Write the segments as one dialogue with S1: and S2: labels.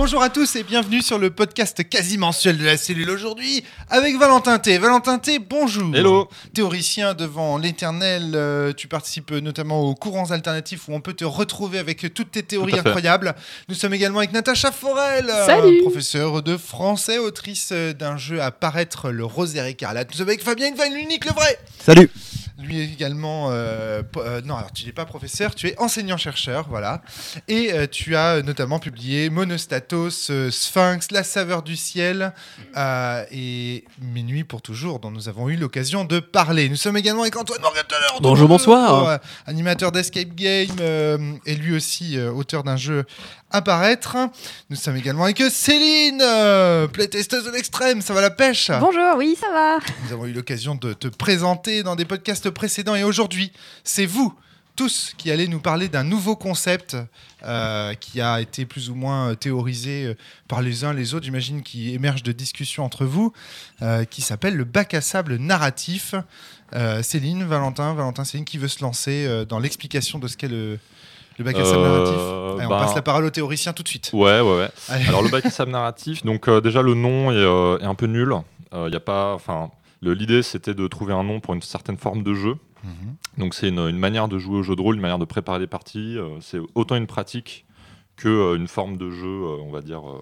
S1: Bonjour à tous et bienvenue sur le podcast quasi mensuel de la cellule aujourd'hui avec Valentin T. Valentin T, bonjour.
S2: Hello.
S1: Théoricien devant l'éternel, euh, tu participes notamment aux courants alternatifs où on peut te retrouver avec toutes tes théories
S2: Tout
S1: incroyables. Nous sommes également avec Natacha Forel, euh,
S3: Salut.
S1: professeure de français, autrice euh, d'un jeu à paraître, le Rosaire écarlate. Nous sommes avec Fabien Van l'unique, le vrai.
S2: Salut
S1: Lui également, euh, euh, non, alors tu n'es pas professeur, tu es enseignant-chercheur, voilà. Et euh, tu as notamment publié Monostatos, Sphinx, La saveur du ciel et Minuit pour toujours, dont nous avons eu l'occasion de parler. Nous sommes également avec Antoine Morgateller.
S2: Bonjour, bonsoir.
S1: animateur d'Escape Game et lui aussi auteur d'un jeu à paraître. Nous sommes également avec Céline, euh, playtesteuse de l'extrême, ça va la pêche?
S3: Bonjour, oui, ça va.
S1: nous avons eu l'occasion de te présenter dans des podcasts précédents et aujourd'hui, c'est vous tous qui allez nous parler d'un nouveau concept euh, qui a été plus ou moins théorisé euh, par les uns les autres, j'imagine, qui émerge de discussions entre vous, euh, qui s'appelle le bac à sable narratif. Céline, Valentin, Valentin, Céline, qui veut se lancer dans l'explication de ce qu'est le, le bac à sable
S2: Euh,
S1: narratif Allez, On
S2: bah,
S1: passe la parole au théoricien tout de suite.
S2: Ouais, ouais, ouais.
S1: Allez.
S2: Alors le bac à sable narratif, donc euh, déjà le nom est, euh, est un peu nul. Il y a pas, enfin, l'idée c'était de trouver un nom pour une certaine forme de jeu.
S1: Mhm.
S2: Donc c'est une, une manière de jouer au jeu de rôle, une manière de préparer des parties. euh, c'est autant une pratique que euh, une forme de jeu, euh, on va dire euh,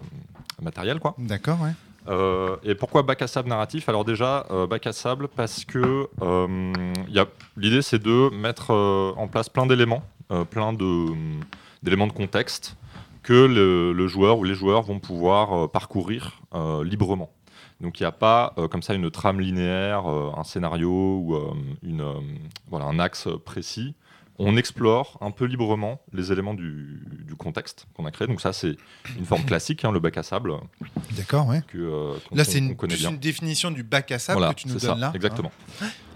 S2: matériel, quoi.
S1: D'accord, ouais.
S2: Euh, et pourquoi bac à sable narratif? Alors déjà, euh, bac à sable parce que euh, l'idée c'est de mettre euh, en place plein d'éléments, euh, plein de, d'éléments de contexte que le, joueur ou les joueurs vont pouvoir euh, parcourir euh, librement. Donc il n'y a pas euh, comme ça une trame linéaire, euh, un scénario ou euh, euh, un axe précis. On explore un peu librement les éléments du, du contexte qu'on a créé. Donc ça c'est une forme classique, hein, le bac à sable
S1: D'accord, ouais.
S2: que euh,
S1: Là, c'est une, définition du bac à sable
S2: Voilà,
S1: que tu nous donnes
S2: ça,
S1: là.
S2: Exactement.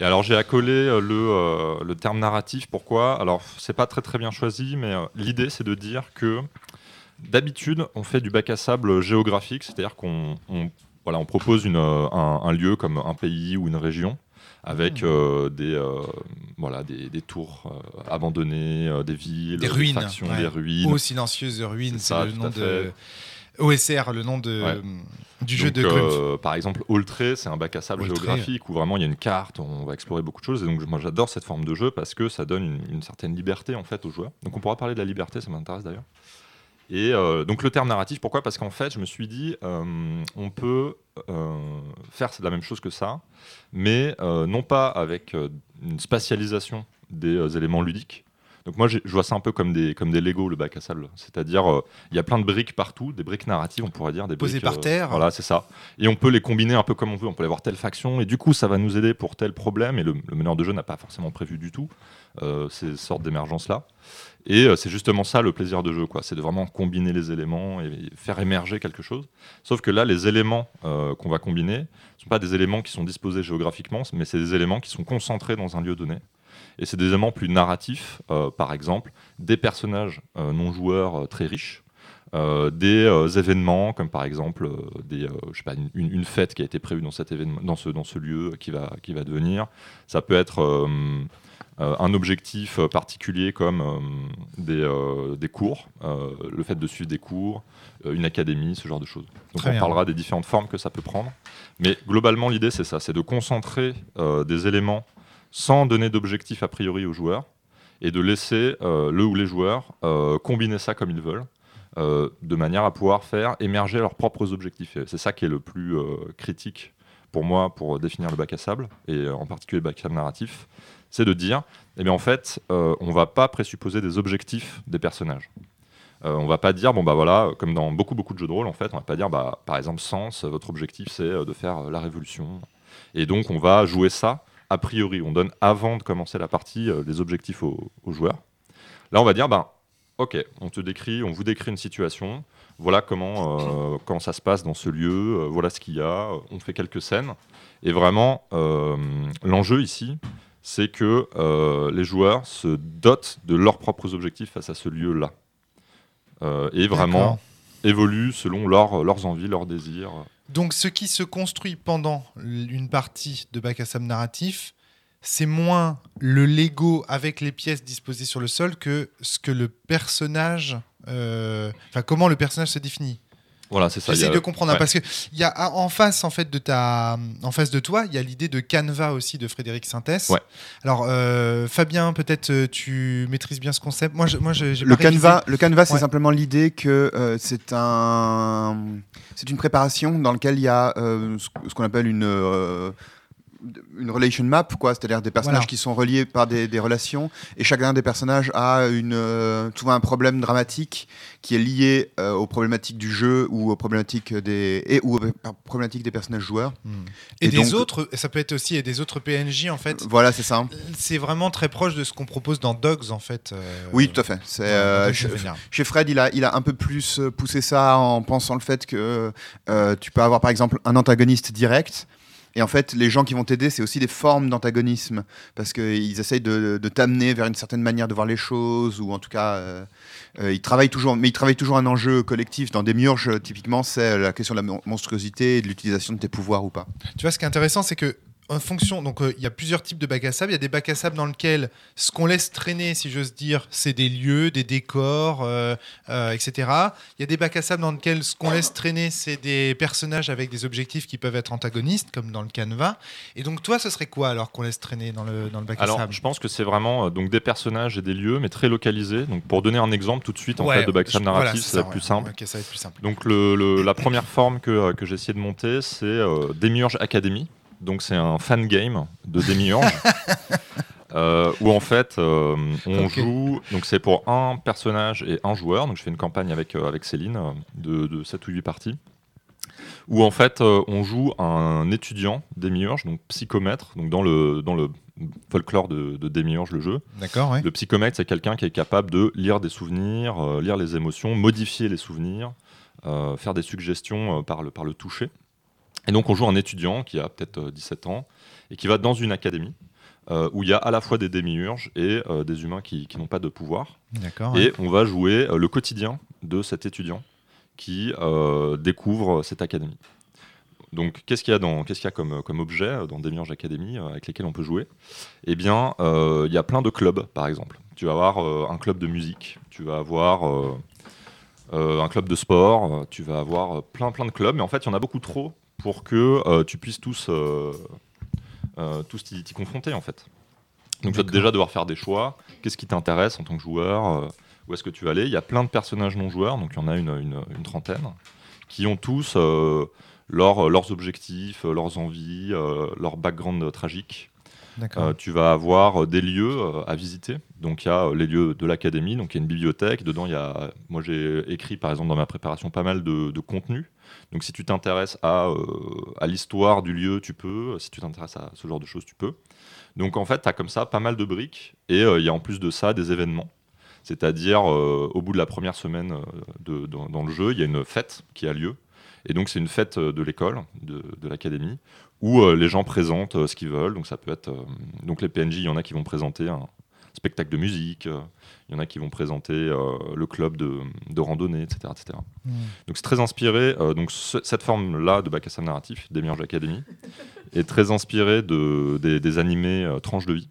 S2: Et alors j'ai accolé euh, le, euh, le terme narratif. Pourquoi? Alors c'est pas très très bien choisi, mais euh, l'idée c'est de dire que d'habitude on fait du bac à sable géographique, c'est-à-dire qu'on on, voilà, on propose une, un, un lieu comme un pays ou une région avec
S1: Mhm.
S2: euh, des, euh, voilà, des, des tours euh, abandonnées, des villes,
S1: Des ruines,
S2: factions,
S1: ouais.
S2: des ruines.
S1: Aux silencieuses ruines,
S2: C'est
S1: le nom de OSR, le nom de
S2: Ouais.
S1: du jeu
S2: Donc,
S1: de
S2: euh, par exemple, Oltré, c'est un bac à sable géographique où vraiment il y a une carte, on va explorer beaucoup de choses. Et donc, moi, j'adore cette forme de jeu parce que ça donne une, une certaine liberté en fait aux joueurs. Donc, on pourra parler de la liberté, ça m'intéresse d'ailleurs. Et euh, donc, le terme narratif, pourquoi? Parce qu'en fait, je me suis dit, euh, on peut euh, faire la même chose que ça, mais euh, non pas avec une spatialisation des éléments ludiques. Donc moi, je vois ça un peu comme des, comme des Lego, le bac à sable. C'est-à-dire, il y a plein de briques partout, des briques narratives, on pourrait dire. Des
S1: Posées
S2: briques,
S1: par terre.
S2: Voilà, c'est ça. Et on peut les combiner un peu comme on veut. On peut aller voir telle faction, et du coup, ça va nous aider pour tel problème. Et le, le meneur de jeu n'a pas forcément prévu du tout ces sortes d'émergences-là. Et euh, c'est justement ça le plaisir de jeu, quoi. C'est de vraiment combiner les éléments et faire émerger quelque chose. Sauf que là, les éléments euh, qu'on va combiner ne sont pas des éléments qui sont disposés géographiquement, mais c'est des éléments qui sont concentrés dans un lieu donné. Et c'est des éléments plus narratifs, euh, par exemple, des personnages non joueurs très riches, des événements comme par exemple une, fête qui a été prévue dans cet événement, ce, dans ce lieu qui va, qui va devenir. Ça peut être un objectif euh, particulier comme euh, des, euh, des cours, euh, le fait de suivre des cours, euh, une académie, ce genre de choses. Donc
S1: Très
S2: on
S1: bien.
S2: parlera des différentes formes que ça peut prendre. Mais globalement, l'idée c'est ça, c'est de concentrer euh, des éléments sans donner d'objectif a priori aux joueurs et de laisser euh, le ou les joueurs euh, combiner ça comme ils veulent. euh, de manière à pouvoir faire émerger leurs propres objectifs. C'est ça qui est le plus euh, critique pour moi pour définir le bac à sable, et euh, en particulier le bac à sable narratif, c'est de dire, eh bien en fait, euh, on va pas présupposer des objectifs des personnages. Euh, on va pas dire, bon bah voilà, comme dans beaucoup beaucoup de jeux de rôle, en fait, on va pas dire, bah par exemple, Sens, votre objectif c'est euh, de faire euh, la révolution. Et donc on va jouer ça a priori. On donne avant de commencer la partie des objectifs aux, joueurs. Là, on va dire, bah, ok, on te décrit, on vous décrit une situation. Voilà comment, ça se passe dans ce lieu. voilà ce qu'il y a. On fait quelques scènes. Et vraiment, l'enjeu ici, c'est que euh, les joueurs se dotent de leurs propres objectifs face à ce lieu-là. Euh, et vraiment évoluent selon leur- leurs envies, leurs désirs.
S1: Donc, ce qui se construit pendant une partie de bac à sable narratif, c'est moins le Lego avec les pièces disposées sur le sol que ce que le personnage. euh, Enfin, comment le personnage se définit.
S2: Voilà, c'est ça.
S1: J'essaie
S2: a-
S1: de comprendre hein,
S2: ouais.
S1: parce que il y a en face en fait de ta en face de toi, il y a l'idée de Canva aussi de Frédéric Sintès.
S2: Ouais.
S1: Alors euh, Fabien, peut-être euh, tu maîtrises bien ce concept. Moi, je, moi, je-
S3: Le. Canva, le Canva, c'est simplement l'idée que euh, c'est un, c'est une préparation dans laquelle il y a euh, ce ce qu'on appelle une euh, une relation map, quoi, c'est-à-dire des personnages
S1: Voilà.
S3: qui sont reliés par des, des relations, et chacun des personnages a une, euh, souvent un problème dramatique qui est lié euh, aux problématiques du jeu ou aux problématiques des et ou aux problématiques des personnages joueurs.
S1: Hmm. Et,
S3: Et
S1: des
S3: donc-
S1: autres, ça peut être aussi et des autres PNJ en fait.
S3: Voilà, c'est ça.
S1: C'est vraiment très proche de ce qu'on propose dans Dogs en fait. euh,
S3: Oui, tout à fait. C'est
S1: Souvenir.
S3: Chez Fred, il a, il a un peu plus poussé ça en pensant le fait que tu peux avoir par exemple un antagoniste direct. Et en fait, les gens qui vont t'aider, c'est aussi des formes d'antagonisme. Parce qu'ils essayent de, t'amener vers une certaine manière de voir les choses, ou en tout cas, euh, euh, ils travaillent toujours, mais ils travaillent toujours un enjeu collectif. Dans des murges, typiquement, c'est la question de la mon- monstruosité et de l'utilisation de tes pouvoirs ou pas.
S1: Tu vois, ce qui est intéressant, c'est que en fonction, donc euh, il y a plusieurs types de bacs à sable. Il y a des bacs à sable dans lesquels ce qu'on laisse traîner, si j'ose dire, c'est des lieux, des décors, euh, euh, etc. Il y a des bacs à sable dans lesquels ce qu'on laisse traîner, c'est des personnages avec des objectifs qui peuvent être antagonistes, comme dans le canevas. Et donc toi, ce serait quoi alors qu'on laisse traîner dans le, dans le bac à
S2: Alors,
S1: sable?
S2: je pense que c'est vraiment donc des personnages et des lieux, mais très localisés. Donc, pour donner un exemple tout de suite en
S1: Ouais,
S2: fait de backstab
S1: je- voilà,
S2: narratif,
S1: c'est
S2: c'est
S1: ça,
S2: plus
S1: ouais.
S2: simple.
S1: Ok, ça va être plus simple.
S2: Donc le, le- la première forme que, que j'ai essayé de monter, c'est Demiurge Academy. Donc c'est un fan game de Demiurge. euh, où en fait euh, on joue, donc c'est pour un personnage et un joueur. Donc je fais une campagne avec, euh, avec Céline euh, de, de 7 ou 8 parties. Où en fait on joue un étudiant Demiurge, donc psychomètre, donc dans le, dans le folklore de, de Demiurge, le jeu.
S1: D'accord, ouais.
S2: Le psychomètre, c'est quelqu'un qui est capable de lire des souvenirs, lire les émotions, modifier les souvenirs, faire des suggestions par, le, par le toucher. Et donc, on joue un étudiant qui a peut-être euh, 17 ans et qui va dans une académie euh, où il y a à la fois des démiurges et euh, des humains qui, qui n'ont pas de pouvoir.
S1: Ouais.
S2: Et on va jouer euh, le quotidien de cet étudiant qui euh, découvre cette académie. Donc, qu'est-ce qu'il y a, dans, qu'est-ce qu'il y a comme, comme objet euh, dans Demiurge Academy euh, avec lesquels on peut jouer? Eh bien, euh, il y a plein de clubs, par exemple. Tu vas avoir euh, un club de musique, tu vas avoir euh, euh, un club de sport, euh, tu vas avoir euh, plein, plein de clubs. Mais en fait, il y en a beaucoup trop pour que euh, tu puisses tous, euh, euh, tous t'y, t'y confronter, en fait. Donc, tu vas déjà devoir faire des choix. Qu'est-ce qui t'intéresse en tant que joueur euh, Où est-ce que tu vas aller? Il y a plein de personnages non joueurs, donc il y en a une, une- une trentaine, qui ont tous euh, leur- leurs objectifs, leurs envies, euh, leur background euh, tragique.
S1: D'accord.
S2: Euh, tu vas avoir euh, des lieux euh, à visiter. Donc il y a euh, les lieux de l'académie, donc il y a une bibliothèque. Dedans, il y a, moi j'ai écrit par exemple dans ma préparation pas mal de, de contenu. Donc si tu t'intéresses à, euh, à l'histoire du lieu, tu peux. Si tu t'intéresses à ce genre de choses, tu peux. Donc en fait, tu as comme ça pas mal de briques. Et euh, il y a en plus de ça des événements. C'est-à-dire, euh, au bout de la première semaine de- dans, dans le jeu, il y a une fête qui a lieu. Et donc, c'est une fête de l'école, de, de l'académie, où les gens présentent ce qu'ils veulent. Donc, ça peut être. donc, les PNJ, il y en a qui vont présenter un spectacle de musique, euh, il y en a qui vont présenter euh, le club de, de randonnée, etc. etc.
S1: Hmm.
S2: Donc, c'est très inspiré. euh, donc, ce- cette forme-là de bac à sable narratif, Demiurge Academy, est très inspiré de, des, des animés tranches de vie.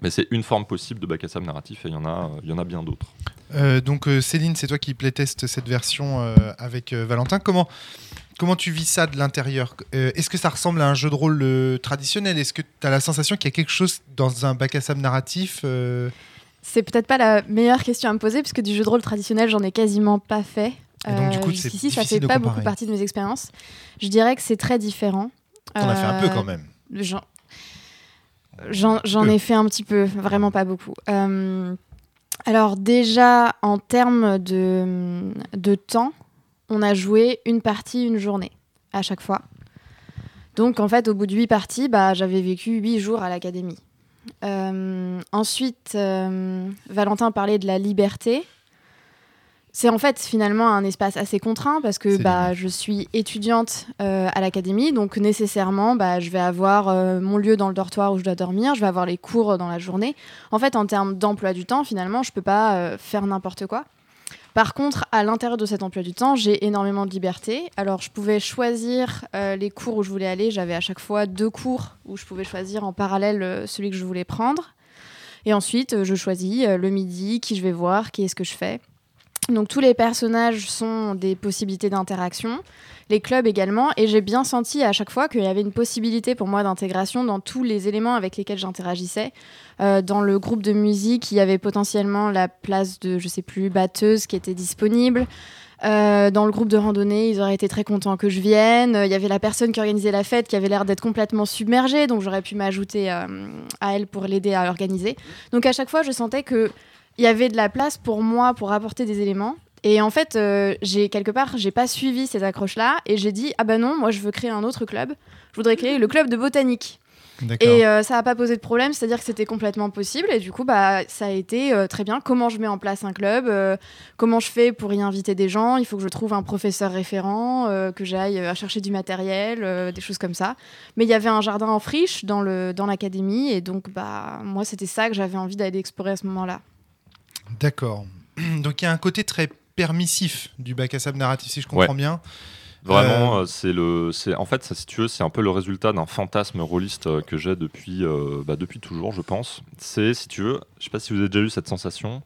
S2: Mais c'est une forme possible de bac à sable narratif et il y en a, il y en a bien d'autres.
S1: Euh, donc Céline, c'est toi qui playteste cette version euh, avec euh, Valentin. Comment, comment tu vis ça de l'intérieur Euh, Est-ce que ça ressemble à un jeu de rôle euh, traditionnel? Est-ce que tu as la sensation qu'il y a quelque chose dans un bac à sable narratif euh,
S4: C'est peut-être pas la meilleure question à me poser, puisque du jeu de rôle traditionnel, j'en ai quasiment pas fait.
S1: Et donc, du coup, c'est
S4: jusqu'ici, ça fait pas
S1: comparer.
S4: beaucoup partie de mes expériences. Je dirais que c'est très différent.
S1: T'en as fait un peu
S4: Euh,
S1: quand même.
S4: J'en, ai fait un petit peu, vraiment pas beaucoup. Euh, alors déjà, en termes de, de temps, on a joué une partie, une journée, à chaque fois. Donc en fait, au bout de huit parties, bah, j'avais vécu huit jours à l'académie. Euh, ensuite, euh, Valentin parlait de la liberté. C'est en fait finalement un espace assez contraint parce que bah, je suis étudiante euh, à l'académie, donc nécessairement bah, je vais avoir mon lieu dans le dortoir où je dois dormir, je vais avoir les cours dans la journée. En fait, en termes d'emploi du temps, finalement, je peux pas faire n'importe quoi. Par contre, à l'intérieur de cet emploi du temps, j'ai énormément de liberté. Alors, je pouvais choisir euh, les cours où je voulais aller. J'avais à chaque fois deux cours où je pouvais choisir en parallèle euh, celui que je voulais prendre. Et ensuite, euh, je choisis le midi, qui je vais voir, qui est-ce que je fais. Donc tous les personnages sont des possibilités d'interaction, les clubs également, et j'ai bien senti à chaque fois qu'il y avait une possibilité pour moi d'intégration dans tous les éléments avec lesquels j'interagissais. Euh, dans le groupe de musique, il y avait potentiellement la place de, je sais plus, batteuse qui était disponible. Euh, dans le groupe de randonnée, ils auraient été très contents que je vienne. Il y avait la personne qui organisait la fête qui avait l'air d'être complètement submergée, donc j'aurais pu m'ajouter euh, à elle pour l'aider à organiser. Donc à chaque fois, je sentais que il y avait de la place pour moi pour apporter des éléments. Et en fait, euh, j'ai quelque part, j'ai pas suivi ces accroches-là et j'ai dit ah ben non, moi je veux créer un autre club. Je voudrais créer le club de botanique. Et euh, ça n'a pas posé de problème, c'est-à-dire que c'était complètement possible. Et du coup, bah, ça a été euh, très bien. Comment je mets en place un club euh, Comment je fais pour y inviter des gens? Il faut que je trouve un professeur référent, que j'aille chercher du matériel, des choses comme ça. Mais il y avait un jardin en friche dans le dans l'académie, et donc bah moi c'était ça que j'avais envie d'aller explorer à ce moment-là.
S1: D'accord. Donc il y a un côté très permissif du bac à sable narratif, si je comprends bien.
S2: Vraiment, euh, c'est le, c'est en fait, ça, si tu veux, c'est un peu le résultat d'un fantasme rôliste euh, que j'ai depuis, euh, bah, depuis toujours, je pense. C'est, si tu veux, je sais pas si vous avez déjà eu cette sensation,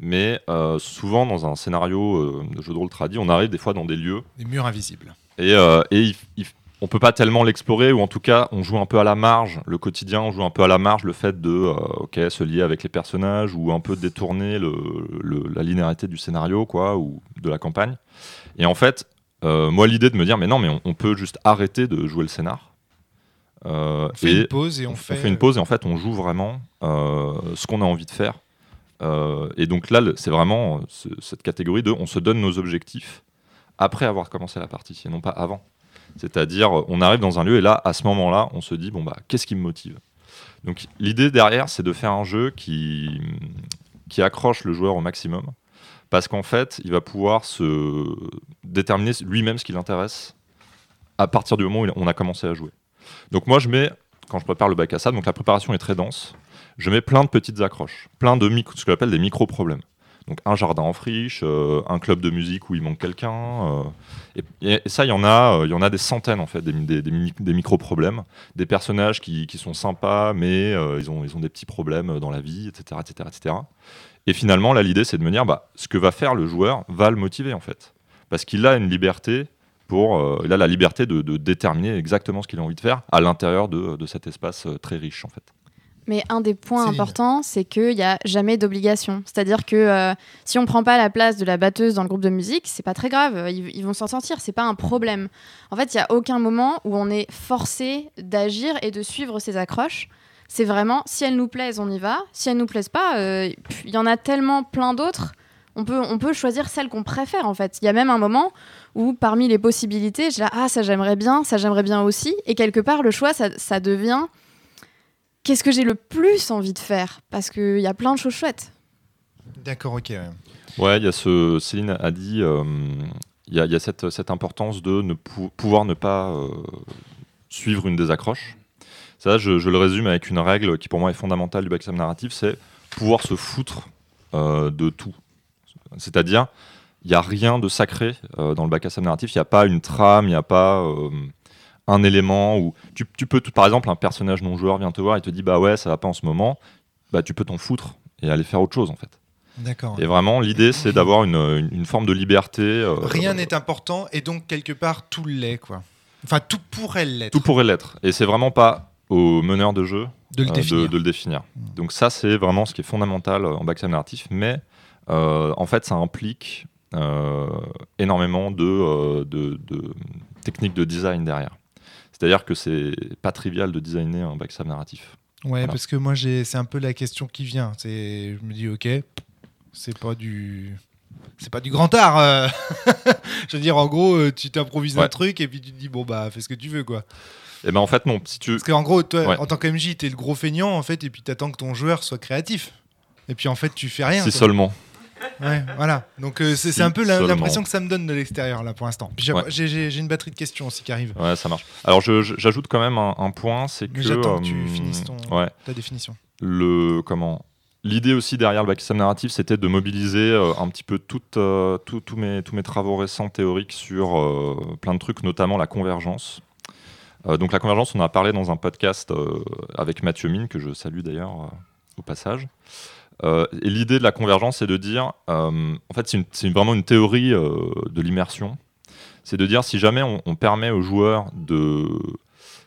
S2: mais euh, souvent dans un scénario euh, de jeu de rôle tradit, on arrive des fois dans des lieux
S1: Les murs invisibles.
S2: et, euh, et il- il- on peut pas tellement l'explorer ou en tout cas on joue un peu à la marge. Le quotidien on joue un peu à la marge le fait de euh, ok se lier avec les personnages ou un peu détourner le, le- la linéarité du scénario quoi ou de la campagne. Et en fait euh, moi l'idée de me dire mais non mais on, on peut juste arrêter de jouer le scénar. Euh,
S1: On fait
S2: et
S1: une pause et on,
S2: on
S1: fait.
S2: fait une pause et en fait on joue vraiment ce qu'on a envie de faire. Et donc là c'est vraiment ce- cette catégorie de on se donne nos objectifs après avoir commencé la partie et non pas avant c'est-à-dire, on arrive dans un lieu et là, à ce moment-là, on se dit bon bah, qu'est-ce qui me motive? Donc, l'idée derrière, c'est de faire un jeu qui qui accroche le joueur au maximum, parce qu'en fait, il va pouvoir se déterminer lui-même ce qui l'intéresse à partir du moment où on a commencé à jouer. Donc moi, je mets quand je prépare le bac à sable, donc la préparation est très dense. Je mets plein de petites accroches, plein de micro, ce que j'appelle des micro-problèmes. Donc un jardin en friche, euh, un club de musique où il manque quelqu'un. euh, et, ça, il y en a, euh, il y en a des centaines en fait, des, des mini- des micro-problèmes, des personnages qui, sont sympas, mais ils, ont, ils ont des petits problèmes dans la vie, etc., etc., etc. Et finalement, là, l'idée, c'est de me dire, bah, ce que va faire le joueur va le motiver en fait, parce qu'il a une liberté pour, il a la liberté de, déterminer exactement ce qu'il a envie de faire à l'intérieur de, de cet espace très riche en fait.
S4: Mais un des points
S1: Céline.
S4: importants, c'est qu'il n'y a jamais d'obligation. C'est-à-dire que euh, si on prend pas la place de la batteuse dans le groupe de musique, c'est pas très grave. Ils, ils vont s'en sortir, c'est pas un problème. En fait, il y a aucun moment où on est forcé d'agir et de suivre ces accroches. C'est vraiment, si elles nous plaisent, on y va. Si elles nous plaisent pas, euh, il y en a tellement plein d'autres. On peut, on peut choisir celle qu'on préfère en fait. Il y a même un moment où parmi les possibilités, je dis ah ça j'aimerais bien, ça j'aimerais bien aussi, et quelque part le choix ça, ça devient qu'est-ce que j'ai le plus envie de faire? Parce qu'il y a plein de choses chouettes.
S1: D'accord, ok. ouais.
S2: Ouais, il y a ce, Céline a dit, euh, il y a, il y a cette, cette importance de ne pou- pouvoir ne pas euh, suivre une des accroches. Ça, je, je le résume avec une règle qui pour moi est fondamentale du backstab narratif, c'est pouvoir se foutre euh, de tout. C'est-à-dire, il n'y a rien de sacré euh, dans le backstab narratif, il n'y a pas une trame, il n'y a pas euh, un élément où tu, tu peux, par exemple, un personnage non joueur vient te voir et te dit bah ouais, ça va pas en ce moment, bah tu peux t'en foutre et aller faire autre chose en fait.
S1: D'accord.
S2: Et vraiment, l'idée, c'est d'avoir une, une- une forme de liberté. euh,
S1: Rien n'est important et donc quelque part tout l'est, quoi. Enfin, tout pourrait l'être.
S2: Tout pourrait l'être. Et c'est vraiment pas au meneur de jeu
S1: De le
S2: euh,
S1: définir.
S2: de le définir. Donc ça, c'est vraiment ce qui est fondamental euh, en backstab narratif. Mais en fait, ça implique énormément de, de, de techniques de design derrière. C'est-à-dire que c'est pas trivial de designer un backstab narratif.
S1: Ouais,
S2: Voilà.
S1: parce que moi, c'est un peu la question qui vient. Je me dis, ok, c'est pas du, c'est pas du grand art. euh. je veux dire, en gros, euh, tu t'improvises un truc et puis tu te dis, bon bah, fais ce que tu veux, quoi.
S2: Et ben en fait, non. Si tu...
S1: Parce qu'en gros, toi,
S2: Ouais.
S1: en tant qu'MJ, t'es le gros feignant, en fait, et puis t'attends que ton joueur soit créatif. Et puis en fait, tu fais rien.
S2: Si
S1: quoi.
S2: seulement.
S1: Ouais, voilà. Donc euh, c'est,
S2: Si
S1: un peu l'impression que ça me donne de l'extérieur là pour l'instant. J'ai,
S2: Ouais.
S1: une batterie de questions aussi qui arrive.
S2: Ouais, ça marche. Alors, j'ajoute quand même un, un point, c'est que.
S1: J'attends que tu
S2: euh,
S1: finisses ton-
S2: Ouais.
S1: Ta définition.
S2: le comment L'idée aussi derrière le backstab narratif, c'était de mobiliser euh, un petit peu toutes, euh, tous- tous mes, tous mes travaux récents théoriques sur euh, plein de trucs, notamment la convergence. Euh, donc la convergence, on en a parlé dans un podcast euh, avec Mathieu Mine, que je salue d'ailleurs euh, au passage. Euh, et l'idée de la convergence, c'est de dire, euh, en fait, c'est vraiment une théorie euh, de l'immersion. C'est de dire si jamais on, permet au joueur de,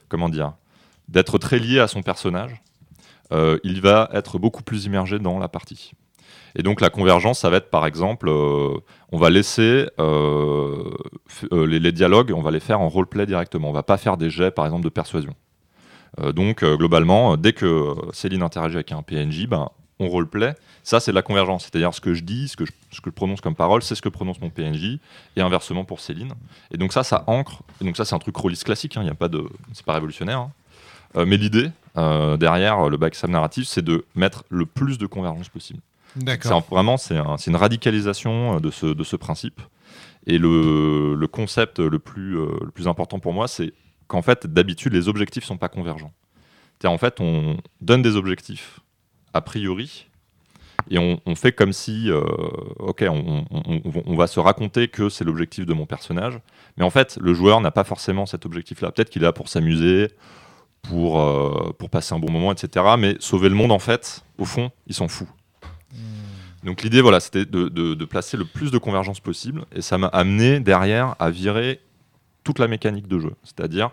S2: comment dire, d'être très lié à son personnage, il va être beaucoup plus immergé dans la partie. Et donc la convergence, ça va être par exemple, on va laisser les, les dialogues, on va les faire en roleplay directement. On va pas faire des jets, par exemple, de persuasion. Donc globalement, dès que Céline interagit avec un PNJ, ben, on roleplay. Ça, c'est de la convergence. C'est-à-dire ce que je dis, ce que je, ce que je prononce comme parole, c'est ce que prononce mon PNJ, et inversement pour Céline. Et donc ça, ça ancre. Et donc ça, c'est un truc rôliste classique. hein, y a pas de, c'est pas révolutionnaire. hein. Euh, mais l'idée euh, derrière le backstab narratif, c'est de mettre le plus de convergence possible. C'est
S1: D'accord.
S2: un- vraiment c'est un- c'est une radicalisation euh, de ce, de ce principe. Et le, le concept le plus, euh, le plus important pour moi, c'est qu'en fait, d'habitude, les objectifs sont pas convergents. C'est-à-dire, en fait, on donne des objectifs a priori et on, on fait comme si, euh, ok, on, on- on- on va se raconter que c'est l'objectif de mon personnage, mais en fait, le joueur n'a pas forcément cet objectif-là. Peut-être qu'il est là pour s'amuser, pour, euh, pour passer un bon moment, etc. Mais sauver le monde, en fait, au fond, il s'en fout. Donc l'idée, voilà, c'était de, de- de placer le plus de convergence possible, et ça m'a amené derrière à virer toute la mécanique de jeu. C'est-à-dire,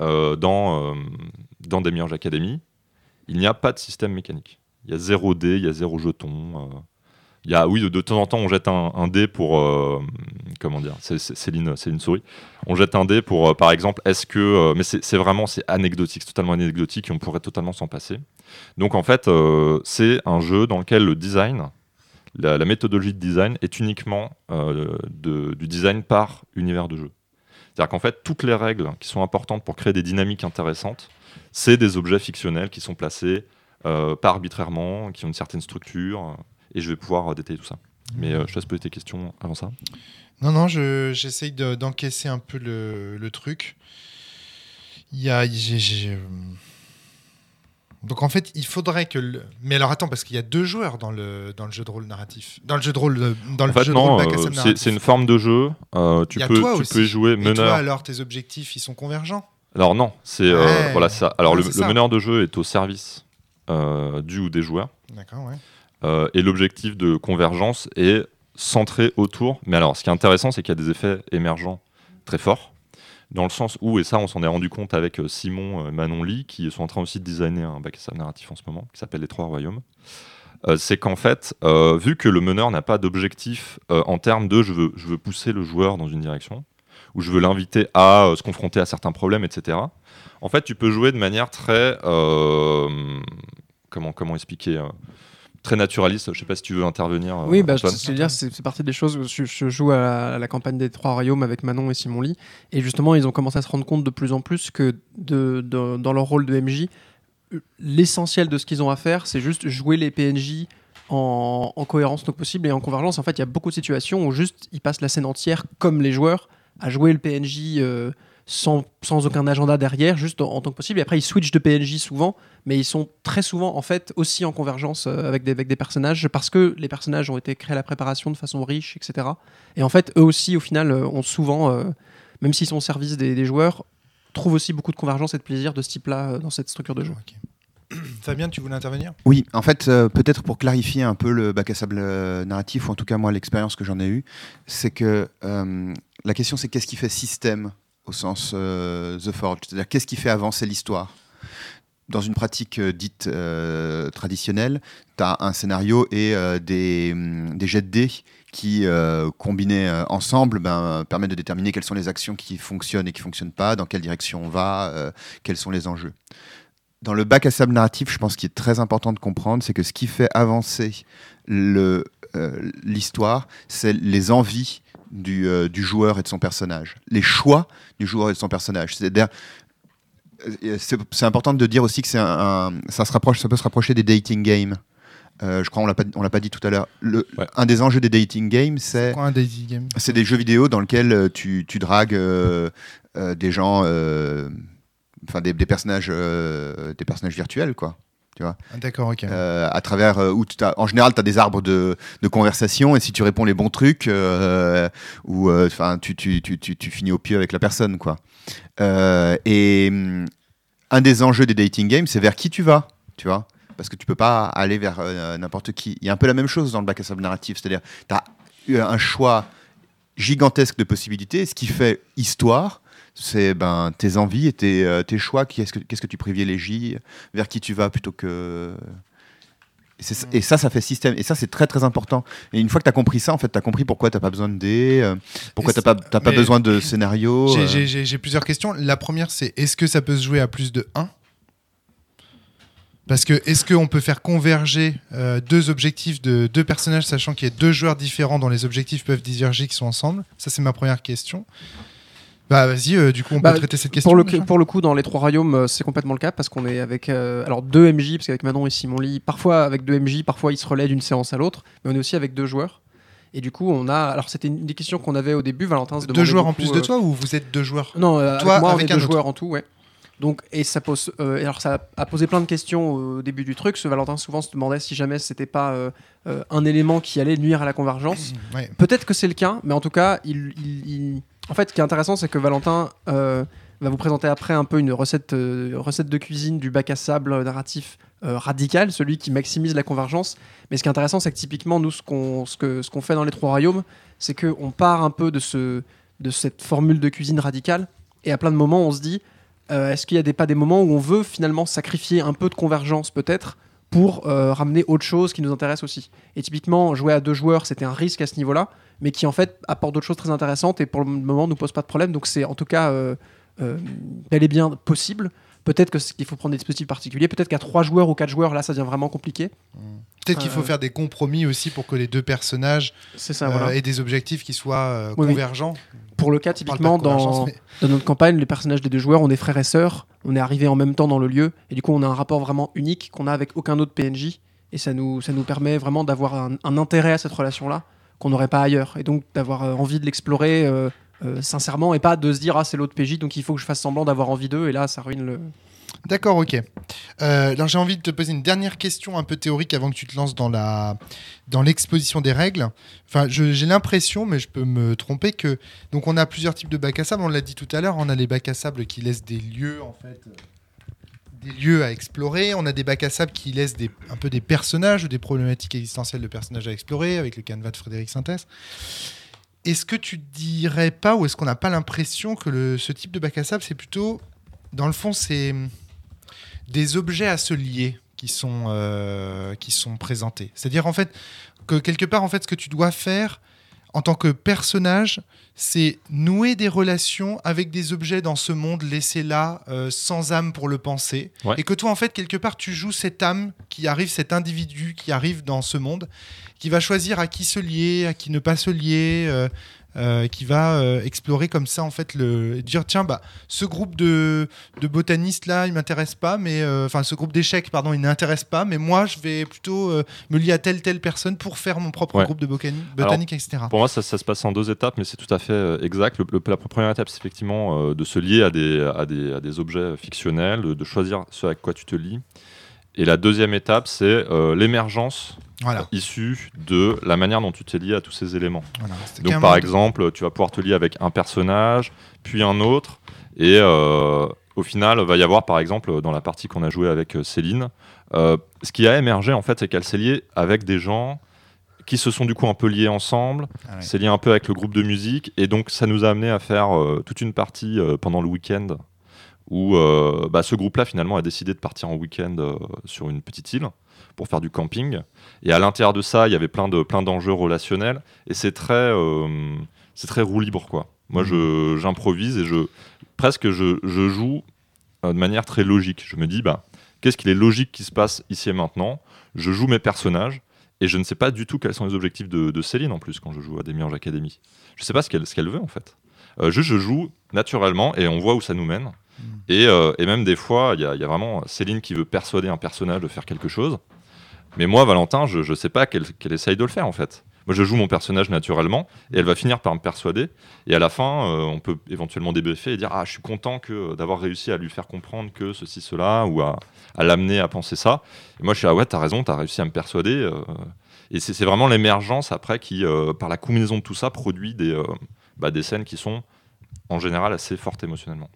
S2: euh, dans, dans Demiurge Academy, il n'y a pas de système mécanique. Il y a zéro dé, il y a zéro jeton. euh. il y a, oui, de, temps en temps, on jette un, dé pour, euh, comment dire, c'est c'est- Céline, Souris. On jette un dé pour, euh, par exemple, est-ce que, mais c'est vraiment, c'est anecdotique, c'est totalement anecdotique, et on pourrait totalement s'en passer. Donc en fait, c'est un jeu dans lequel le design, la, méthodologie de design est uniquement du design par univers de jeu. C'est-à-dire qu'en fait, toutes les règles qui sont importantes pour créer des dynamiques intéressantes, c'est des objets fictionnels qui sont placés pas arbitrairement, qui ont une certaine structure, euh, et je vais pouvoir euh, détailler tout ça. Mais euh, je te laisse poser tes questions avant ça.
S1: Non, non, je- j'essaye de- d'encaisser un peu le, le truc. Il y a. euh, Donc en fait, il faudrait que. le- Mais alors attends, parce qu'il y a deux joueurs dans le, dans le jeu de rôle narratif. Dans le jeu de rôle. euh, Dans le
S2: En fait,
S1: jeu
S2: non, euh, c'est une forme de jeu. euh, tu peux, tu peux jouer
S1: Et
S2: meneur.
S1: toi, alors, tes objectifs, ils sont convergents?
S2: Alors non, c'est euh, voilà ça. Alors le, meneur de jeu est au service euh, du ou des joueurs.
S1: D'accord, ouais.
S2: Euh, et l'objectif de convergence est centré autour. Mais alors, ce qui est intéressant, c'est qu'il y a des effets émergents très forts, dans le sens où, et ça, on s'en est rendu compte avec euh, Simon, euh, Manon Lee, qui sont en train aussi de designer un bac narratif en ce moment, qui s'appelle Les Trois Royaumes. Euh, c'est qu'en fait, euh, vu que le meneur n'a pas d'objectif euh, en termes de je veux, je veux pousser le joueur dans une direction, ou je veux l'inviter à euh, se confronter à certains problèmes, etc. En fait, tu peux jouer de manière très. euh, comment, comment expliquer euh, Très naturaliste. Je sais pas si tu veux intervenir. euh,
S5: Oui, bah,
S2: Antoine.
S5: c'est dire, c'est partie des choses. où Je, je joue à la, à la campagne des Trois Royaumes avec Manon et Simon Lee, et justement, ils ont commencé à se rendre compte de plus en plus que de, de- dans leur rôle de MJ, l'essentiel de ce qu'ils ont à faire, c'est juste jouer les PNJ en, en cohérence donc possible et en convergence. En fait, il y a beaucoup de situations où juste ils passent la scène entière comme les joueurs à jouer le PNJ euh, sans, sans aucun agenda derrière, juste en, en tant que possible. Et après, ils switchent de PNJ souvent, mais ils sont très souvent en fait aussi en convergence euh, avec, des, avec des personnages parce que les personnages ont été créés à la préparation de façon riche, etc. Et en fait, eux aussi, au final, euh, ont souvent, euh, même s'ils sont au service des, des joueurs, trouvent aussi beaucoup de convergence et de plaisir de ce type-là euh, dans cette structure de jeu.
S1: Fabien, tu voulais intervenir?
S3: Oui, en fait, euh, peut-être pour clarifier un peu le bac à sable euh, narratif, ou en tout cas moi l'expérience que j'en ai eue, c'est que euh, la question c'est qu'est-ce qui fait système au sens euh, The Forge, c'est-à-dire qu'est-ce qui fait avancer l'histoire? Dans une pratique euh, dite euh, traditionnelle, tu as un scénario et euh, des, jets de dés qui, combinés ensemble, ben, permettent de déterminer quelles sont les actions qui fonctionnent et qui ne fonctionnent pas, dans quelle direction on va, quels sont les enjeux. Dans le bac à sable narratif, je pense qu'il est très important de comprendre, c'est que ce qui fait avancer l'histoire, c'est les envies du, euh, du joueur et de son personnage, les choix du joueur et de son personnage. C'est-à-dire, euh, c'est, c'est important de dire aussi que c'est un, un- ça, se rapproche, ça peut se rapprocher des dating games. Euh, je crois on l'a pas, on l'a pas dit tout à l'heure. Le,
S2: Ouais.
S3: Un des enjeux des dating games, c'est
S1: Quoi un daisy game?
S3: C'est des jeux vidéo dans lesquels tu, tu dragues euh, euh, des gens, euh, enfin des, des personnages, euh, des personnages virtuels, quoi.
S1: Ah, D'accord, ok.
S3: Euh, à travers euh, où en général tu as des arbres de, de conversation et si tu réponds les bons trucs euh, ou enfin tu, tu, tu, tu, tu finis au pied avec la personne quoi et un des enjeux des dating games c'est vers qui tu vas tu vois parce que tu peux pas aller vers n'importe qui. Il y a un peu la même chose dans le bac à sable narratif, c'est-à-dire tu as un choix gigantesque de possibilités. Ce qui fait histoire, c'est ben, tes envies et tes, euh, tes choix. Qu'est-ce que, qu'est-ce que tu privilégies, vers qui tu vas plutôt que. Et, ça, ça fait système. Et ça, c'est très très important. Et une fois que tu as compris ça, en fait, tu as compris pourquoi tu pas besoin de dés, euh, pourquoi tu pas, t'as pas besoin de scénario.
S1: J'ai-
S3: euh.
S1: J'ai plusieurs questions. La première, c'est est-ce que ça peut se jouer à plus de 1 Parce que est-ce qu'on peut faire converger euh, deux objectifs de deux personnages, sachant qu'il y a deux joueurs différents dont les objectifs peuvent diverger, qui sont ensemble? Ça, c'est ma première question. Bah, vas-y, euh, du coup, on
S5: Bah,
S1: peut traiter cette question.
S5: Pour le,
S1: déjà
S5: pour le coup, dans les trois royaumes, euh, c'est complètement le cas parce qu'on est avec euh, alors deux MJ, parce qu'avec Manon et Simon Lee, parfois avec deux MJ, parfois ils se relaient d'une séance à l'autre, mais on est aussi avec deux joueurs. Et du coup, on a. Alors, c'était une des questions qu'on avait au début, Valentin se
S1: Deux joueurs en plus de toi ou vous êtes deux joueurs?
S5: Non,
S1: Toi,
S5: avec moi,
S1: avec
S5: on est
S1: un
S5: deux
S1: autre.
S5: joueurs en tout, ouais. Donc, et ça pose, alors ça a posé plein de questions au début du truc. Ce Valentin souvent se demandait si jamais c'était pas un élément qui allait nuire à la convergence.
S1: Ouais.
S5: Peut-être que c'est le cas, mais en tout cas, il, il- il- en fait, ce qui est intéressant, c'est que Valentin euh, va vous présenter après un peu une recette, euh, de cuisine du bac à sable narratif euh, radical, celui qui maximise la convergence. Mais ce qui est intéressant, c'est que typiquement, nous, ce qu'on fait dans les trois royaumes, c'est qu'on part un peu de, ce, de cette formule de cuisine radicale, et à plein de moments, on se dit, est-ce qu'il y a pas des moments où on veut finalement sacrifier un peu de convergence, peut-être, pour ramener autre chose qui nous intéresse aussi? Et typiquement, jouer à deux joueurs, c'était un risque à ce niveau-là, mais qui en fait apporte d'autres choses très intéressantes et pour le moment nous pose pas de problème. Donc c'est en tout cas euh, euh, bel et bien possible. Peut-être que qu'il faut prendre des dispositifs particuliers. Peut-être qu'à trois joueurs ou quatre joueurs, là, ça devient vraiment compliqué.
S1: Peut-être qu'il faut
S5: Euh,
S1: faire des compromis aussi pour que les deux personnages
S5: ça, voilà.
S1: aient des objectifs qui soient
S5: oui.
S1: convergents.
S5: Pour le cas, typiquement, dans,
S1: mais-
S5: dans notre campagne, les personnages des deux joueurs, on est frères et sœurs, on est arrivés en même temps dans le lieu, et du coup, on a un rapport vraiment unique qu'on a avec aucun autre PNJ, et ça nous, ça nous permet vraiment d'avoir un, un intérêt à cette relation-là qu'on n'aurait pas ailleurs, et donc d'avoir euh, envie de l'explorer euh, euh, sincèrement, et pas de se dire, ah, c'est l'autre PJ, donc il faut que je fasse semblant d'avoir envie d'eux, et là, ça ruine le.
S1: D'accord, ok. Alors j'ai envie de te poser une dernière question un peu théorique avant que tu te lances dans la dans l'exposition des règles. Enfin, j'ai l'impression, mais je peux me tromper, que donc on a plusieurs types de bacs à sable. On l'a dit tout à l'heure, on a les bacs à sable qui laissent des lieux en fait, des lieux à explorer. On a des bacs à sable qui laissent un peu des personnages ou des problématiques existentielles de personnages à explorer, avec le canevas de Frédéric Sintès. Est-ce que tu dirais pas, ou est-ce qu'on n'a pas l'impression que ce type de bac à sable, c'est plutôt, dans le fond, c'est des objets à se lier qui sont, euh, qui sont présentés. C'est-à-dire en fait que quelque part en fait ce que tu dois faire en tant que personnage, c'est nouer des relations avec des objets dans ce monde laissés là euh, sans âme pour le penser
S2: Ouais.
S1: et que toi en fait quelque part tu joues cette âme qui arrive cet individu qui arrive dans ce monde qui va choisir à qui se lier, à qui ne pas se lier, euh, euh, qui va euh, explorer comme ça en fait le dire tiens bah ce groupe de, de botanistes là il m'intéresse pas mais euh, enfin ce groupe d'échecs pardon il n'intéresse pas mais moi je vais plutôt me lier à telle telle personne pour faire mon propre
S2: Ouais.
S1: groupe de botanique etc
S2: Pour moi, ça, ça se passe en deux étapes, mais c'est tout à fait exact. Le- le- la première étape, c'est effectivement de se lier à des, à des, à des objets fictionnels, de, de choisir ce à quoi tu te lies. Et la deuxième étape, c'est euh, l'émergence
S1: voilà,
S2: issue de la manière dont tu t'es lié à tous ces éléments.
S1: voilà.
S2: Donc, par exemple, tu vas pouvoir te lier avec un personnage, puis un autre, et euh, au final, va y avoir, par exemple, dans la partie qu'on a jouée avec euh, Céline, euh, ce qui a émergé, en fait, c'est qu'elle s'est liée avec des gens qui se sont du coup un peu liés ensemble,
S1: Ah ouais.
S2: c'est lié un peu avec le groupe de musique, et donc ça nous a amené à faire euh, toute une partie euh, pendant le week-end où euh, bah, ce groupe-là finalement a décidé de partir en week-end euh, sur une petite île pour faire du camping. Et à l'intérieur de ça, il y avait plein de plein d'enjeux relationnels, et c'est très euh, c'est très roue libre quoi. Moi, je j'improvise et je presque je, je joue euh, de manière très logique. Je me dis bah qu'est-ce qu'il est logique qui se passe ici et maintenant? Je joue mes personnages. Et je ne sais pas du tout quels sont les objectifs de, de Céline en plus quand je joue à Demi-Ange Academy. Je ne sais pas ce qu'elle ce qu'elle veut en fait. Juste je joue naturellement et on voit où ça nous mène. Et, euh, et même des fois, il y, a vraiment Céline qui veut persuader un personnage de faire quelque chose. Mais moi, Valentin, je ne sais pas qu'elle qu'elle essaye de le faire en fait. Moi, je joue mon personnage naturellement et elle va finir par me persuader. Et à la fin, euh, on peut éventuellement débriefer et dire Ah, je suis content que d'avoir réussi à lui faire comprendre que ceci, cela, ou à, l'amener à penser ça. Et moi, je suis Ah, ouais, t'as raison, t'as réussi à me persuader. euh. et c'est vraiment l'émergence après qui, par la combinaison de tout ça, produit des, bah, des scènes qui sont en général assez fortes émotionnellement.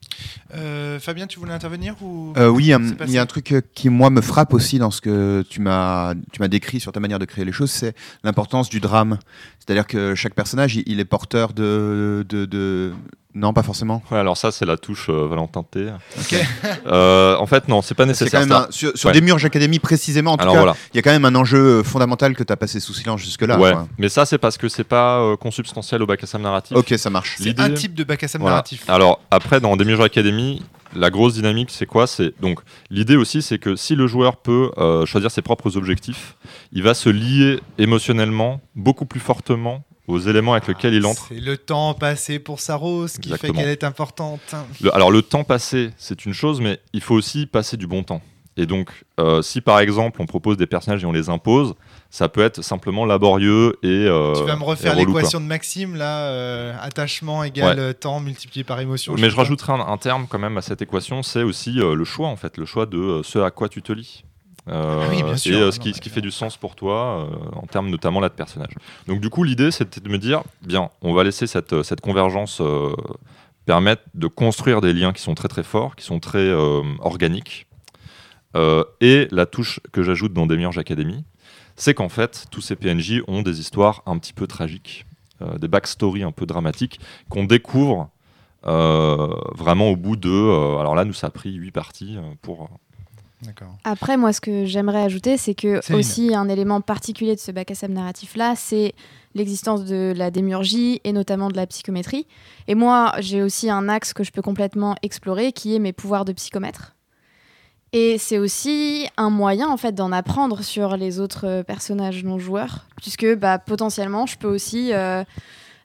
S1: Euh, Fabien, tu voulais intervenir ou
S3: Euh, oui, il y a un truc euh, qui moi me frappe aussi dans ce que tu m'as tu m'as décrit sur ta manière de créer les choses, c'est l'importance du drame. C'est-à-dire que chaque personnage, il, il est porteur de, de, de- non pas forcément.
S2: Ouais, alors ça, c'est la touche euh, Valentin T. Euh, en fait, non, c'est pas nécessaire.
S3: quand même
S2: ça.
S3: un- sur, sur
S2: Ouais.
S3: Demiurge Academy précisément. En tout
S2: Alors
S3: cas,
S2: voilà.
S3: il y a quand même un enjeu euh, fondamental que tu as passé sous silence jusque-là.
S2: ouais. Mais ça, c'est parce que c'est pas euh, consubstantiel au bac à sable narratif.
S3: Ok, ça marche.
S1: C'est un type de bac à sable
S2: Voilà.
S1: narratif.
S2: Alors après, dans Demiurge Academy, la grosse dynamique, c'est quoi? C'est donc l'idée aussi, c'est que si le joueur peut euh, choisir ses propres objectifs, il va se lier émotionnellement beaucoup plus fortement aux éléments avec lesquels il entre.
S1: C'est le temps passé pour sa rose qui fait qu'elle est importante.
S2: Le- alors le temps passé, c'est une chose, mais il faut aussi passer du bon temps. Et donc, euh, si par exemple on propose des personnages et on les impose, ça peut être simplement laborieux et. euh,
S1: tu vas me refaire l'équation de Maxime là, euh, attachement égale temps multiplié par émotion.
S2: Mais je rajouterai un, un terme quand même à cette équation, c'est aussi le choix en fait, le choix de ce à quoi tu te lis. Euh,
S1: oui, bien sûr.
S2: Et euh, ce, qui,
S1: mais-
S2: ce qui fait du sens pour toi, euh, en termes notamment là de personnage. Donc du coup, l'idée, c'était de me dire, bien, on va laisser cette, euh, cette convergence euh, permettre de construire des liens qui sont très très forts, qui sont très organiques. Et la touche que j'ajoute dans Demiurge Academy, c'est qu'en fait, tous ces PNJ ont des histoires un petit peu tragiques, des backstories un peu dramatiques qu'on découvre vraiment au bout de. alors là, nous, ça a pris huit parties pour.
S4: Après, moi, ce que j'aimerais ajouter, c'est que aussi un élément particulier de ce bac à sable narratif-là, c'est l'existence de la démiurgie et notamment de la psychométrie. Et moi, j'ai aussi un axe que je peux complètement explorer, qui est mes pouvoirs de psychomètre. Et c'est aussi un moyen en fait d'en apprendre sur les autres personnages non joueurs, puisque bah, potentiellement, je peux aussi euh,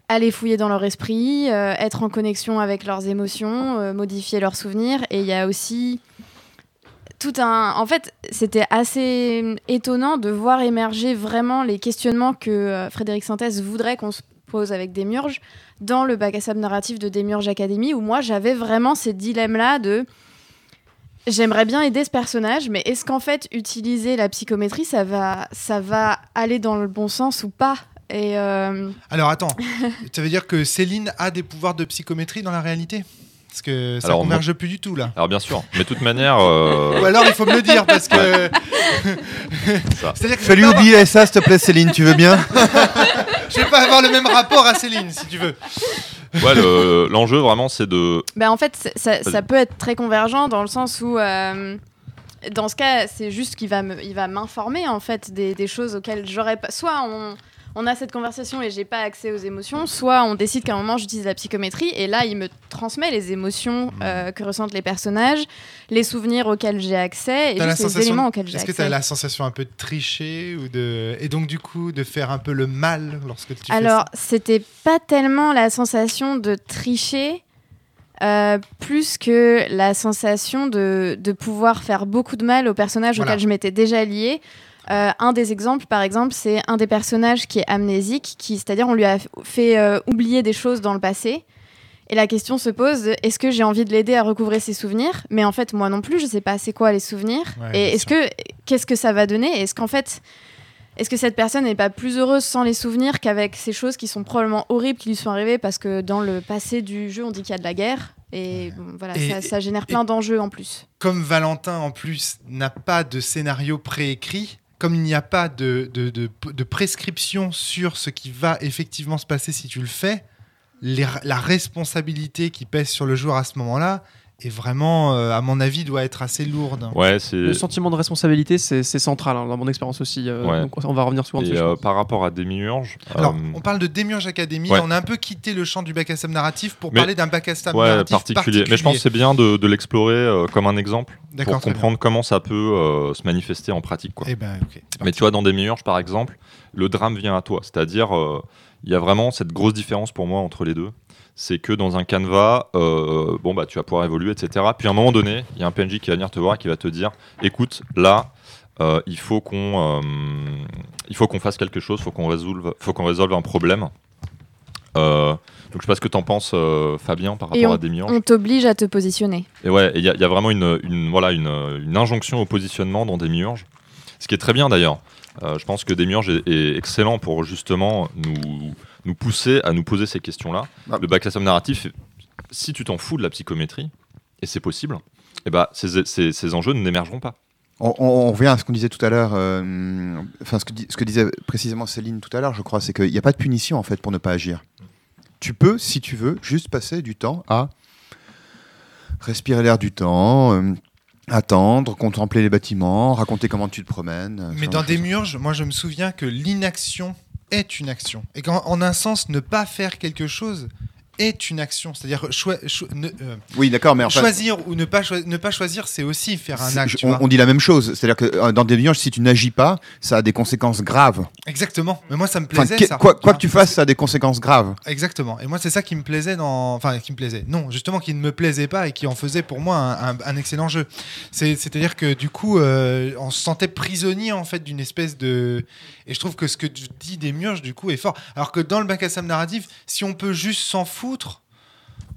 S4: aller fouiller dans leur esprit, euh, être en connexion avec leurs émotions, euh, modifier leurs souvenirs. Et il y a aussi tout un. En fait, c'était assez étonnant de voir émerger vraiment les questionnements que euh, Frédéric Sintès voudrait qu'on se pose avec Demiurge dans le bac à sable narratif de Demiurge Academy, où moi j'avais vraiment ces dilemmes-là de. J'aimerais bien aider ce personnage, mais est-ce qu'en fait utiliser la psychométrie, ça va, ça va aller dans le bon sens ou pas? Et euh,
S1: Alors attends, ça veut dire que Céline a des pouvoirs de psychométrie dans la réalité? Parce que ça
S2: Alors,
S1: converge plus du tout là.
S2: Alors bien sûr, mais de toute manière. euh,
S1: Ou alors il faut me le dire parce que.
S2: Ça.
S1: C'est-à-dire que
S3: Fais-lui
S1: non,
S3: oublier ça, s'il te plaît, Céline, tu veux bien
S1: je vais pas avoir le même rapport à Céline si tu veux.
S2: ouais, le- l'enjeu vraiment, c'est de.
S4: Ben, en fait, ça, ça peut être très convergent dans le sens où, euh, dans ce cas, c'est juste qu'il va me- il va m'informer en fait des, des choses auxquelles j'aurais pas. Soit on, on a cette conversation et j'ai pas accès aux émotions, soit on décide qu'à un moment j'utilise la psychométrie et là il me transmet les émotions
S1: Hmm.
S4: euh, que ressentent les personnages, les souvenirs auxquels j'ai accès et juste les
S1: sensation-
S4: éléments auxquels j'ai
S1: Est-ce que tu
S4: accès.
S1: as la sensation un peu de tricher ou de et donc du coup de faire un peu le mal lorsque tu
S4: Alors, c'était pas tellement la sensation de tricher, euh, plus que la sensation de, de pouvoir faire beaucoup de mal aux personnages
S1: Voilà.
S4: auxquels je m'étais déjà liée. Euh, un des exemples, par exemple, c'est un des personnages qui est amnésique, qui, c'est-à-dire on lui a fait euh, oublier des choses dans le passé. Et la question se pose est-ce que j'ai envie de l'aider à recouvrer ses souvenirs? Mais en fait, moi non plus, je sais pas c'est quoi les souvenirs.
S1: Ouais,
S4: et est-ce que qu'est-ce que ça va donner? Est-ce qu'en fait, est-ce que cette personne n'est pas plus heureuse sans les souvenirs qu'avec ces choses qui sont probablement horribles qui lui sont arrivées? Parce que dans le passé du jeu, on dit qu'il y a de la guerre et bon, voilà,
S1: Et-
S4: ça, ça génère plein d'enjeux en plus.
S1: comme Valentin en plus n'a pas de scénario préécrit, comme il n'y a pas de, de, de- prescription sur ce qui va effectivement se passer si tu le fais, la responsabilité qui pèse sur le joueur à ce moment-là est vraiment, euh, à mon avis, doit être assez lourde.
S2: Ouais, c'est.
S5: Le sentiment de responsabilité, c'est c'est central hein, dans mon expérience aussi. euh,
S2: Ouais.
S5: donc on va revenir souvent
S2: Et
S5: dessus.
S2: euh, par rapport à Demiurge.
S1: Alors,
S2: euh,
S1: on parle de Demiurge Academy,
S2: ouais.
S1: on a un peu quitté le champ du bac à sable narratif pour
S2: Mais-
S1: parler d'un bac à sable
S2: ouais,
S1: narratif
S2: particulier. Mais je pense que c'est bien de, de l'explorer euh, comme un exemple
S1: D'accord,
S2: pour
S1: bien.
S2: comprendre comment ça peut euh, se manifester en pratique. Quoi.
S1: Eh ben, ok. c'est
S2: Mais tu vois, dans Demiurge, par exemple, le drame vient à toi. C'est-à-dire, euh, il y a vraiment cette grosse différence pour moi entre les deux. C'est que dans un canevas, euh, bon, bah, tu vas pouvoir évoluer, etc. Puis à un moment donné, il y a un PNJ qui va venir te voir et qui va te dire écoute, là, euh, il faut qu'on euh, il faut qu'on fasse quelque chose, faut qu'on résolve, faut qu'on résolve un problème. Donc je sais pas ce que t'en penses, Fabien, par rapport à Demiurge.
S4: On t'oblige à te positionner.
S2: Et ouais, il y, a- il y a vraiment une, une- voilà, une, une injonction au positionnement dans Demiurge, ce qui est très bien d'ailleurs. Euh, je pense que Demiurge est, est excellent pour justement nous, nous pousser à nous poser ces questions-là.
S3: Ah.
S2: Le bac à sable narratif, si tu t'en fous de la psychométrie, et c'est possible, eh ben, ces, ces- ces enjeux n'émergeront pas.
S3: On, on- on revient à ce qu'on disait tout à l'heure, euh, enfin ce que, ce que disait précisément Céline tout à l'heure, je crois, c'est qu'il n'y a pas de punition en fait pour ne pas agir. Tu peux, si tu veux, juste passer du temps à respirer l'air du temps, euh, attendre, contempler les bâtiments, raconter comment tu te promènes.
S1: Mais dans
S3: de
S1: des murges, moi je me souviens que l'inaction est une action. Et qu'en en un sens, ne pas faire quelque chose est une action. C'est-à-dire choi- cho- ne- euh,
S3: Oui, d'accord, mais enfin,
S1: choisir ou ne pas, choi- ne pas choisir, c'est aussi faire un acte.
S3: on, dit la même chose. C'est-à-dire que euh, dans des si tu n'agis pas, ça a des conséquences graves.
S1: Exactement. Mais moi ça me plaisait. ça.
S3: quoi, que tu fasses, ça a des conséquences graves.
S1: Exactement. Et moi, c'est ça qui me plaisait dans. Enfin, qui me plaisait. Non, justement, qui ne me plaisait pas et qui en faisait pour moi un, un- un excellent jeu. C'est- C'est-à-dire que du coup, euh, on se sentait prisonnier en fait d'une espèce de. Et je trouve que ce que tu dis des murges, du coup, est fort. Alors que dans le bac à narratif, si on peut juste s'en foutre,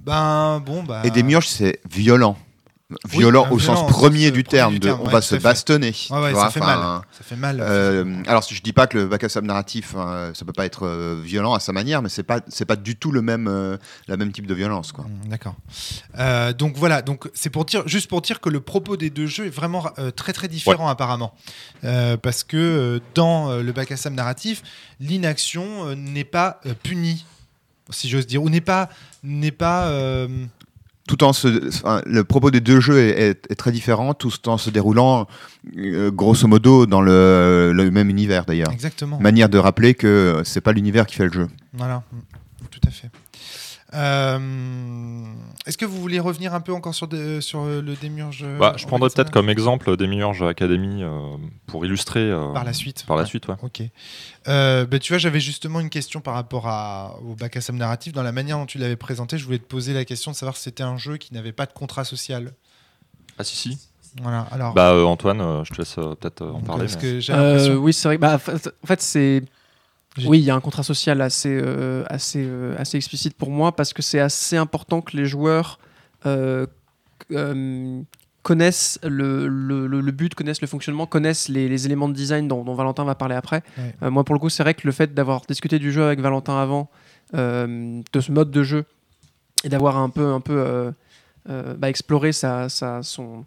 S1: ben bon, bah.
S3: Et des murges, c'est violent. Violent
S1: euh,
S3: au
S1: violent
S3: sens premier
S1: euh,
S3: du terme.
S1: du
S3: de- on
S1: ouais,
S3: va se
S1: fait.
S3: bastonner.
S1: Ouais, ouais,
S3: tu
S1: ça fait mal. Ça fait mal.
S3: Euh, alors, je dis pas que le bac à sable narratif, hein, ça peut pas être euh, violent à sa manière, mais c'est pas c'est pas du tout le même euh, la même type de violence quoi.
S1: Mm, D'accord. Euh, donc voilà, donc c'est pour dire juste pour dire que le propos des deux jeux est vraiment euh, très très différent apparemment, Euh, parce que euh, dans euh, le bac à sable narratif, l'inaction euh, n'est pas euh, punie, si j'ose dire, ou n'est pas n'est pas euh,
S3: Tout en se, enfin, le propos des deux jeux est, est- est très différent, tout en se déroulant euh, grosso modo dans le, le même univers d'ailleurs.
S1: exactement.
S3: Manière de rappeler que c'est pas l'univers qui fait le jeu.
S1: Voilà, tout à fait. Euh, Est-ce que vous voulez revenir un peu encore sur, de- sur le démurge euh,
S2: Bah, je
S1: en
S2: prendrais peut-être comme exemple Demiurge Academy euh, pour illustrer euh,
S1: par la suite.
S2: par la
S1: Ouais.
S2: suite. Ouais.
S1: Ok. Euh, bah, tu vois, j'avais justement une question par rapport à, au bac à sable narratif. Dans la manière dont tu l'avais présenté, je voulais te poser la question de savoir si c'était un jeu qui n'avait pas de contrat social.
S2: Ah si si.
S1: Voilà. Alors,
S2: Bah euh, Antoine, euh, je te laisse euh, peut-être euh, en parler.
S1: parce
S2: mais-
S1: que j'ai
S5: Euh,
S1: l'impression.
S5: oui, c'est vrai. Bah, en fait, c'est. Oui, il y a un contrat social assez, euh, assez, euh, assez explicite pour moi parce que c'est assez important que les joueurs euh, connaissent le, le- le- but, connaissent le fonctionnement, connaissent les, les éléments de design dont, dont Valentin va parler après.
S1: Ouais.
S5: Moi, pour le coup, c'est vrai que le fait d'avoir discuté du jeu avec Valentin avant, de ce mode de jeu, et d'avoir un peu, un peu bah, exploré sa, sa- son,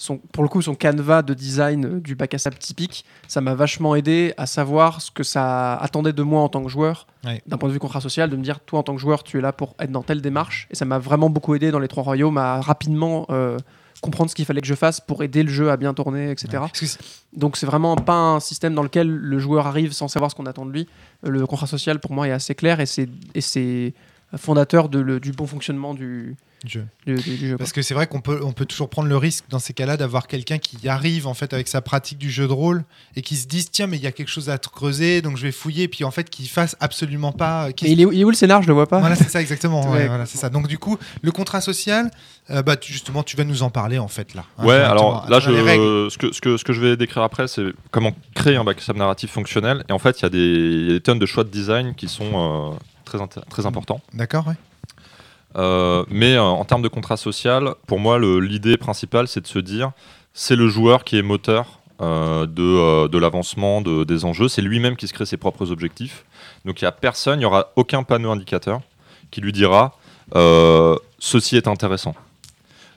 S5: son, pour le coup, son canevas de design euh, du bac à sable typique, ça m'a vachement aidé à savoir ce que ça attendait de moi en tant que joueur,
S1: Ouais.
S5: d'un point de vue contrat social, de me dire, toi en tant que joueur, tu es là pour être dans telle démarche. Et ça m'a vraiment beaucoup aidé dans les trois royaumes à rapidement euh, comprendre ce qu'il fallait que je fasse pour aider le jeu à bien tourner, etc.
S1: Ouais.
S5: Donc c'est vraiment pas un système dans lequel le joueur arrive sans savoir ce qu'on attend de lui. Euh, Le contrat social pour moi est assez clair et c'est et c'est fondateur de le- du bon fonctionnement du, du, du- du jeu. quoi.
S1: Parce que c'est vrai qu'on peut, on peut toujours prendre le risque dans ces cas-là d'avoir quelqu'un qui arrive en fait avec sa pratique du jeu de rôle et qui se dise tiens mais il y a quelque chose à creuser donc je vais fouiller puis en fait qui fasse absolument pas. qui
S5: Mais il est, où- il est où le scénar? Je le vois pas.
S1: Voilà, c'est ça exactement. ouais, voilà, c'est ça. Donc du coup, le contrat social, euh, bah, tu- justement, tu vas nous en parler en fait là. hein,
S2: Ouais, alors là, je, ce, que, ce, que, ce que je vais décrire après, c'est comment créer un bac à sable narratif fonctionnel. Et en fait, il y, a des- il y a des tonnes de choix de design qui sont euh, très, très importants.
S1: D'accord, ouais.
S2: Euh, mais euh, en termes de contrat social, pour moi, l'idée principale, c'est de se dire, c'est le joueur qui est moteur euh, de, l'avancement de- des enjeux. C'est lui-même qui se crée ses propres objectifs. Donc il n'y a personne, il n'y aura aucun panneau indicateur qui lui dira, ceci est intéressant.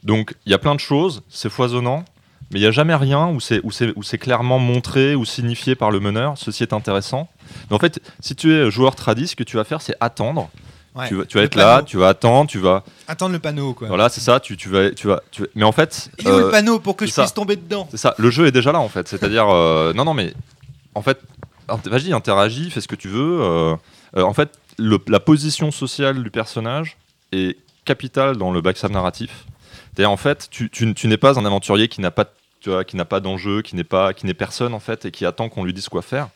S2: Donc il y a plein de choses, c'est foisonnant, mais il n'y a jamais rien où c'est clairement montré ou signifié par le meneur, ceci est intéressant. Mais en fait, si tu es joueur tradis, ce que tu vas faire, c'est attendre.
S1: Ouais.
S2: Tu vas, tu vas
S1: Le
S2: être là, tu vas attendre, tu vas.
S1: Attendre le panneau, quoi.
S2: Voilà, c'est ça. Tu, tu vas, tu vas, tu vas- Mais en fait,
S1: Il est où
S2: euh,
S1: le panneau pour que je
S2: ça.
S1: puisse tomber dedans
S2: c'est ça. Le jeu est déjà là, en fait. C'est-à-dire, euh, non, non, mais en fait, vas-y, interagis, fais ce que tu veux. euh, euh, en fait, le- la position sociale du personnage est capitale dans le backstab narratif. C'est-à-dire, en fait, tu, tu- tu n'es pas un aventurier qui n'a pas, tu vois, qui n'a pas d'enjeu, qui n'est pas, qui n'est personne en fait, et qui attend qu'on lui dise quoi faire.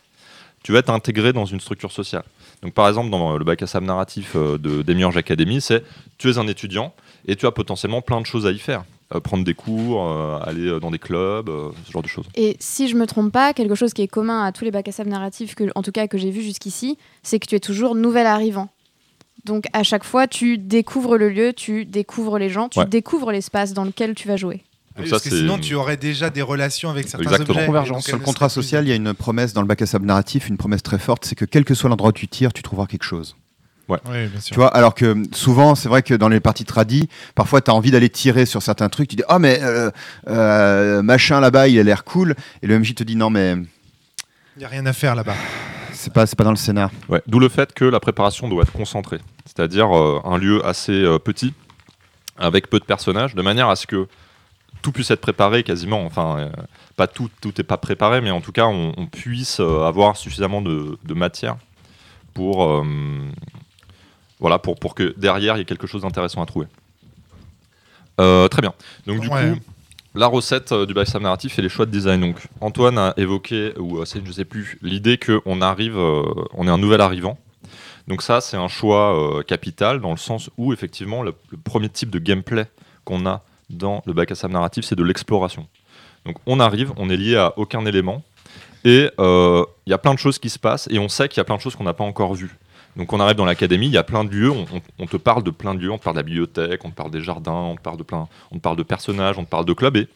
S2: Tu vas être intégré dans une structure sociale. Donc, par exemple, dans le bac à sable narratif euh, de Demiurge Academy, c'est tu es un étudiant et tu as potentiellement plein de choses à y faire. Euh, prendre des cours, euh, aller dans des clubs, euh, ce genre de choses.
S4: Et si je me trompe pas, quelque chose qui est commun à tous les bacs à sable narratifs, que, en tout cas que j'ai vu jusqu'ici, c'est que tu es toujours nouvel arrivant. Donc à chaque fois, tu découvres le lieu, tu découvres les gens, tu
S2: Ouais.
S4: découvres l'espace dans lequel tu vas jouer.
S2: Donc
S1: Oui,
S2: ça,
S1: parce que sinon, tu aurais déjà des relations avec certains
S2: Exactement.
S1: objets.
S5: Convergence.
S3: Sur le
S1: elles
S3: contrat social, il y a une promesse dans le bac à sable narratif, une promesse très forte, c'est que quel que soit l'endroit où tu tires, tu trouveras quelque chose.
S1: Oui, bien sûr.
S3: Tu vois, alors que souvent, c'est vrai que dans les parties tradis, parfois tu as envie d'aller tirer sur certains trucs. Tu dis, oh, mais euh, euh, machin là-bas, il a l'air cool. Et le MJ te dit, non, mais
S1: Il n'y a rien à faire là-bas.
S3: c'est pas, c'est pas dans le scénar.
S2: Ouais, D'où le fait que la préparation doit être concentrée, c'est-à-dire euh, un lieu assez euh, petit, avec peu de personnages, de manière à ce que tout puisse être préparé quasiment. Enfin, euh, pas tout, tout n'est pas préparé, mais en tout cas, on, on puisse euh, avoir suffisamment de, de matière pour, euh, voilà, pour, pour que derrière il y ait quelque chose d'intéressant à trouver. Euh, très bien. Donc du
S1: Ouais.
S2: coup, la recette du backstab narratif et les choix de design. Donc Antoine a évoqué, ou c'est je sais plus, l'idée qu'on arrive, on est un nouvel arrivant. Donc ça, c'est un choix capital dans le sens où effectivement le, le premier type de gameplay qu'on a dans le bac à sable narratif, c'est de l'exploration. Donc on arrive, on est lié à aucun élément et euh, il y a plein de choses qui se passent et on sait qu'il y a plein de choses qu'on n'a pas encore vues. Donc on arrive dans l'académie, il y a plein de lieux, on, te parle de plein de lieux, on te parle de la bibliothèque, on te parle des jardins, on te parle de plein, on te parle de personnages, on te parle de clubs et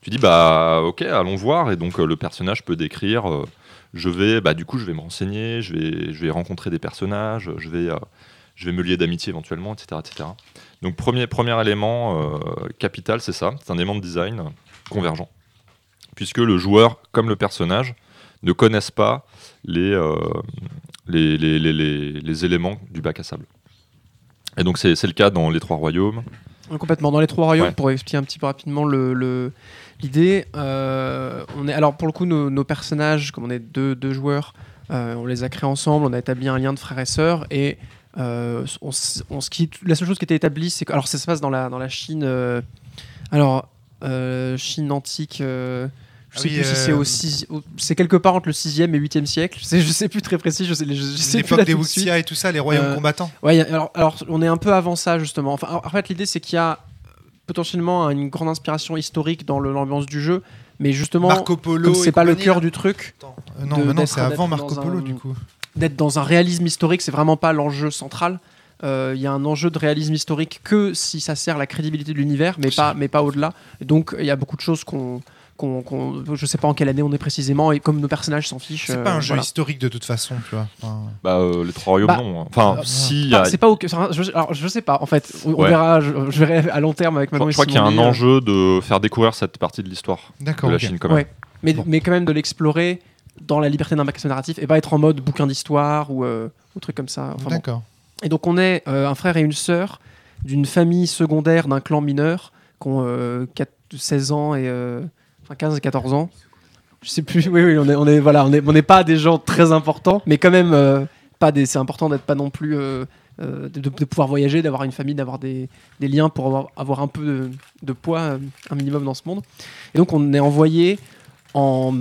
S2: tu dis bah ok allons voir et donc euh, le personnage peut décrire euh, je vais bah du coup je vais me renseigner, je vais je vais rencontrer des personnages, je vais je vais me lier d'amitié éventuellement etc etc. Donc premier premier élément euh, capital c'est ça, c'est un élément de design convergent puisque le joueur comme le personnage ne connaissent pas les, euh, les, les, les- les- éléments du bac à sable. Et donc c'est le cas dans les trois royaumes.
S5: Complètement. Dans les trois royaumes,
S2: Ouais.
S5: pour expliquer un petit peu rapidement le- le- l'idée, euh, on est alors pour le coup nos, nos personnages, comme on est deux, deux joueurs, euh, on les a créés ensemble, on a établi un lien de frères et sœurs et euh, on, s- on- ce qui- la seule chose qui était établie, c'est que alors ça se passe dans la dans la Chine, euh, alors euh, Chine antique. je
S1: Ah
S5: sais
S1: oui,
S5: plus si c'est au six- au- c'est quelque part entre le 6e et 8e siècle. Je sais, plus très précis. Je sais, je, je sais
S1: L'époque des. Wuxia et tout ça, les royaumes combattants.
S5: Ouais, alors, alors on est un peu avant ça justement. Enfin, en fait, l'idée c'est qu'il y a potentiellement une grande inspiration historique dans le- l'ambiance du jeu, mais justement,
S1: Marco Polo.
S5: comme c'est pas le cœur du truc,
S1: Attends, non,
S5: de-
S1: non, c'est avant Marco Polo
S5: un-
S1: du coup.
S5: D'être dans un réalisme historique, c'est vraiment pas l'enjeu central. Euh, Il y a un enjeu de réalisme historique que si ça sert la crédibilité de l'univers, mais pas, mais pas au-delà. Donc il y a beaucoup de choses qu'on, qu'on, qu'on- je sais pas en quelle année on est précisément, et comme nos personnages s'en fichent.
S1: C'est
S5: euh,
S1: pas un jeu
S5: voilà.
S1: historique de toute façon, tu vois. Enfin,
S2: Bah, euh, les trois royaumes
S5: Bah,
S2: non. hein. Enfin
S5: euh,
S2: si, a-
S5: c'est pas au- je, alors, je sais pas en fait on, verra je, je verrai à long terme avec
S2: je
S5: Manon
S2: je crois qu'il y a un
S5: euh,
S2: enjeu de faire découvrir cette partie de l'histoire de la. Chine quand même.
S5: Ouais. Mais,
S1: Bon.
S5: mais quand même de l'explorer dans la liberté d'un bac narratif et pas être en mode bouquin d'histoire ou, euh, ou truc comme ça. Enfin, bon.
S1: D'accord.
S5: Et donc on est euh, un frère et une sœur d'une famille secondaire d'un clan mineur qui ont euh, 4 16 ans et euh, enfin 15 et 14 ans. Je sais plus. Oui oui, on est on est voilà, on est on n'est pas des gens très importants, mais quand même euh, pas des c'est important d'être pas non plus euh, euh, de, de pouvoir voyager, d'avoir une famille, d'avoir des, des liens pour avoir, avoir un peu de, de poids, euh, un minimum dans ce monde. Et donc on est envoyé en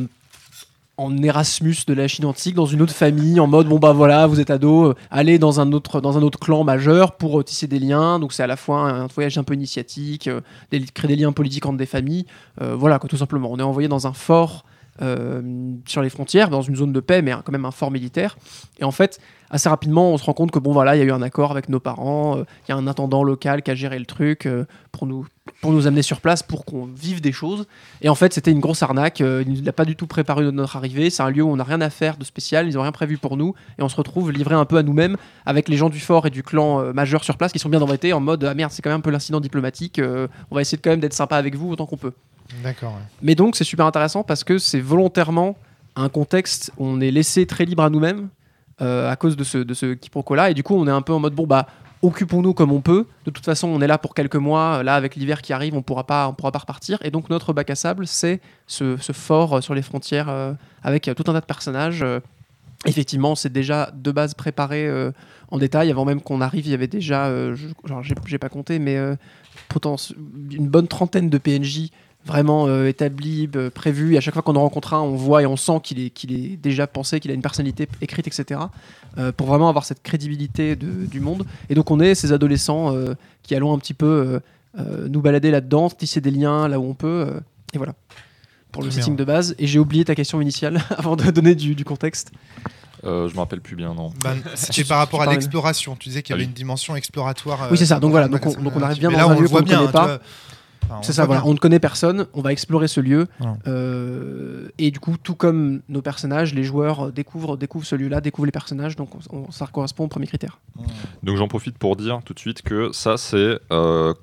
S5: en Erasmus de la Chine antique dans une autre famille en mode bon bah voilà vous êtes ado euh, allez dans un autre dans un autre clan majeur pour euh, tisser des liens. Donc c'est à la fois un, voyage un peu initiatique euh, des- créer des liens politiques entre des familles. Voilà quoi tout simplement. On est envoyé dans un fort sur les frontières dans une zone de paix mais quand même un fort militaire. Et en fait assez rapidement on se rend compte que bon voilà il y a eu un accord avec nos parents euh, il y a un intendant local qui a géré le truc euh, pour nous pour nous amener sur place pour qu'on vive des choses et en fait, c'était une grosse arnaque. Euh, il n'a pas du tout préparé notre arrivée. C'est un lieu où on n'a rien à faire de spécial. Ils n'ont rien prévu pour nous. Et on se retrouve livré un peu à nous-mêmes avec les gens du fort et du clan euh, majeur sur place qui sont bien embêtés en mode Ah merde, c'est quand même un peu l'incident diplomatique. euh, on va essayer de quand même d'être sympa avec vous autant qu'on peut.
S1: D'accord. ouais.
S5: Mais donc, c'est super intéressant parce que c'est volontairement un contexte où on est laissé très libre à nous-mêmes euh, à cause de ce, de ce quiproquo-là. Et du coup, on est un peu en mode bon, bah, occupons-nous comme on peut. De toute façon, on est là pour quelques mois. Là, avec l'hiver qui arrive, on pourra pas, on pourra pas repartir. Et donc, notre bac à sable, c'est ce, fort euh, sur les frontières euh, avec tout un tas de personnages. Effectivement, c'est déjà de base préparé en détail. Avant même qu'on arrive, il y avait déjà, je, genre, j'ai, pas compté, mais euh, une bonne trentaine de PNJ vraiment euh, établis, euh, prévus. Et à chaque fois qu'on en rencontre un, on voit et on sent qu'il est, qu'il est déjà pensé, qu'il a une personnalité écrite, etc. euh, pour vraiment avoir cette crédibilité de- du monde. Et donc on est ces adolescents euh, qui allons un petit peu euh, euh, nous balader là-dedans, tisser des liens là où on peut. euh, et voilà. Pour le
S1: Très
S5: setting
S1: bien.
S5: de base. Et j'ai oublié ta question initiale avant de donner du, du contexte.
S2: Euh, je me rappelle plus bien, non.
S1: Ben, C'était
S5: Tu-
S1: par rapport à l'exploration. Tu disais qu'il y
S2: Ah
S1: avait
S2: oui.
S1: une dimension exploratoire. euh,
S5: Oui, c'est ça. Donc voilà, donc
S1: dans
S5: on- donc on arrive bien dans
S1: là,
S5: un
S1: on
S5: lieu
S1: le voit
S5: qu'on ne
S1: bien.
S5: connaît
S1: hein,
S5: pas.
S1: Enfin,
S5: C'est ça, voilà. On ne connaît personne, on va explorer ce lieu.
S1: Voilà.
S5: euh, et du coup, tout comme nos personnages, les joueurs découvrent, découvrent ce lieu-là, découvrent les personnages. Donc, on- on- ça correspond au premier critère.
S2: Donc j'en profite pour dire tout de suite que ça c'est euh,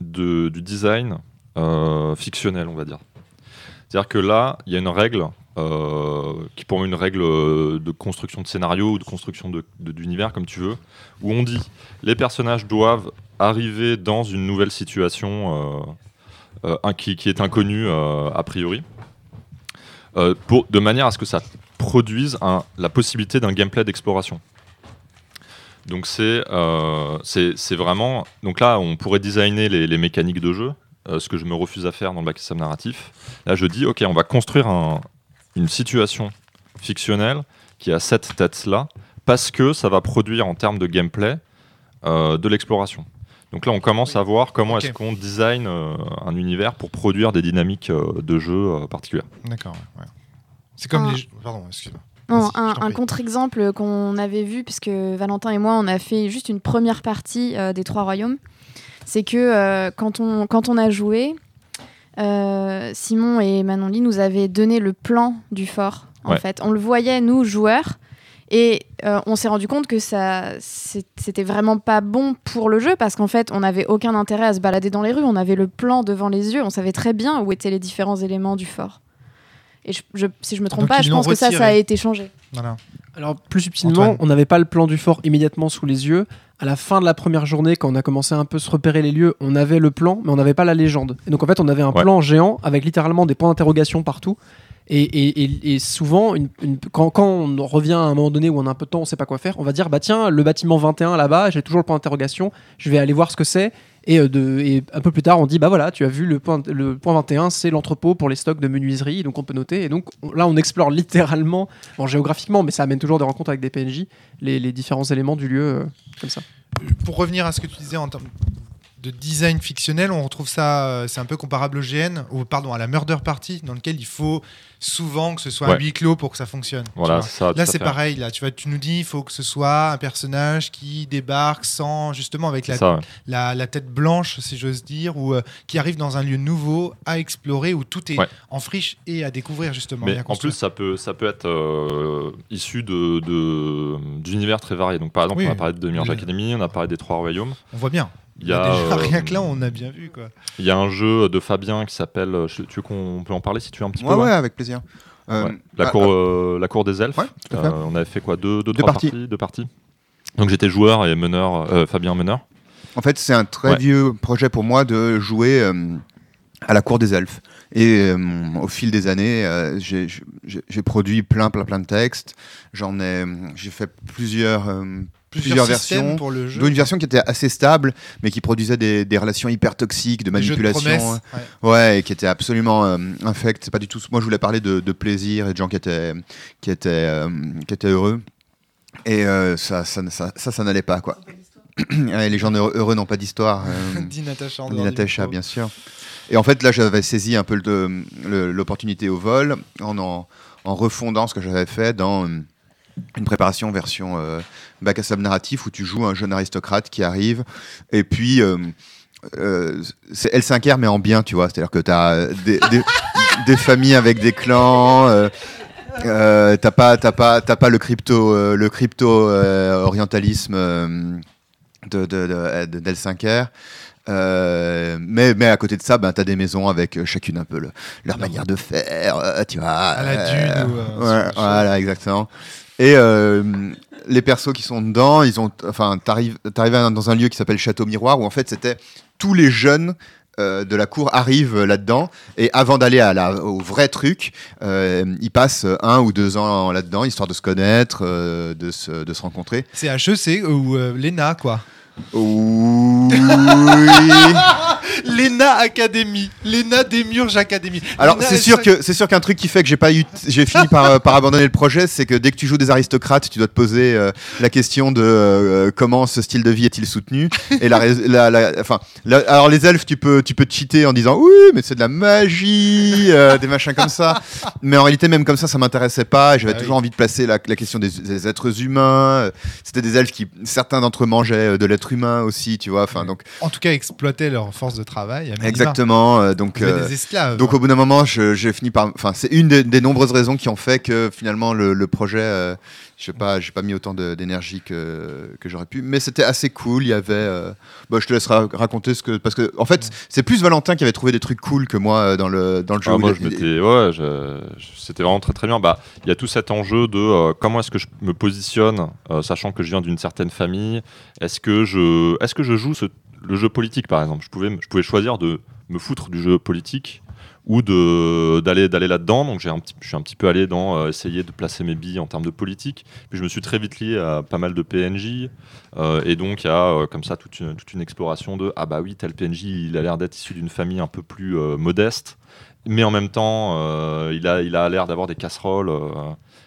S2: de- du design euh, fictionnel, on va dire. C'est-à-dire que là, il y a une règle euh, qui pour moi une règle de construction de scénario ou de construction de- de- d'univers, comme tu veux, où on dit les personnages doivent arriver dans une nouvelle situation euh, euh, qui, est inconnue euh, a priori, pour, de manière à ce que ça produise la possibilité d'un gameplay d'exploration. Donc c'est vraiment donc là on pourrait designer les, mécaniques de jeu, ce que je me refuse à faire dans le bac système narratif. Là je dis ok on va construire un- une situation fictionnelle qui a cette tête là parce que ça va produire en termes de gameplay de l'exploration. Donc là on commence à voir comment est-ce qu'on design euh, un univers pour produire des dynamiques euh, de jeu euh, particulières.
S1: D'accord. ouais. C'est comme
S4: Ah.
S1: les. Pardon, excuse-moi.
S4: Non, un, contre-exemple qu'on avait vu, puisque Valentin et moi, on a fait juste une première partie euh, des Trois Royaumes, c'est que euh, quand, on, quand on a joué, euh, Simon et Manon Lee nous avaient donné le plan du fort. En
S2: Ouais.
S4: fait, on le voyait nous joueurs, et euh, on s'est rendu compte que ça, c'était vraiment pas bon pour le jeu parce qu'en fait, on n'avait aucun intérêt à se balader dans les rues. On avait le plan devant les yeux, on savait très bien où étaient les différents éléments du fort. Et je- je- si je me trompe
S1: Donc,
S4: pas, je pense que ça, ça a été changé.
S1: Voilà.
S5: Alors, plus subtilement,
S1: Antoine.
S5: on n'avait pas le plan du fort immédiatement sous les yeux. À la fin de la première journée, quand on a commencé à un peu se repérer les lieux, on avait le plan, mais on n'avait pas la légende. Et donc, en fait, on avait un
S2: Ouais.
S5: plan géant avec littéralement des points d'interrogation partout. Et, souvent, quand, on revient à un moment donné où on a un peu de temps, on sait pas quoi faire, on va dire bah tiens, le bâtiment 21 là-bas, j'ai toujours le point d'interrogation, je vais aller voir ce que c'est. Et, euh, et un peu plus tard, on dit bah voilà, tu as vu le point, le point 21, c'est l'entrepôt pour les stocks de menuiserie, donc on peut noter. Et donc on- là, on explore littéralement, géographiquement, mais ça amène toujours des rencontres avec des PNJ, les, les différents éléments du lieu euh, comme ça.
S1: Pour revenir à ce que tu disais en termes de design fictionnel, on retrouve ça, euh, c'est un peu comparable au GN, ou pardon, à la Murder Party, dans lequel il faut souvent que ce soit un
S2: Ouais.
S1: huis clos pour que ça fonctionne.
S2: Voilà, ça.
S1: Là, c'est pareil. Là, tu vois, tu nous dis, il faut que ce soit un personnage qui débarque sans, justement, avec la,
S2: ça, ouais.
S1: la, la tête blanche, si j'ose dire, ou euh, qui arrive dans un lieu nouveau à explorer où tout est
S2: Ouais.
S1: en friche et à découvrir justement.
S2: Mais en plus, ça peut, ça peut être euh, issu de, de- d'univers très variés. Donc, par exemple,
S1: Oui.
S2: on a parlé de Mirage
S1: Le-
S2: Academy, on a parlé des Trois Royaumes.
S1: on voit bien.
S2: Il y a,
S1: déjà,
S2: euh,
S1: rien que là, on a bien vu quoi.
S2: il y a un jeu de Fabien qui s'appelle. euh, Tu veux qu'on peut en parler si tu veux un petit
S3: Ouais,
S2: peu
S3: ouais,
S2: hein
S3: avec plaisir. Euh,
S2: Ouais. La,
S3: bah,
S2: cour, euh, la cour des elfes.
S3: Ouais, tout à fait.
S2: Euh, on avait fait quoi Deux, deux,
S3: Deux
S2: trois
S3: parties.
S2: parties. Deux parties. Donc j'étais joueur et meneur, euh, Fabien meneur.
S3: En fait, c'est un très
S2: Ouais.
S3: vieux projet pour moi de jouer euh, à la cour des elfes. Et euh, au fil des années, euh, j'ai produit plein, plein, plein de textes. J'en ai, j'ai fait plusieurs, plusieurs, versions.
S1: pour le jeu.
S3: Une version qui était assez stable, mais qui produisait des, des relations hyper toxiques, de manipulation.
S1: Ouais.
S3: Ouais, et qui était absolument euh, infect. C'est pas du tout. Moi, je voulais parler de, de plaisir et de gens qui étaient, qui étaient, euh, qui étaient heureux. Et euh, ça, ça, ça, ça, ça n'allait pas, quoi. Ouais, les gens heureux, heureux n'ont pas d'histoire. euh,
S1: Dit Natacha.
S3: dit bien sûr. Et en fait, là, j'avais saisi un peu l'opportunité au vol en, en, en refondant ce que j'avais fait dans euh, une préparation version euh, bac à sable narratif où tu joues un jeune aristocrate qui arrive et puis. euh, euh, c'est L5R mais en bien, tu vois. C'est-à-dire que tu as des, des- des familles avec des clans. t'as pas, t'as pas, pas le crypto, le crypto orientalisme euh, de, de, de, de- d'L5R. Euh, mais, mais à côté de ça, ben, tu as des maisons avec chacune un peu le- leur manière de faire, euh, tu vois.
S1: À la Dune euh,
S3: ouais, voilà, exactement. Et euh, les persos qui sont dedans, ils ont, enfin, t'arrives, dans un lieu qui s'appelle Château Miroir où en fait c'était tous les jeunes euh, de la cour arrivent là-dedans et avant d'aller au vrai truc, euh, ils passent un ou deux ans là-dedans histoire de se connaître, euh, de, se, de se rencontrer.
S1: C'est HEC ou euh, l'ENA, quoi.
S3: Oui.
S1: L'ENA Academy. L'ENA Démurge Academy.
S3: Alors c'est
S1: est-
S3: sûr que c'est sûr qu'un truc qui fait que j'ai pas eu j'ai fini par, euh, par abandonner le projet, c'est que dès que tu joues des aristocrates, tu dois te poser euh, la question de euh, comment ce style de vie est-il soutenu? Et la, la- la- enfin la- alors les elfes tu peux tu peux te cheater en disant oui mais c'est de la magie euh, des machins comme ça mais en réalité même comme ça ça m'intéressait pas j'avais
S1: Ah oui.
S3: toujours envie de placer la, question des, des êtres humains c'était des elfes qui certains d'entre eux mangeaient euh, de, l'être- êtres humains aussi, tu vois. Enfin, donc
S1: En tout cas, exploiter leur force de travail.
S3: exactement. euh, donc euh,
S1: des esclaves.
S3: donc au bout d'un moment, j'ai fini par. Enfin, c'est une des, des nombreuses raisons qui ont fait que finalement le, le projet, euh, je sais pas, j'ai pas mis autant d'énergie que, que j'aurais pu. Mais c'était assez cool. Il y avait. euh, bah, je te laisse ra- raconter ce que parce que en fait, c'est plus Valentin qui avait trouvé des trucs cool que moi euh, dans le dans le jeu.
S2: Ah, moi, je m'étais, ouais, c'était vraiment très très bien. Bah, il y a tout cet enjeu de euh, comment est-ce que je me positionne, euh, sachant que je viens d'une certaine famille. Est-ce que je, est-ce que je joue ce- le jeu politique, par exemple? Je pouvais, je pouvais choisir de me foutre du jeu politique ou de d'aller d'aller là-dedans. Donc j'ai un petit, je suis un petit peu allé dans euh, essayer de placer mes billes en termes de politique. Puis je me suis très vite lié à pas mal de PNJ. euh, et donc il y a euh, comme ça toute une, toute une exploration de ah bah oui tel PNJ il a l'air d'être issu d'une famille un peu plus euh, modeste mais en même temps, il a, il a l'air d'avoir des casseroles.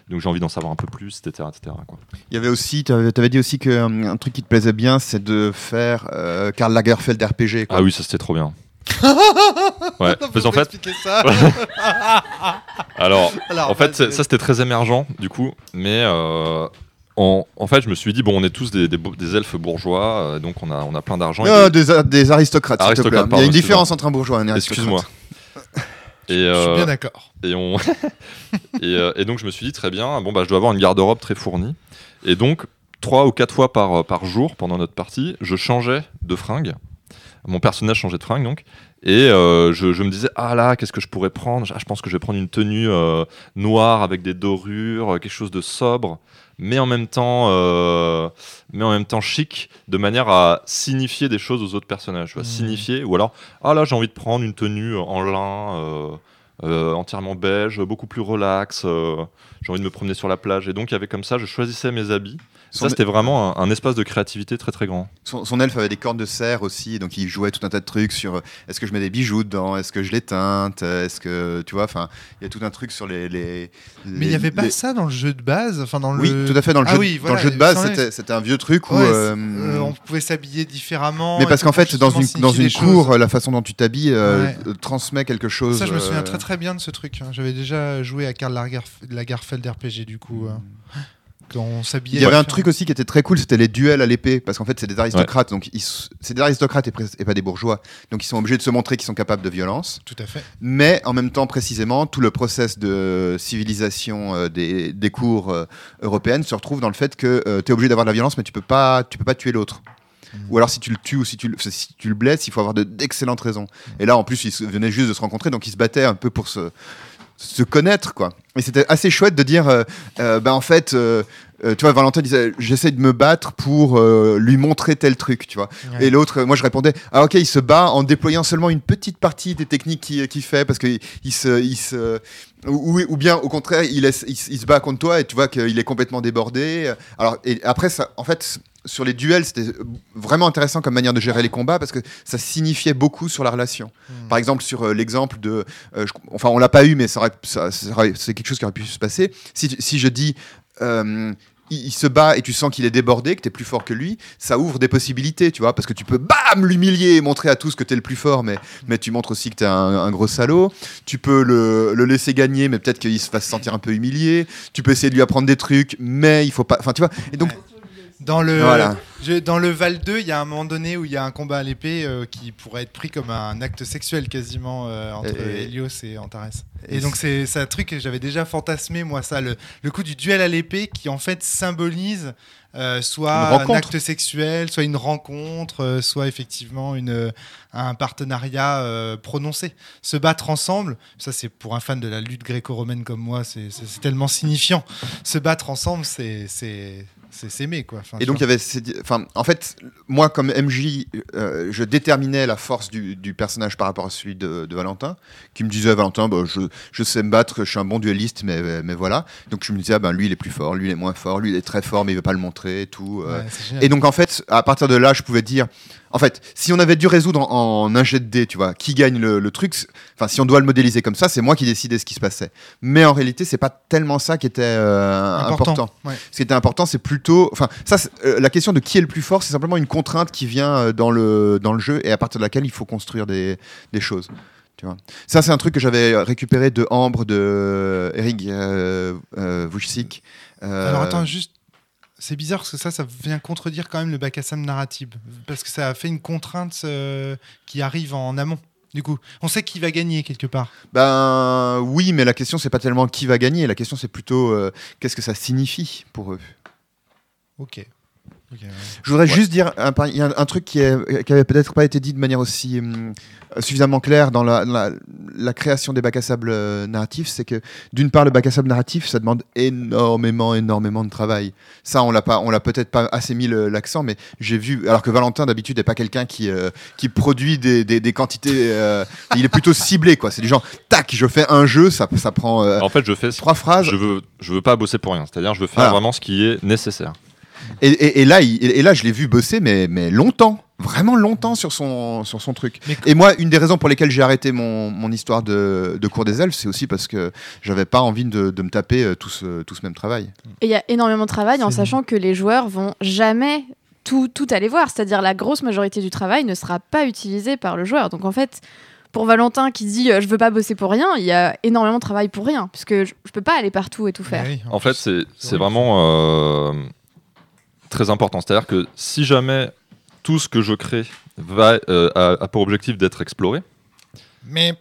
S2: donc j'ai envie d'en savoir un peu plus, etc. etc. quoi.
S3: Il y avait aussi, tu avais, dit aussi qu'un un truc qui te plaisait bien, c'est de faire Karl Lagerfeld RPG. Quoi.
S2: Ah oui, ça c'était trop bien. Ouais, parce qu'en fait,
S1: ça.
S2: alors,
S1: Alors,
S2: en fait, c'est- ça c'était très émergent du coup, mais euh, en, en fait, je me suis dit bon, on est tous des, des, beaux- des elfes bourgeois, euh, donc on a, on a plein d'argent.
S3: Non,
S2: des-
S3: des, aristocrates, s'il te plaît.
S2: Aristocrates,
S3: Il y a
S2: pardon,
S3: une différence entre un bourgeois et un aristocrate.
S2: Excuse-moi. Et,
S1: Je suis
S2: euh,
S1: bien d'accord.
S2: et, on... et, euh, et donc je me suis dit très bien, bon bah je dois avoir une garde-robe très fournie. Et donc trois ou quatre fois par, par jour pendant notre partie, je changeais de fringue. Mon personnage changeait de fringue donc. Et euh, je, je me disais, ah là, qu'est-ce que je pourrais prendre? Ah, Je pense que je vais prendre une tenue euh, noire avec des dorures, euh, quelque chose de sobre, mais en même temps, euh, mais en même temps chic, de manière à signifier des choses aux autres personnages. Tu vois,
S1: Mhm.
S2: Signifier, ou alors, ah là, j'ai envie de prendre une tenue en lin. euh, entièrement beige, beaucoup plus relax. euh, j'ai envie de me promener sur la plage. Et donc, il y avait comme ça, je choisissais mes habits.
S3: Son,
S2: Ça, c'était vraiment un, un espace de créativité très très grand.
S3: son- son elfe avait des cordes de cerf aussi, donc il jouait tout un tas de trucs sur euh, est-ce que je mets des bijoux dedans, est-ce que je les teinte, euh, est-ce que tu vois, enfin, il y a tout un truc sur les. les
S1: Mais il n'y avait pas
S3: les-
S1: ça dans le jeu de base enfin, dans
S3: Oui,
S1: le...
S3: tout à fait. Dans le,
S1: Ah
S3: jeu,
S1: oui,
S3: dans le jeu de base, c'était c'était un vieux truc où. Euh,
S1: Euh, on pouvait s'habiller différemment.
S3: mais parce qu'en fait, dans une, dans une cour,
S1: choses.
S3: la façon dont tu t'habilles euh,
S1: Ouais.
S3: transmet quelque chose.
S1: Ça, je me souviens
S3: euh,
S1: très très bien de ce truc. hein. J'avais déjà joué à Karl Lagerf- Lagerfeld RPG du coup. euh, quand on s'habillait.
S3: Il y avait un truc aussi qui était très cool, c'était les duels à l'épée, parce qu'en fait c'est des aristocrates, donc c'est des aristocrates et, pas des bourgeois, donc ils sont obligés de se montrer qu'ils sont capables de violence.
S1: Tout à fait.
S3: Mais en même temps, précisément, tout le process de civilisation euh, des, des cours euh, européennes se retrouve dans le fait que tu es obligé d'avoir de la violence, mais tu peux pas, tu peux pas tuer l'autre.
S1: Mhm.
S3: Ou alors si tu le tues ou si tu, le- si tu le blesses, il faut avoir de- d'excellentes raisons. Et là, en plus, ils venaient juste de se rencontrer, donc ils se battaient un peu pour se, se connaître, quoi. Et c'était assez chouette de dire, euh, euh, bah en fait, euh, euh, tu vois, Valentin disait, j'essaie de me battre pour euh, lui montrer tel truc, tu vois.
S1: Ouais.
S3: Et l'autre, moi je répondais, ah ok, il se bat en déployant seulement une petite partie des techniques qu'il fait parce qu'il il se, il se, ou, bien au contraire, il, se- il se bat contre toi et tu vois qu'il est complètement débordé. Alors et après ça, en fait, sur les duels, c'était vraiment intéressant comme manière de gérer les combats parce que ça signifiait beaucoup sur la relation.
S1: Hmm.
S3: Par exemple, sur euh, l'exemple de, euh, je- enfin, on l'a pas eu, mais ça aurait- ça- ça aurait- c'est quelque chose qui aurait pu se passer. Si, je dis, euh, il, il se bat et tu sens qu'il est débordé, que tu es plus fort que lui, ça ouvre des possibilités, tu vois, parce que tu peux, bam, l'humilier et montrer à tous que tu es le plus fort, mais, mais tu montres aussi que tu es un, un gros salaud. Tu peux le, le laisser gagner, mais peut-être qu'il se fasse sentir un peu humilié. Tu peux essayer de lui apprendre des trucs, mais il faut pas. Enfin, tu vois. Et donc,
S1: Dans le,
S3: Voilà.
S1: je- dans le Val 2, il y a un moment donné où il y a un combat à l'épée euh, qui pourrait être pris comme un acte sexuel quasiment euh, entre
S3: Et-
S1: Helios et Antares.
S3: et
S1: Et, donc c'est un truc que j'avais déjà fantasmé moi ça, le, le coup du duel à l'épée qui en fait symbolise euh, soit un acte sexuel, soit une rencontre, soit effectivement une, un partenariat prononcé. Se battre ensemble, ça c'est pour un fan de la lutte gréco-romaine comme moi, c'est tellement signifiant. Se battre ensemble, c'est c'est s'aimer quoi. Enfin,
S3: Et donc, il y avait. Enfin, en fait, moi, comme MJ, euh, je déterminais la force du, du personnage par rapport à celui de, de Valentin, qui me disait Valentin, bah, je, je sais me battre, je suis un bon dueliste, mais, mais voilà. Donc, je me disais, ah, ben, lui, il est plus fort, lui, il est moins fort, lui, il est très fort, mais il veut pas le montrer et tout. euh.
S1: Ouais.
S3: Et donc, en fait, à partir de là, je pouvais dire. En fait, si on avait dû résoudre en, en un jet de dés, tu vois, qui gagne le, le truc, enfin, si on doit le modéliser comme ça, c'est moi qui décidais ce qui se passait. Mais en réalité, c'est pas tellement ça qui était euh, important.
S1: Ouais.
S3: Ce qui était important, c'est plutôt. Enfin, ça, euh, la question de qui est le plus fort, c'est simplement une contrainte qui vient euh, dans le, dans le jeu et à partir de laquelle il faut construire des, des choses. Tu vois. Ça, c'est un truc que j'avais récupéré de Ambre, de Eric euh, euh, Vucic. Euh,
S1: Alors attends, juste. c'est bizarre parce que ça, ça vient contredire quand même le bac à sable narrative. Parce que ça a fait une contrainte qui arrive en amont. Du coup, on sait qui va gagner quelque part.
S3: Ben oui, mais la question c'est pas tellement qui va gagner, la question c'est plutôt euh, qu'est-ce que ça signifie pour eux?
S1: Ok. Ok, ouais.
S3: Je voudrais
S2: Ouais.
S3: juste dire, il y a un, un truc qui, est, qui avait peut-être pas été dit de manière aussi hum, suffisamment claire dans la, la- la création des bacs à sable euh, narratifs, c'est que d'une part le bac à sable narratif, ça demande énormément, énormément de travail. Ça, on l'a pas, on l'a peut-être pas assez mis l'accent, mais j'ai vu, alors que Valentin d'habitude n'est pas quelqu'un qui euh, qui produit des, des- des quantités, euh, il est plutôt ciblé quoi. C'est du genre, tac, je fais un jeu, ça, ça prend euh,
S2: En fait, je fais
S3: trois phrases.
S2: je veux, je veux pas bosser pour rien. C'est-à-dire, je veux faire
S3: Voilà.
S2: vraiment ce qui est nécessaire.
S3: Et, et- et là, il- et là, je l'ai vu bosser, mais, mais longtemps, vraiment longtemps sur son, sur son truc.
S1: Mais-
S3: Et moi, une des raisons pour lesquelles j'ai arrêté mon, mon histoire de, de cours des elfes, c'est aussi parce que j'avais pas envie de, de me taper euh, tout ce, tout ce même travail.
S4: Et il y a énormément de travail en sachant que les joueurs vont jamais tout, tout aller voir. C'est-à-dire la grosse majorité du travail ne sera pas utilisée par le joueur. Donc en fait, pour Valentin qui dit euh, je veux pas bosser pour rien, il y a énormément de travail pour rien. Puisque je, je peux pas aller partout et tout faire.
S1: Oui,
S2: En fait,
S1: plus.
S2: c'est vraiment euh, très important. C'est-à-dire que si jamais tout ce que je crée va, euh, a, a pour objectif d'être exploré,
S1: Mais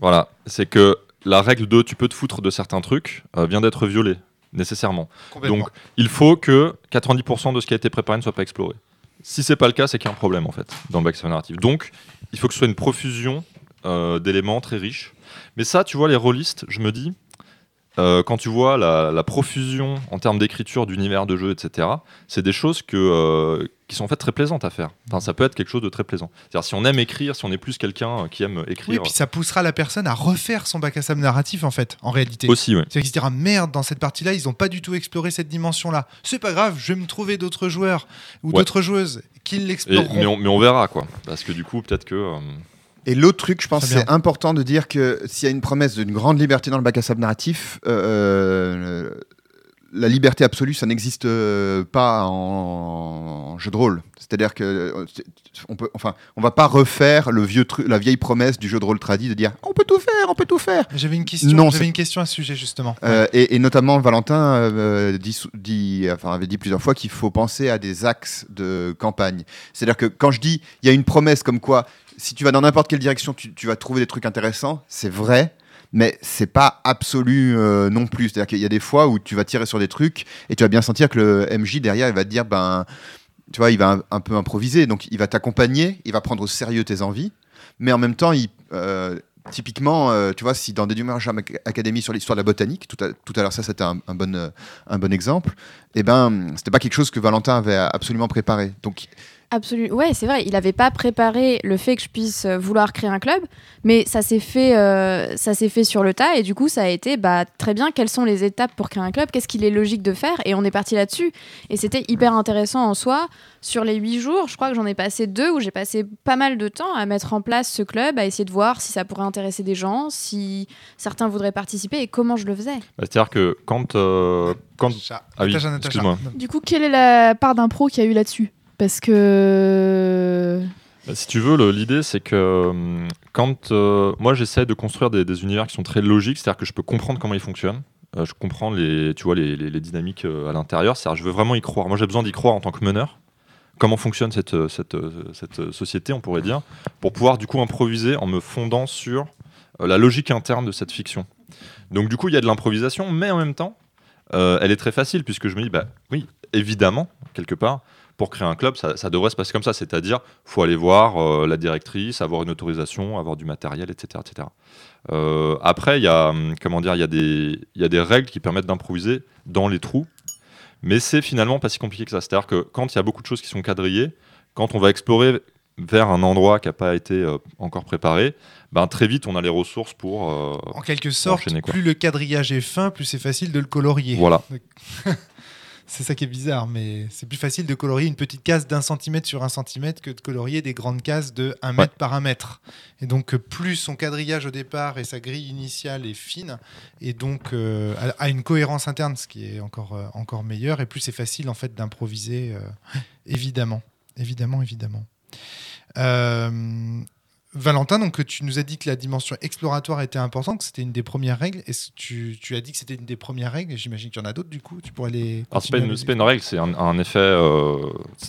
S2: voilà, c'est que la règle de tu peux te foutre de certains trucs euh, vient d'être violée, nécessairement. Donc, il faut que 90% de ce qui a été préparé ne soit pas exploré. Si c'est pas le cas, c'est qu'il y a un problème en fait dans le backstory narratif. Donc, il faut que ce soit une profusion euh, d'éléments très riches. Mais ça, tu vois, les rôlistes, je me dis, euh, quand tu vois la, la profusion en termes d'écriture d'univers de jeu, etc., c'est des choses que, euh, qui sont en fait très plaisantes à faire. Enfin, ça peut être quelque chose de très plaisant. C'est-à-dire, si on aime écrire, si on est plus quelqu'un qui aime
S1: oui,
S2: écrire,
S1: puis ça poussera la personne à refaire son bac à sable narratif en fait, en réalité.
S2: aussi, oui.
S1: C'est qu'il se dira merde dans cette partie-là, ils n'ont pas du tout exploré cette dimension-là. C'est pas grave, je vais me trouver d'autres joueurs ou
S2: Ouais.
S1: d'autres joueuses qui
S2: Et-
S1: l'exploreront.
S2: mais, on, mais on verra, quoi. Parce que du coup, peut-être que. euh,
S3: Et l'autre truc, je pense, c'est important de dire que s'il y a une promesse d'une grande liberté dans le bac à sable narratif, euh, la liberté absolue, ça n'existe euh, pas en, en jeu de rôle. C'est-à-dire que euh, on peut, enfin, on va pas refaire le vieux truc, la vieille promesse du jeu de rôle tradi de dire on peut tout faire, on peut tout faire.
S1: J'avais une question,
S3: Non,
S1: j'avais une question à ce sujet justement.
S3: Euh, et, et notamment, Valentin euh, dit, sou- dit- enfin, avait dit plusieurs fois qu'il faut penser à des axes de campagne. C'est-à-dire que quand je dis il y a une promesse comme quoi, si tu vas dans n'importe quelle direction, tu, tu vas trouver des trucs intéressants, c'est vrai. Mais c'est pas absolu euh, non plus. C'est-à-dire qu'il y a des fois où tu vas tirer sur des trucs et tu vas bien sentir que le MJ derrière, il va te dire, ben, tu vois, il va un, peu improviser. Donc, il va t'accompagner, il va prendre au sérieux tes envies, mais en même temps, euh, typiquement, euh, tu vois, si dans Dédumerge Academy sur l'histoire de la botanique, tout à, tout à l'heure, ça c'était un, bon, un bon exemple, et ben, c'était pas quelque chose que Valentin avait absolument préparé. Donc,
S4: Absolument. Ouais, c'est vrai. Il n'avait pas préparé le fait que je puisse euh, vouloir créer un club, mais ça s'est fait, euh, ça s'est fait sur le tas. Et du coup, ça a été bah, très bien. Quelles sont les étapes pour créer un club Qu'est-ce qu'il est logique de faire Et on est parti là-dessus. Et c'était hyper intéressant en soi. Sur les huit jours, je crois que j'en ai passé deux où j'ai passé pas mal de temps à mettre en place ce club, à essayer de voir si ça pourrait intéresser des gens, si certains voudraient participer et comment je le faisais.
S2: Bah, C'est-à-dire que quand. euh, quand... Ah oui, excuse-moi.
S6: Du coup, quelle est la part d'impro qu'il y a eu là-dessus? Parce que.
S2: Bah, Si tu veux, l'idée c'est que hum, quand euh, moi j'essaie de construire des, univers qui sont très logiques, c'est-à-dire que je peux comprendre comment ils fonctionnent, euh, je comprends les, tu vois, les, les- dynamiques euh, à l'intérieur, c'est-à-dire je veux vraiment y croire. Moi j'ai besoin d'y croire en tant que meneur. Comment fonctionne cette, euh, cette, euh, cette euh, société, on pourrait dire, pour pouvoir du coup improviser en me fondant sur euh, la logique interne de cette fiction. Donc du coup il y a de l'improvisation, mais en même temps euh, elle est très facile puisque je me dis bah oui évidemment quelque part pour créer un club, ça, ça devrait se passer comme ça, c'est-à-dire faut aller voir euh, la directrice, avoir une autorisation, avoir du matériel, etc., etc. Euh, après, il y a hum, comment dire, il y a des il y a des règles qui permettent d'improviser dans les trous, mais c'est finalement pas si compliqué que ça. C'est-à-dire que quand il y a beaucoup de choses qui sont quadrillées, quand on va explorer vers un endroit qui n'a pas été euh, encore préparé, ben très vite on a les ressources pour euh,
S1: En quelque sorte, plus le quadrillage est fin, plus c'est facile de le colorier.
S2: voilà.
S1: C'est ça qui est bizarre, mais c'est plus facile de colorier une petite case d'un centimètre sur un centimètre que de colorier des grandes cases de un mètre par un mètre. Et donc, euh, plus son quadrillage au départ et sa grille initiale est fine, et donc euh, a a une cohérence interne, ce qui est encore, euh, encore meilleur, et plus c'est facile en fait d'improviser, euh, évidemment, évidemment, évidemment. Valentin, donc tu nous as dit que la dimension exploratoire était importante, que c'était une des premières règles. Est-ce que tu, tu as dit que c'était une des premières règles? J'imagine qu'il y en a d'autres du coup. Tu pourrais les.
S2: Alors, c'est pas, une, pas règle, c'est un, un effet euh,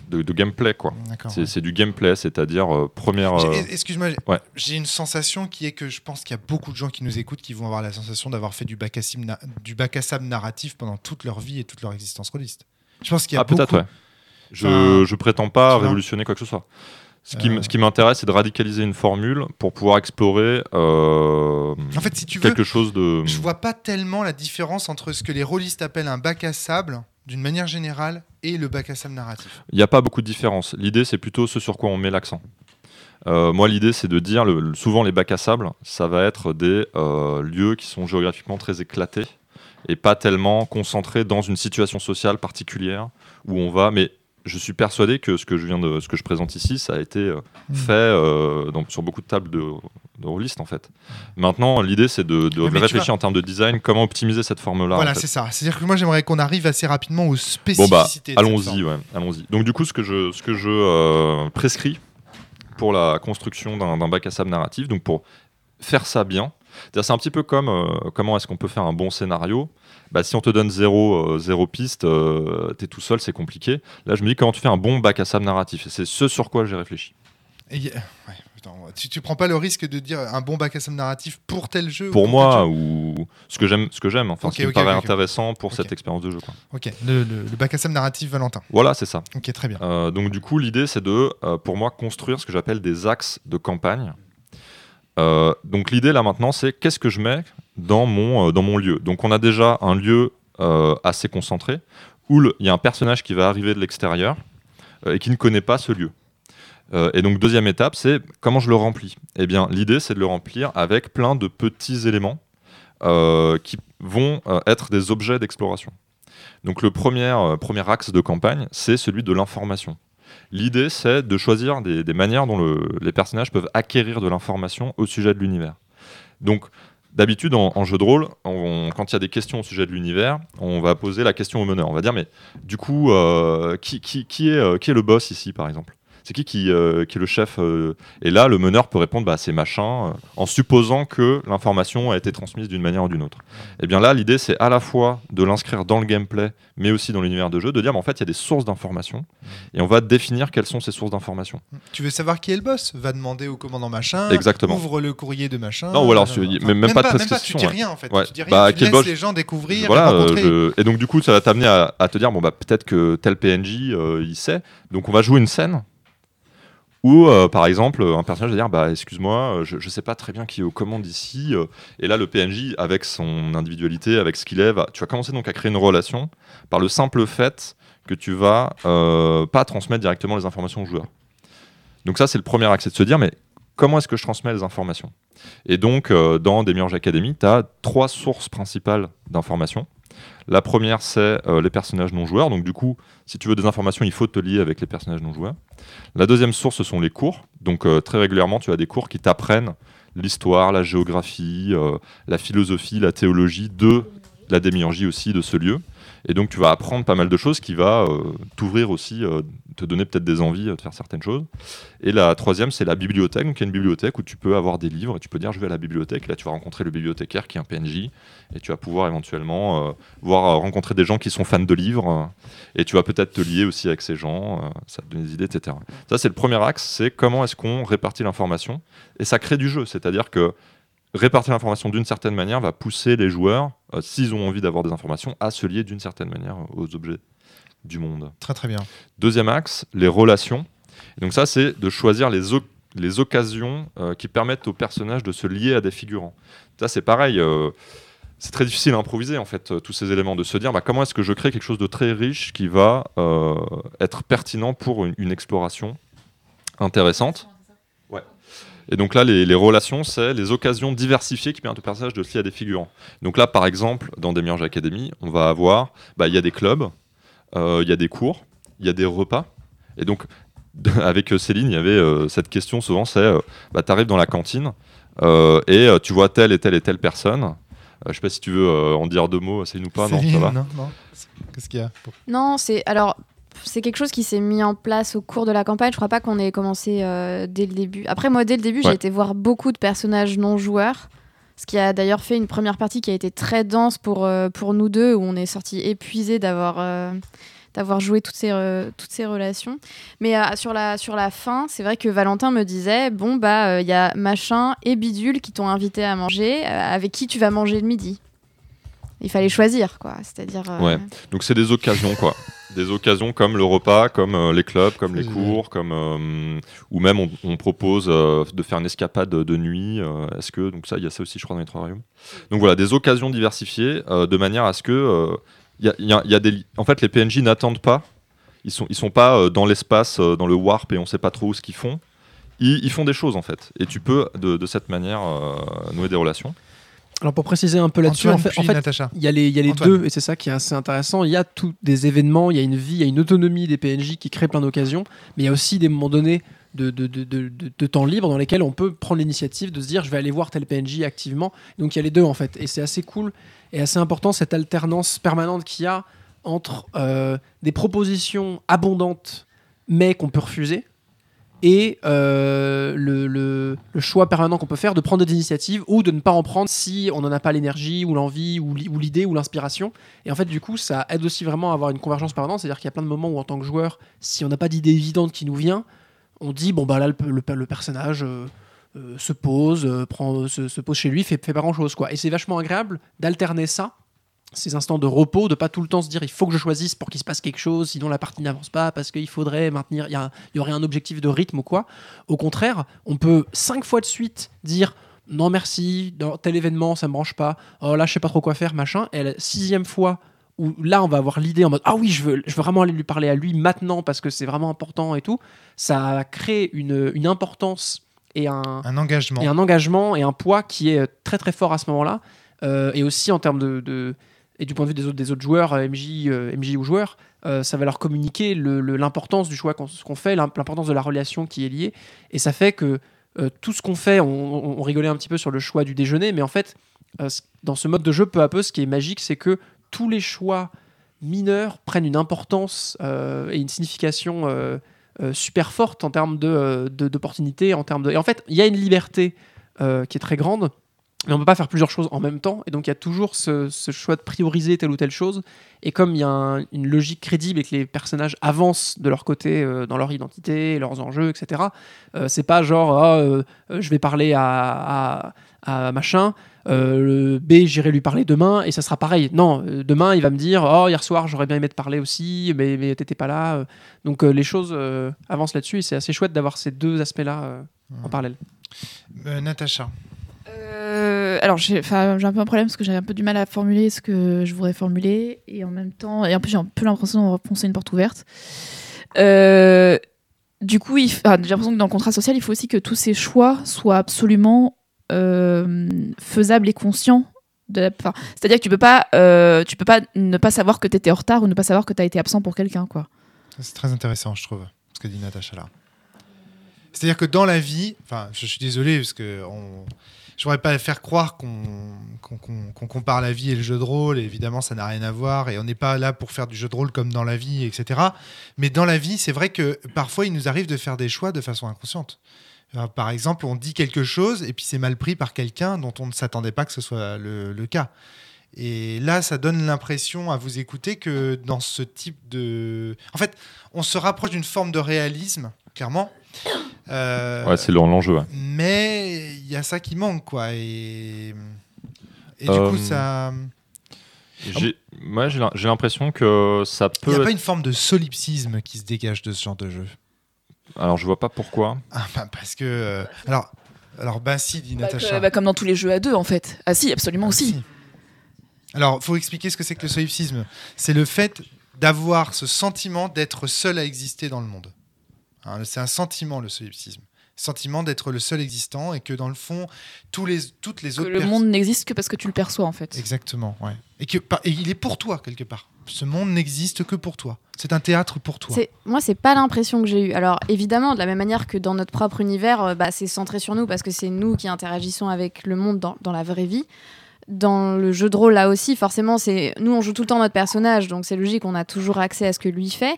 S2: de, de gameplay, quoi. C'est, du gameplay, c'est-à-dire euh, première. Euh,
S1: Excuse-moi, j'ai-
S2: ouais.
S1: j'ai une sensation qui est que je pense qu'il y a beaucoup de gens qui nous écoutent qui vont avoir la sensation d'avoir fait du bac à na- du bac à sable narratif pendant toute leur vie et toute leur existence rôliste. Je pense qu'il y a
S2: Ah, peut-être,
S1: beaucoup.
S2: ouais. Je,
S1: Enfin,
S2: je prétends pas révolutionner quoi que ce soit. Ce qui, m-
S1: Euh.
S2: ce qui m'intéresse, c'est de radicaliser une formule pour pouvoir explorer euh,
S1: En fait, si tu veux,
S2: quelque chose de.
S1: je vois pas tellement la différence entre ce que les rôlistes appellent un bac à sable, d'une manière générale, et le bac à sable narratif.
S2: Il n'y a pas beaucoup de différence. L'idée, c'est plutôt ce sur quoi on met l'accent. Euh, moi, l'idée, c'est de dire, le- souvent les bacs à sable, ça va être des euh, lieux qui sont géographiquement très éclatés et pas tellement concentrés dans une situation sociale particulière où on va. Mais je suis persuadé que ce que je viens de, ce que je présente ici, ça a été euh,
S1: Mm.
S2: fait euh, dans- sur beaucoup de tables de, de rôlistes en fait. Maintenant, l'idée, c'est de, réfléchir en termes de design, comment optimiser cette forme-là.
S1: voilà,
S2: en fait.
S1: c'est ça. C'est-à-dire que moi, j'aimerais qu'on arrive assez rapidement aux
S2: Bon
S1: spécificités.
S2: bah,
S1: de cette
S2: allons-y, ouais, allons-y. Donc du coup, ce que je, ce que je euh, prescris pour la construction d'un bac à sable narratif, donc pour faire ça bien, c'est un petit peu comme euh, comment est-ce qu'on peut faire un bon scénario. Bah, si on te donne zéro, euh, zéro piste, euh, t'es tout seul, c'est compliqué. Là, je me dis comment tu fais un bon bac à sable narratif? Et c'est ce sur quoi j'ai réfléchi.
S1: Et ouais, putain, tu, tu prends pas le risque de dire un bon bac à sable narratif pour tel jeu ou
S2: Pour moi, ou ce que j'aime, ce que j'aime, enfin, ce qui me paraît intéressant pour cette expérience de jeu. Quoi.
S1: Ok, le, le- le bac à sable narratif Valentin.
S2: Voilà, c'est ça.
S1: Ok, très bien.
S2: Euh, donc du coup, l'idée, c'est de, euh, pour moi, construire ce que j'appelle des axes de campagne. Donc l'idée là maintenant, c'est qu'est-ce que je mets dans mon, euh, dans mon lieu. Donc on a déjà un lieu euh, assez concentré où il y a un personnage qui va arriver de l'extérieur euh, et qui ne connaît pas ce lieu. Et donc deuxième étape, c'est comment je le remplis? Eh bien, l'idée, c'est de le remplir avec plein de petits éléments qui vont être des objets d'exploration. Donc le premier, premier axe de campagne, c'est celui de l'information. L'idée, c'est de choisir des, manières dont le- les personnages peuvent acquérir de l'information au sujet de l'univers. Donc, d'habitude, en, jeu de rôle, quand il y a des questions au sujet de l'univers, on va poser la question au meneur. On va dire, mais du coup, euh, euh, qui est le boss ici, par exemple? C'est qui qui, euh, qui est le chef euh Et là, le meneur peut répondre, bah, c'est machin, euh, en supposant que l'information a été transmise d'une manière ou d'une autre. Et bien là, l'idée, c'est à la fois de l'inscrire dans le gameplay, mais aussi dans l'univers de jeu, de dire, mais en fait, il y a des sources d'informations, et on va définir quelles sont ces sources d'informations.
S1: Tu veux savoir qui est le boss? Va demander au commandant machin.
S2: Exactement.
S1: Ouvre le courrier de machin.
S2: Non, ou alors, tu-
S1: enfin,
S2: même- même pas de prescription,
S1: tu dis rien en fait.
S2: Ouais.
S1: Tu dis rien.
S2: Bah,
S1: tu
S2: quel
S1: laisses
S2: boss-
S1: les gens découvrir.
S2: Voilà,
S1: et rencontrer.
S2: je- et donc du coup, ça va t'amener à, à te dire, bon bah peut-être que tel PNJ, il sait. Donc on va jouer une scène où, euh, par exemple, un personnage va dire, bah excuse-moi, euh, je, je sais pas très bien qui est aux commandes ici. euh, et là, le PNJ, avec son individualité, avec ce qu'il est, tu vas commencer donc à créer une relation par le simple fait que tu vas pas transmettre directement les informations au joueur. Donc ça, c'est le premier c'est de se dire, mais comment est-ce que je transmets les informations? Et donc, euh, dans Demiurge Academy, tu as trois sources principales d'informations. La première, c'est euh, les personnages non joueurs. Donc, du coup, si tu veux des informations, il faut te lier avec les personnages non joueurs. La deuxième source, ce sont les cours. Donc, euh, très régulièrement, tu as des cours qui t'apprennent l'histoire, la géographie, euh, la philosophie, la théologie de la démiurgie aussi de ce lieu. Et donc, tu vas apprendre pas mal de choses qui va euh, t'ouvrir aussi, euh, te donner peut-être des envies euh, de faire certaines choses. Et la troisième, c'est la bibliothèque. Donc, il y a une bibliothèque où tu peux avoir des livres et tu peux dire je vais à la bibliothèque. Là, tu vas rencontrer le bibliothécaire qui est un PNJ et tu vas pouvoir éventuellement voir rencontrer des gens qui sont fans de livres et tu vas peut-être te lier aussi avec ces gens. ça te donne des idées, etc. Ça, c'est le premier axe c'est comment est-ce qu'on répartit l'information et ça crée du jeu. C'est-à-dire que répartir l'information d'une certaine manière va pousser les joueurs, euh, s'ils ont envie d'avoir des informations, à se lier d'une certaine manière aux objets du monde.
S1: Très très bien.
S2: Deuxième axe, les relations. Et donc ça, c'est de choisir les, les occasions euh, qui permettent aux personnages de se lier à des figurants. Ça, c'est pareil. euh, c'est très difficile à improviser en fait euh, tous ces éléments, de se dire bah, comment est-ce que je crée quelque chose de très riche qui va euh, être pertinent pour une, une exploration intéressante. Et donc là, les, les relations, c'est les occasions diversifiées qui permettent au personnage de se lier à des figurants. Donc là, par exemple, dans Demiurge Academy, on va avoir, bah, il y a des clubs, euh, il y a des cours, il y a des repas. Et donc, avec euh, Céline, il y avait euh, cette question souvent, c'est, euh, bah, tu arrives dans la cantine euh, et euh, tu vois telle et telle et telle personne. Euh, je sais pas si tu veux euh, en dire deux mots, Céline ou pas, non, ça
S1: Céline,
S2: va
S1: non, non. Qu'est-ce qu'il y a? Pour-
S4: Non, c'est alors c'est quelque chose qui s'est mis en place au cours de la campagne. Je crois pas qu'on ait commencé euh, dès le début. Après, moi, dès le début, j'ai été voir beaucoup de personnages non joueurs. Ce qui a d'ailleurs fait une première partie qui a été très dense pour, euh, pour nous deux, où on est sorti épuisé d'avoir euh, d'avoir joué toutes ces, toutes ces relations. Mais sur, la, sur la fin, c'est vrai que Valentin me disait bon, bah, il y a machin et bidule qui t'ont invité à manger, avec qui tu vas manger le midi. Il fallait choisir, quoi. C'est-à-dire. euh,
S2: Ouais. Donc c'est des occasions quoi. Des occasions comme le repas, comme euh, les clubs, comme les cours, comme euh, ou même on, on propose euh, de faire une escapade de nuit. euh, Est-ce que donc ça il y a ça aussi je crois dans les trois royaumes. Donc voilà des occasions diversifiées euh, de manière à ce que euh, il y a, il y a- il y a des li- en fait les PNJ n'attendent pas. Ils sont ils sont pas euh, dans l'espace euh, dans le warp et on sait pas trop ce qu'ils font. Ils, ils font des choses en fait et tu peux de, de cette manière euh, nouer des relations.
S5: Alors pour préciser un peu là-dessus, en fait, il y a les, y a les deux, et c'est ça qui est assez intéressant. Il y a tous des événements, il y a une vie, il y a une autonomie des PNJ qui crée plein d'occasions, mais il y a aussi des moments donnés de, de, de, de- de- de temps libre dans lesquels on peut prendre l'initiative de se dire je vais aller voir tel PNJ activement. Donc il y a les deux en fait, et c'est assez cool et assez important cette alternance permanente qu'il y a entre euh, des propositions abondantes mais qu'on peut refuser et euh, le, choix permanent qu'on peut faire de prendre des initiatives ou de ne pas en prendre si on n'en a pas l'énergie ou l'envie ou l'i- ou l'idée ou l'inspiration. Et en fait, du coup, ça aide aussi vraiment à avoir une convergence permanente. C'est-à-dire qu'il y a plein de moments où, en tant que joueur, si on n'a pas d'idée évidente qui nous vient, on dit bon, bah là, le, personnage. euh, euh, se pose, prend, se, se pose chez lui, fait, fait pas grand chose. Et c'est vachement agréable d'alterner ça, ces instants de repos, de pas tout le temps se dire il faut que je choisisse pour qu'il se passe quelque chose, sinon la partie n'avance pas parce qu'il faudrait maintenir, il y, a- il y aurait un objectif de rythme ou quoi. Au contraire, on peut cinq fois de suite dire non merci, dans tel événement ça me branche pas, oh là je sais pas trop quoi faire, machin. Et la sixième fois où là on va avoir l'idée en mode ah oui je veux, je veux vraiment aller lui parler à lui maintenant parce que c'est vraiment important et tout, ça crée une, une importance et un,
S1: Un engagement.
S5: et un engagement et un poids qui est très très fort à ce moment-là. Euh, et aussi en termes de, de- et du point de vue des autres, joueurs, euh, MJ, euh, ou joueurs, euh, ça va leur communiquer l'importance du choix qu'on fait, l'im- l'importance de la relation qui est liée. Et ça fait que tout ce qu'on fait, on, rigolait un petit peu sur le choix du déjeuner, mais en fait, dans ce mode de jeu, peu à peu, ce qui est magique, c'est que tous les choix mineurs prennent une importance et une signification super forte en termes de, euh, de- d'opportunités, en de... Et en fait, il y a une liberté qui est très grande, mais on ne peut pas faire plusieurs choses en même temps, et donc il y a toujours ce, ce choix de prioriser telle ou telle chose, et comme il y a un- une logique crédible et que les personnages avancent de leur côté euh, dans leur identité, leurs enjeux, etc., euh, c'est pas genre, ah, euh, euh, je vais parler à, à, à machin, le B, j'irai lui parler demain et ça sera pareil. Non, demain il va me dire Oh, hier soir j'aurais bien aimé te parler aussi, mais, mais t'étais pas là. Donc les choses avancent là-dessus et c'est assez chouette d'avoir ces deux aspects-là en parallèle.
S1: Euh, Natacha.
S6: Euh, alors j'ai un peu un problème parce que j'ai un peu du mal à formuler ce que je voudrais formuler et en même temps et en plus j'ai un peu l'impression de foncer une porte ouverte. Euh, du coup, j'ai l'impression que dans le contrat social, il faut aussi que tous ces choix soient absolument euh, faisables et conscients. C'est-à-dire que tu peux pas, euh, tu peux pas ne pas savoir que tu étais en retard ou ne pas savoir que tu as été absent pour quelqu'un, quoi.
S1: C'est très intéressant, je trouve, ce que dit Natacha là. C'est-à-dire que dans la vie, enfin, je suis désolé parce que. Je voudrais pas faire croire qu'on compare la vie et le jeu de rôle. Évidemment, ça n'a rien à voir et on n'est pas là pour faire du jeu de rôle comme dans la vie, etc. Mais dans la vie, c'est vrai que parfois, il nous arrive de faire des choix de façon inconsciente. Euh, Par exemple, on dit quelque chose et puis c'est mal pris par quelqu'un dont on ne s'attendait pas que ce soit le cas. Et là, ça donne l'impression à vous écouter que dans ce type de... En fait, on se rapproche d'une forme de réalisme, clairement. Euh,
S2: Ouais, c'est l'enjeu. ouais.
S1: mais il y a ça qui manque, quoi. Et, et du
S2: Euh,
S1: coup, ça...
S2: J'ai moi, j'ai l'im- j'ai l'impression que ça
S1: Il
S2: peut.
S1: n'y a pas une forme de solipsisme qui se dégage de ce genre de jeu.
S2: Alors je vois pas pourquoi.
S1: Ah, bah, parce que... euh, Alors, alors bah si, dit
S6: Bah,
S1: Natacha.
S6: que- bah, comme dans tous les jeux à deux, en fait. Ah si, absolument
S1: Ah,
S6: aussi.
S1: si. Alors, faut expliquer ce que c'est que le solipsisme. C'est le fait d'avoir ce sentiment d'être seul à exister dans le monde. Hein, c'est un sentiment, le solipsisme. Sentiment d'être le seul existant et que dans le fond, tous les, toutes les
S6: Que
S1: autres
S6: le monde n'existe que parce que tu le perçois, en fait.
S1: Exactement, ouais. Et, que, et il est pour toi, quelque part. Ce monde n'existe que pour toi. C'est un théâtre pour toi.
S4: C'est- Moi, c'est pas l'impression que j'ai eue. Alors, évidemment, de la même manière que dans notre propre univers, euh, bah, c'est centré sur nous parce que c'est nous qui interagissons avec le monde dans, dans la vraie vie. Dans le jeu de rôle, là aussi, forcément, c'est nous, on joue tout le temps notre personnage, donc c'est logique, on a toujours accès à ce que lui fait.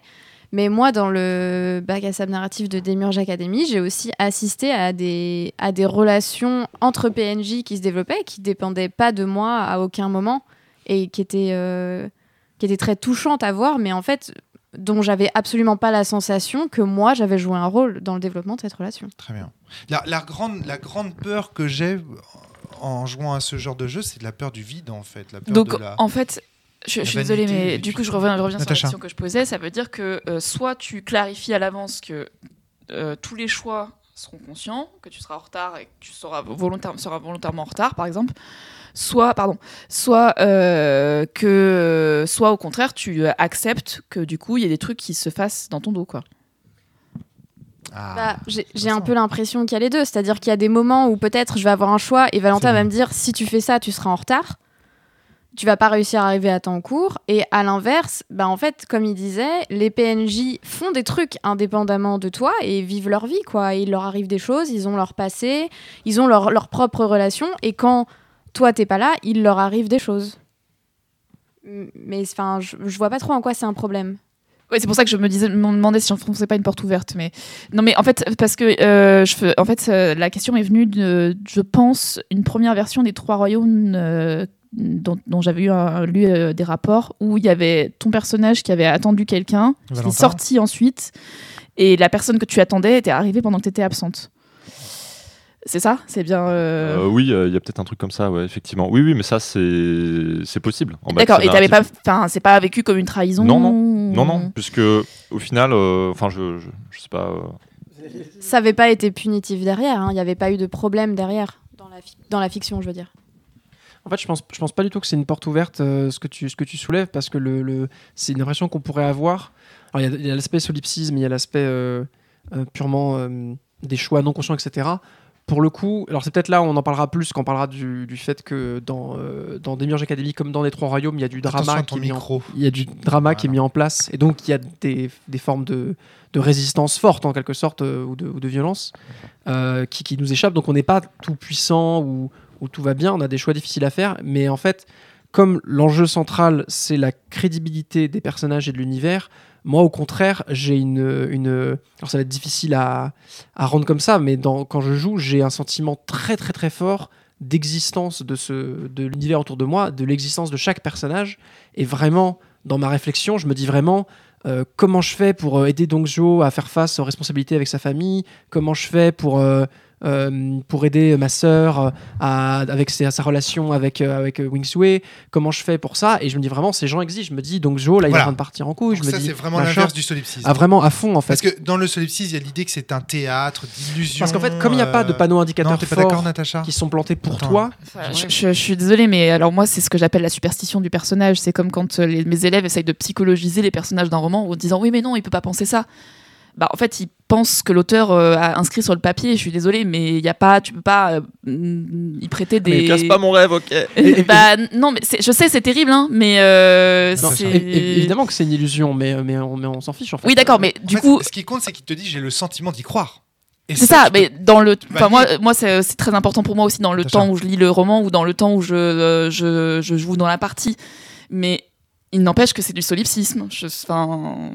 S4: Mais moi, dans le bac à sable narratif de Demiurge Academy, j'ai aussi assisté à des, à des relations entre PNJ qui se développaient, qui dépendaient pas de moi à aucun moment et qui étaient, euh, qui étaient très touchantes à voir, mais en fait, dont j'avais absolument pas la sensation que moi, j'avais joué un rôle dans le développement de cette relation.
S1: Très bien. La, la grande, la grande peur que j'ai en jouant à ce genre de jeu, c'est la peur du vide, en fait. La peur
S6: Donc,
S1: de la...
S6: en fait, je, suis désolée, mais
S1: du-
S6: coup, je reviens, je reviens sur la question que je posais. Ça veut dire que euh, soit tu clarifies à l'avance que euh, tous les choix seront conscients, que tu seras en retard et que tu seras, volontaire- seras volontairement en retard, par exemple. Soit, pardon, soit euh, que, soit au contraire, tu acceptes que du coup, il y a des trucs qui se fassent dans ton dos, quoi.
S1: Ah,
S4: Bah, j'ai un peu l'impression qu'il y a les deux. C'est-à-dire qu'il y a des moments où peut-être je vais avoir un choix et Valentin va me dire si tu fais ça, tu seras en retard. Tu vas pas réussir à arriver à temps court. Et à l'inverse, bah en fait, comme il disait, les PNJ font des trucs indépendamment de toi et vivent leur vie. quoi. Il leur arrive des choses, ils ont leur passé, ils ont leur, leur propre relation. Et quand toi, t'es pas là, il leur arrive des choses. Mais enfin, je, je vois pas trop en quoi c'est un problème.
S6: Ouais, c'est pour ça que je me disais, me demandais si j'enfonçais pas une porte ouverte, mais non, mais en fait, parce que euh, en fait, euh, la question m'est venue de, je pense, une première version des Trois Royaumes euh, dont, dont j'avais eu un- lu euh, des rapports où il y avait ton personnage qui avait attendu quelqu'un, qui est sorti ensuite, et la personne que tu attendais était arrivée pendant que tu étais absente. C'est ça? C'est bien. euh,
S2: Euh, oui, il y a peut-être un truc comme ça, ouais, effectivement. Oui, oui, mais ça, c'est c'est possible.
S6: D'accord. Et t'avais pas, enfin, c'est pas vécu comme une trahison?
S2: Non,
S6: ou-
S2: Non, non, puisque au final, euh, enfin, je, je, je sais pas. euh,
S4: Ça avait pas été punitif derrière. hein. Il n'y avait pas eu de problème derrière dans la, fi- dans la fiction, je veux dire.
S5: En fait, je pense, je pense pas du tout que c'est une porte ouverte euh, ce, que tu, ce que tu soulèves parce que le, le- c'est une impression qu'on pourrait avoir. Alors, il y a- l'aspect solipsisme, il y a l'aspect euh, euh, purement des choix non conscients, etc. Pour le coup, alors c'est peut-être là où on en parlera plus quand on parlera du, du fait que dans, dans Demiurge Academy, comme dans les Trois Royaumes, il y a du drama qui est mis en il y a du drama qui est mis en place et donc il y a des, des formes de, de résistance forte en quelque sorte ou, de, ou de violence qui, qui nous échappent donc on n'est pas tout puissant ou, ou tout va bien on a des choix difficiles à faire mais en fait comme l'enjeu central c'est la crédibilité des personnages et de l'univers moi au contraire j'ai une, une alors ça va être difficile à, à rendre comme ça mais quand je joue j'ai un sentiment très très très fort d'existence de, ce, de l'univers autour de moi, de l'existence de chaque personnage. Et vraiment, dans ma réflexion, je me dis vraiment euh, comment je fais pour euh, aider Dongjo à faire face aux responsabilités avec sa famille, comment je fais pour, euh, euh, pour aider ma sœur euh, à- avec ses- sa relation avec, euh, avec Wingsue, comment je fais pour ça? Et je me dis vraiment, ces gens existent. Je me dis Dongjo, là, il est en train de partir en couille.
S1: Donc
S5: Je me
S1: ça,
S5: dis,
S1: c'est vraiment l'inverse du solipsisme.
S5: Ah, vraiment à fond, en fait.
S1: Parce que dans le solipsisme, il y a l'idée que c'est un théâtre d'illusions.
S5: Parce qu'en fait, comme il n'y a pas de panneaux
S1: Non,
S5: indicateurs forts
S1: Natacha?
S5: qui sont plantés pour
S1: Attends.
S5: toi,
S6: je, je- je suis désolée, mais alors moi, c'est ce que j'appelle la superstition du personnage. C'est comme quand les- mes élèves essayent de psychologiser les personnages d'un roman en disant oui, mais non, il peut pas penser ça. Bah, en fait, ils pensent que l'auteur euh, a inscrit sur le papier. Je suis désolée, mais il y a pas, tu peux pas euh, mm, y prêter des.
S2: Mais casse pas mon rêve, ok.
S6: Bah, non, mais je sais, c'est terrible, hein, mais euh,
S1: Non,
S5: évidemment que c'est une illusion, mais, mais, on, mais on s'en fiche en fait.
S6: Oui, d'accord, mais
S1: En
S6: du
S1: fait,
S6: coup,
S1: ce qui compte, c'est qu'il te dit j'ai le sentiment d'y croire.
S6: C'est ça, mais
S1: peux-
S6: dans le,
S1: vas
S6: enfin moi, moi c'est très important pour moi aussi dans le temps où je lis le roman ou dans le temps où je euh, je, je joue dans la partie. Mais il n'empêche que c'est du solipsisme. Je, enfin,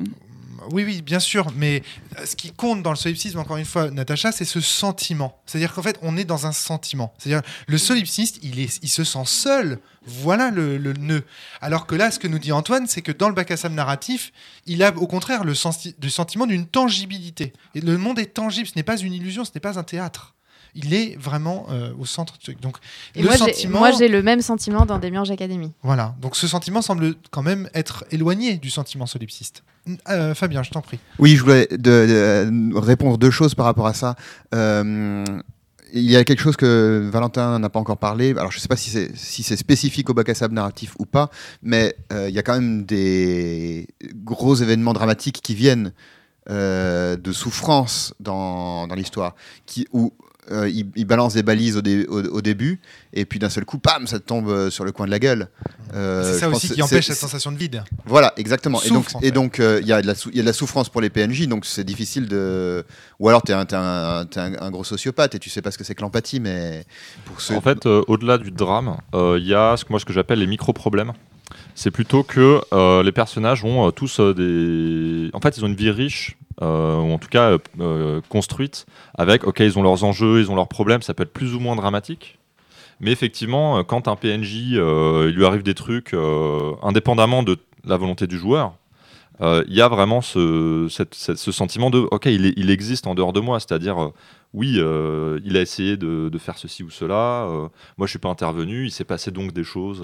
S1: Oui, oui, bien sûr, mais euh, ce qui compte dans le solipsisme, encore une fois, Natacha, c'est ce sentiment. C'est-à-dire qu'en fait, on est dans un sentiment. C'est-à-dire, le solipsiste, il, se sent seul. Voilà le, nœud. Alors que là, ce que nous dit Antoine, c'est que dans le bac à sable narratif, il a au contraire le, le sentiment d'une tangibilité. Et le monde est tangible, ce n'est pas une illusion, ce n'est pas un théâtre. Il est vraiment euh, au centre du truc. Donc,
S4: Et
S1: le
S4: moi, j'ai-
S1: sentiment.
S4: moi, j'ai le même sentiment dans Demiurge Academy.
S1: Voilà. Donc, ce sentiment semble quand même être éloigné du sentiment solipsiste. Euh, Fabien, je t'en prie.
S3: Oui, je voulais de- de- répondre deux choses par rapport à ça. Euh, il y a quelque chose que Valentin n'a pas encore parlé. Alors, je ne sais pas si c'est si c'est spécifique au bac à sable narratif ou pas, mais euh, il y a quand même des gros événements dramatiques qui viennent euh, de souffrance dans, dans l'histoire, qui où euh, il, il balance des balises au, dé- au- au début, et puis d'un seul coup, pam, ça te tombe euh, sur le coin de la gueule. Euh,
S1: c'est ça aussi qui empêche cette sensation de vide.
S3: voilà, exactement. Et donc,
S1: Souffre,
S3: et euh, il y, la y a de la souffrance pour les PNJ, donc c'est difficile de. Ou alors, tu es, un, t'es un- t'es un- un gros sociopathe et tu sais pas ce que c'est que l'empathie, mais pour ceux.
S2: En fait, euh, au-delà du drame, euh, il y a ce que moi ce que j'appelle les micro-problèmes. C'est plutôt que euh, les personnages ont euh, tous euh, des, des. En fait, ils ont une vie riche, euh, ou en tout cas euh, euh, construite, avec, ok, ils ont leurs enjeux, ils ont leurs problèmes, ça peut être plus ou moins dramatique. Mais effectivement, quand un PNJ, il lui arrive des trucs indépendamment de la volonté du joueur, il y a vraiment ce, sentiment de, ok, il, existe en dehors de moi, c'est-à-dire, oui, il a essayé de, faire ceci ou cela, moi je suis pas intervenu, il s'est passé donc des choses.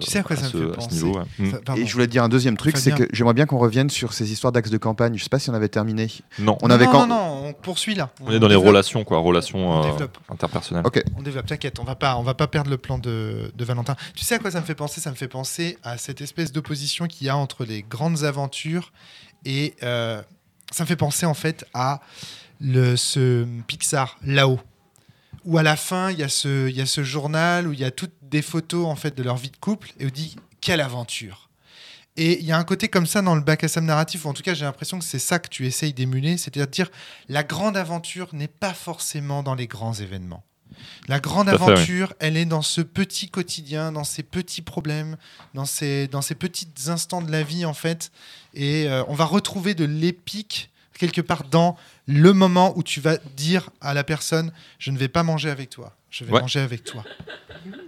S1: Tu sais à quoi ça me fait penser
S2: niveau, ouais. Mm.
S1: Ça- pardon.
S3: Et je voulais te dire un deuxième truc, c'est que j'aimerais bien qu'on revienne sur ces histoires d'axes de campagne. Je sais pas si on avait terminé.
S2: Non,
S3: On avait
S1: non,
S3: quand-
S1: non, non, on poursuit là.
S2: on est dans les relations, quoi, relations
S1: On
S2: euh, interpersonnelles.
S3: Ok.
S1: On développe, t'inquiète, on va pas, on va pas perdre le plan de, de Valentin. Tu sais à quoi ça me fait penser? Ça me fait penser à cette espèce d'opposition qu'il y a entre les grandes aventures et euh, ça me fait penser en fait à le, ce Pixar là-haut, où à la fin il y a ce, il y a ce journal où il y a toutes des photos en fait de leur vie de couple et on dit quelle aventure. Et il y a un côté comme ça dans le bac à sable narratif, ou en tout cas j'ai l'impression que c'est ça que tu essayes d'émuler, c'est-à-dire dire la grande aventure n'est pas forcément dans les grands événements. La grande
S2: fait, oui.
S1: aventure, elle est dans ce petit quotidien, dans ces petits problèmes, dans ces, dans ces petits instants de la vie, en fait. Et euh, on va retrouver de l'épique quelque part dans le moment où tu vas dire à la personne Je ne vais pas manger avec toi, je vais
S2: Ouais.
S1: manger avec toi.